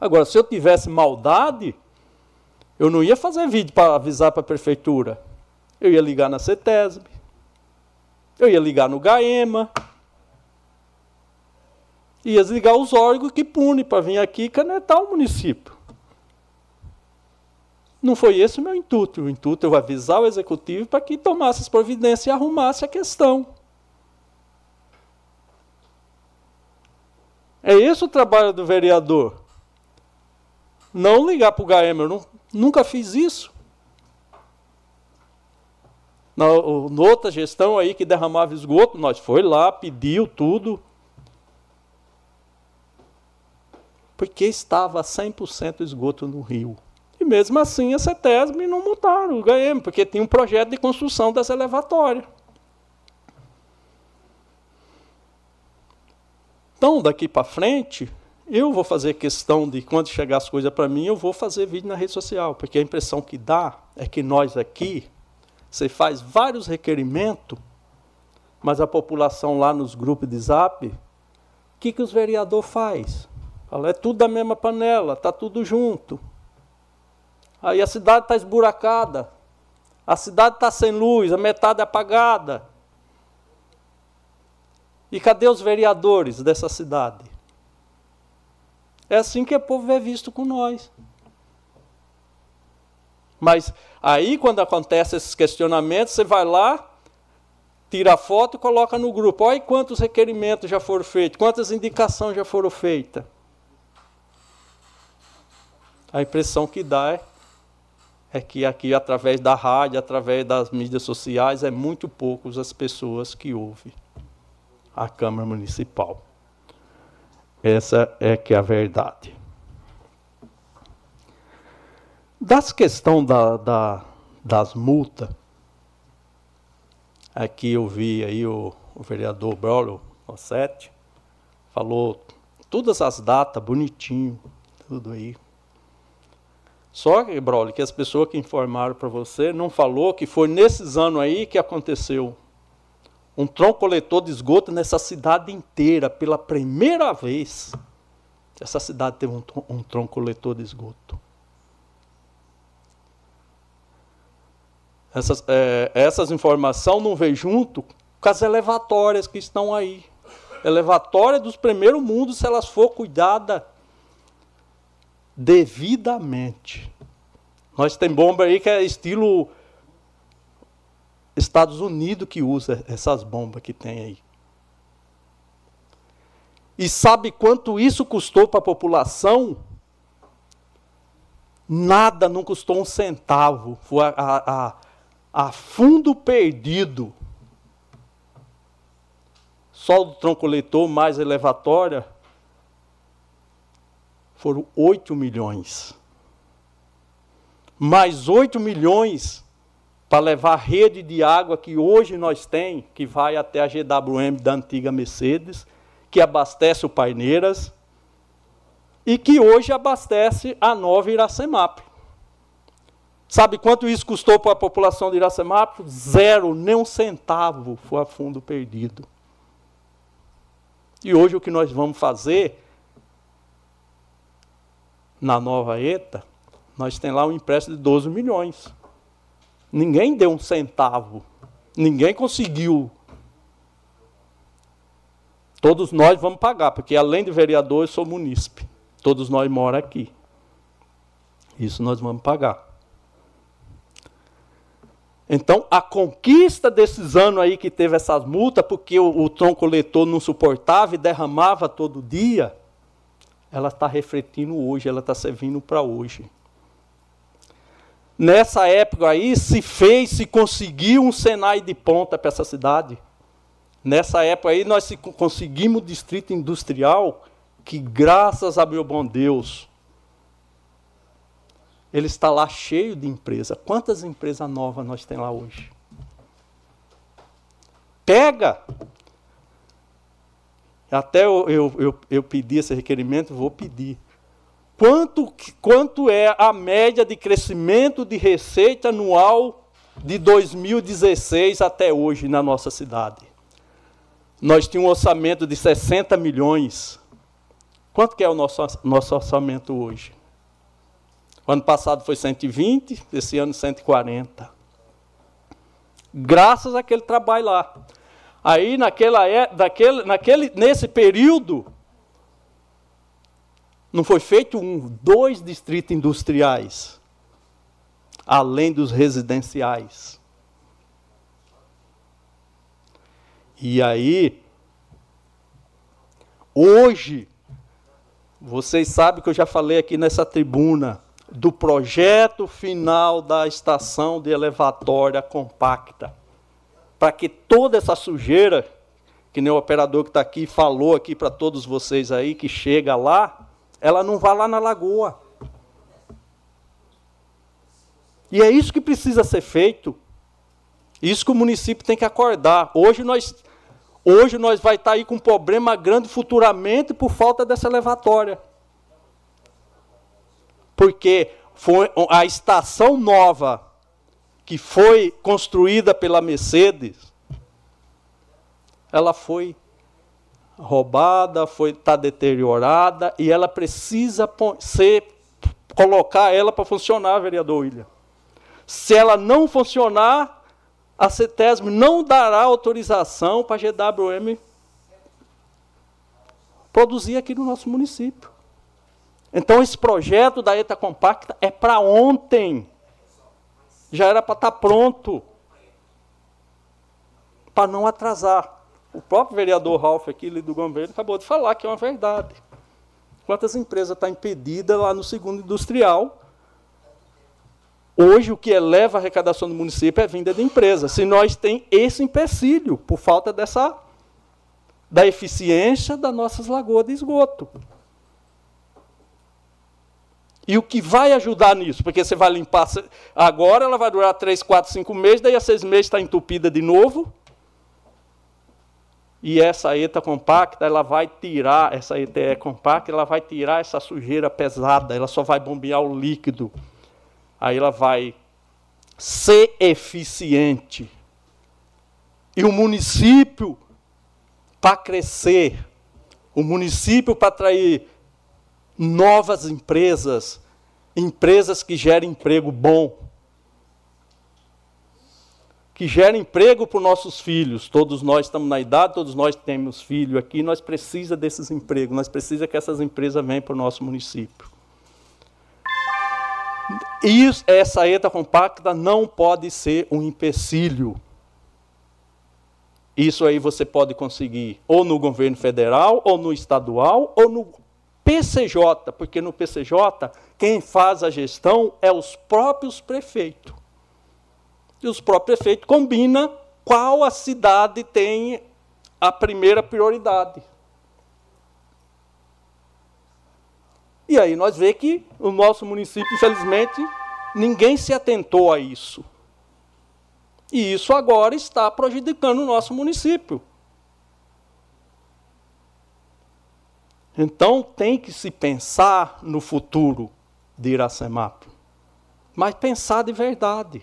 Agora, se eu tivesse maldade, eu não ia fazer vídeo para avisar para a prefeitura. Eu ia ligar na CETESB. Eu ia ligar no GAEMA. Ia ligar os órgãos que punem para vir aqui canetar o município. Não foi esse o meu intuito. O intuito é avisar o executivo para que tomasse as providências e arrumasse a questão. É esse o trabalho do vereador. Não ligar para o GAEMA. Eu não, Nunca fiz isso. Na, na outra gestão aí que derramava esgoto, nós foi lá, pediu tudo. Porque estava 100% esgoto no rio. E mesmo assim a CETESB não montaram o GM, porque tinha um projeto de construção dessa elevatória. Então, daqui para frente, eu vou fazer questão de, quando chegar as coisas para mim, eu vou fazer vídeo na rede social, porque a impressão que dá é que nós aqui, você faz vários requerimentos, mas a população lá nos grupos de zap, o que, que os vereadores faz? Fala, é tudo da mesma panela, está tudo junto. Aí a cidade está esburacada, a cidade está sem luz, a metade é apagada. E cadê os vereadores dessa cidade? É assim que o povo é visto com nós. Mas aí, quando acontecem esses questionamentos, você vai lá, tira a foto e coloca no grupo. Olha quantos requerimentos já foram feitos, quantas indicações já foram feitas. A impressão que dá é, é que aqui, através da rádio, através das mídias sociais, é muito poucos as pessoas que ouvem a Câmara Municipal. Essa é que é a verdade. Das questão da, da, das multas, aqui eu vi aí o, o vereador Braulio Rossetti, falou todas as datas, bonitinho, tudo aí. Só que, Braulio, que as pessoas que informaram para você não falou que foi nesses anos aí que aconteceu um tronco coletor de esgoto nessa cidade inteira, pela primeira vez. Essa cidade teve um, um tronco coletor de esgoto. Essas, é, essas informações não vêm junto com as elevatórias que estão aí. Elevatória dos primeiros mundos, se elas for cuidadas devidamente. Nós tem bomba aí que é estilo Estados Unidos que usa essas bombas que tem aí. E sabe quanto isso custou para a população? Nada, não custou um centavo. Foi a, a, a fundo perdido. Só o tronco leitor mais elevatória foram 8 milhões. Mais 8 milhões para levar a rede de água que hoje nós tem, que vai até a GWM da antiga Mercedes, que abastece o Paineiras e que hoje abastece a nova Iracemap. Sabe quanto isso custou para a população de Iracemap? Zero, nem um centavo foi a fundo perdido. E hoje o que nós vamos fazer na nova ETA, nós temos lá um empréstimo de 12 milhões. Ninguém deu um centavo. Ninguém conseguiu. Todos nós vamos pagar, porque além de vereador, eu sou munícipe. Todos nós moramos aqui. Isso nós vamos pagar. Então, a conquista desses anos aí que teve essas multas, porque o, o tronco coletor não suportava e derramava todo dia, ela está refletindo hoje, ela está servindo para hoje. Nessa época aí se fez, se conseguiu um Senai de ponta para essa cidade. Nessa época aí nós conseguimos o distrito industrial que graças a meu bom Deus ele está lá cheio de empresas. Quantas empresas novas nós temos lá hoje? Pega! Até eu, eu, eu, eu pedi esse requerimento, vou pedir. Quanto, quanto é a média de crescimento de receita anual de 2016 até hoje na nossa cidade? Nós tínhamos um orçamento de 60 milhões. Quanto que é o nosso, nosso orçamento hoje? O ano passado foi 120, esse ano 140. Graças àquele trabalho lá. Aí naquela, naquele, naquele, nesse período, não foi feito um, dois distritos industriais, além dos residenciais. E aí, hoje, vocês sabem que eu já falei aqui nessa tribuna do projeto final da estação de elevatória compacta, para que toda essa sujeira, que nem o operador que está aqui falou aqui para todos vocês aí, que chega lá, ela não vai lá na lagoa. E é isso que precisa ser feito. Isso que o município tem que acordar. Hoje nós, hoje nós vai estar aí com um problema grande futuramente por falta dessa elevatória. Porque foi a estação nova que foi construída pela Mercedes, ela foi roubada, foi está deteriorada e ela precisa ser colocar ela para funcionar, vereador William. Se ela não funcionar, a CETESB não dará autorização para a GWM produzir aqui no nosso município. Então esse projeto da ETA Compacta é para ontem. Já era para estar tá pronto. Para não atrasar. O próprio vereador Ralph aqui do governo acabou de falar que é uma verdade. Quantas empresas estão tá impedidas lá no segundo industrial Hoje, o que eleva a arrecadação do município é vinda de empresas. Se nós tem esse empecilho, por falta dessa da eficiência das nossas lagoas de esgoto. E o que vai ajudar nisso? Porque você vai limpar agora, ela vai durar 3, 4, 5 meses, daí a 6 meses está entupida de novo. E essa ETA compacta, ela vai tirar, essa ETE compacta, ela vai tirar essa sujeira pesada, ela só vai bombear o líquido. Aí ela vai ser eficiente. E o município, para crescer, o município para atrair novas empresas, empresas que gerem emprego bom, que gerem emprego para os nossos filhos. Todos nós estamos na idade, todos nós temos filho aqui, nós precisamos desses empregos, nós precisamos que essas empresas venham para o nosso município. E essa ETA compacta não pode ser um empecilho. Isso aí você pode conseguir ou no governo federal, ou no estadual, ou no PCJ, porque no PCJ quem faz a gestão é os próprios prefeitos. E os próprios prefeitos combinam qual a cidade tem a primeira prioridade. E aí nós vemos que o nosso município, infelizmente, ninguém se atentou a isso. E isso agora está prejudicando o nosso município. Então tem que se pensar no futuro de Iracemapo. Mas pensar de verdade.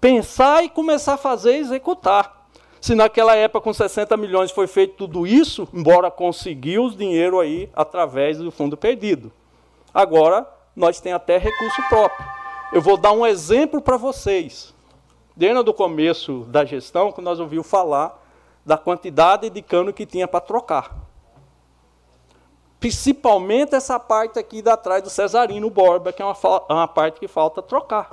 Pensar e começar a fazer e executar. Se naquela época com 60 milhões foi feito tudo isso, embora conseguiu os dinheiro aí através do fundo perdido. Agora nós temos até recurso próprio. Eu vou dar um exemplo para vocês. Desde o começo da gestão, que nós ouvimos falar da quantidade de cano que tinha para trocar. Principalmente essa parte aqui da trás do Cesarino Borba, que é uma, uma parte que falta trocar.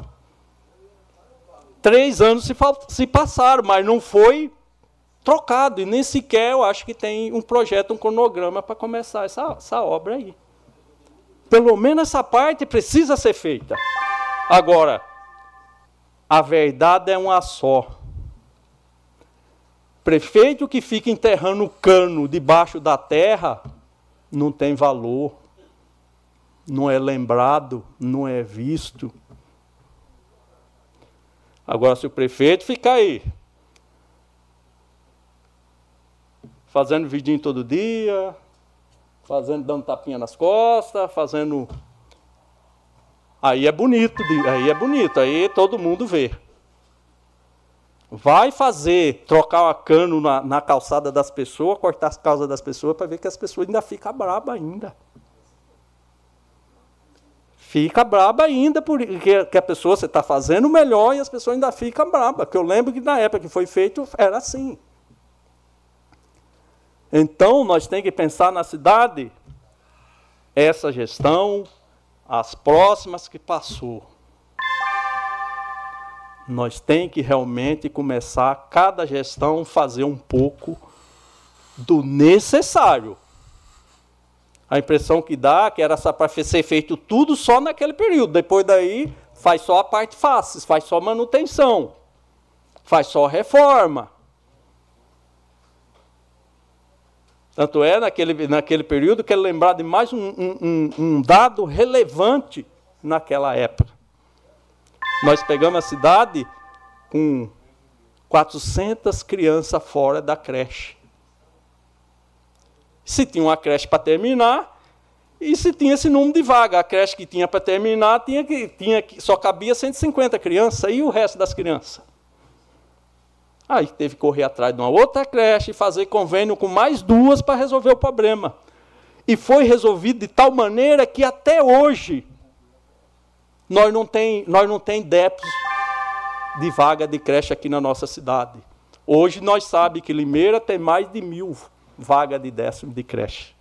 Três anos se, se passaram, mas não foi trocado. E nem sequer eu acho que tem um projeto, um cronograma para começar essa, essa obra aí. Pelo menos essa parte precisa ser feita. Agora, a verdade é uma só. Prefeito que fica enterrando cano debaixo da terra não tem valor, não é lembrado, não é visto. Agora, se o prefeito ficar aí, fazendo vidinho todo dia, fazendo, dando tapinha nas costas, fazendo. Aí é bonito, aí é bonito, aí todo mundo vê. Vai fazer, trocar o cano na, na, calçada das pessoas, cortar as calças das pessoas, para ver que as pessoas ainda ficam braba ainda. Fica braba ainda, porque que a pessoa, você está fazendo melhor e as pessoas ainda ficam braba. Porque eu lembro que na época que foi feito, era assim. Então, nós temos que pensar na cidade, essa gestão, as próximas que passou nós tem que realmente começar cada gestão fazer um pouco do necessário. A impressão que dá é que era para ser feito tudo só naquele período. Depois daí faz só a parte fácil, faz só manutenção, faz só reforma. Tanto é naquele, naquele período que ele lembrar de mais um, um, um dado relevante naquela época. Nós pegamos a cidade com 400 crianças fora da creche. Se tinha uma creche para terminar, e se tinha esse número de vaga. A creche que tinha para terminar tinha que, tinha que, só cabia 150 crianças, e o resto das crianças? Aí teve que correr atrás de uma outra creche e fazer convênio com mais duas para resolver o problema. E foi resolvido de tal maneira que até hoje nós não tem, nós não tem débitos de vaga de creche aqui na nossa cidade. Hoje nós sabemos que Limeira tem mais de mil vagas de décimo de creche.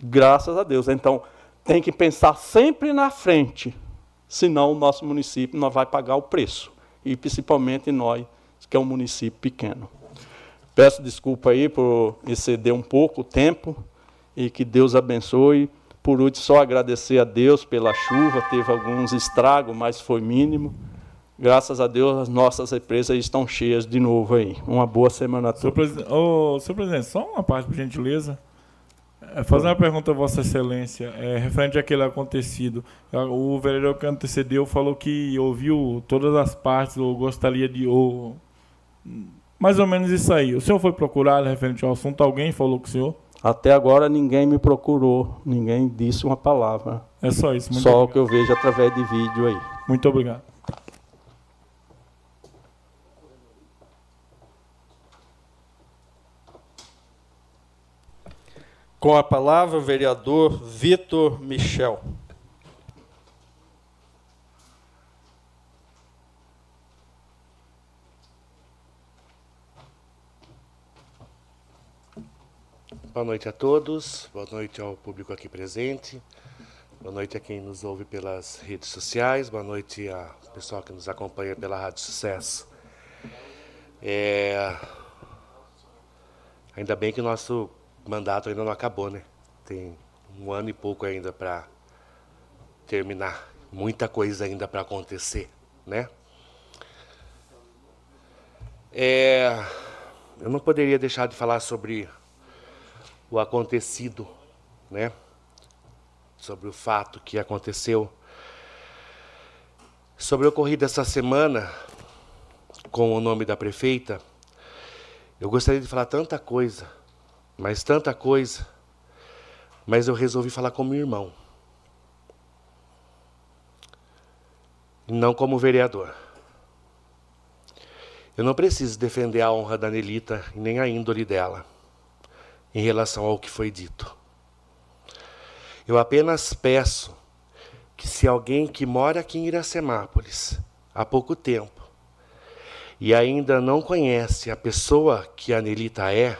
Graças a Deus. Então, tem que pensar sempre na frente, senão o nosso município não vai pagar o preço. E principalmente nós, que é um município pequeno. Peço desculpa aí por exceder um pouco o tempo e que Deus abençoe por último, só agradecer a Deus pela chuva, teve alguns estragos, mas foi mínimo. Graças a Deus, as nossas empresas estão cheias de novo aí. Uma boa semana a todos. Senhor, presidente, oh, senhor presidente, só uma parte, por gentileza. É, fazer uma pergunta a Vossa Excelência, é, referente àquele acontecido. O vereador que antecedeu falou que ouviu todas as partes, ou gostaria de. Ou, mais ou menos isso aí. O senhor foi procurado referente ao assunto? Alguém falou com o senhor? Até agora ninguém me procurou, ninguém disse uma palavra. É só isso. só obrigado. o que eu vejo através de vídeo aí. Muito obrigado. Com a palavra, o vereador Vitor Michel. Boa noite a todos, boa noite ao público aqui presente, boa noite a quem nos ouve pelas redes sociais, boa noite ao pessoal que nos acompanha pela Rádio Sucesso. É... Ainda bem que o nosso mandato ainda não acabou, né? Tem um ano e pouco ainda para terminar. Muita coisa ainda para acontecer, né? É, eu não poderia deixar de falar sobre o acontecido, né? Sobre o fato que aconteceu. Sobre o ocorrido essa semana com o nome da prefeita, eu gostaria de falar tanta coisa mas tanta coisa. Mas eu resolvi falar como irmão. Não como vereador. Eu não preciso defender a honra da Nelita nem a índole dela em relação ao que foi dito. Eu apenas peço que se alguém que mora aqui em Iracemápolis há pouco tempo e ainda não conhece a pessoa que a Nelita é,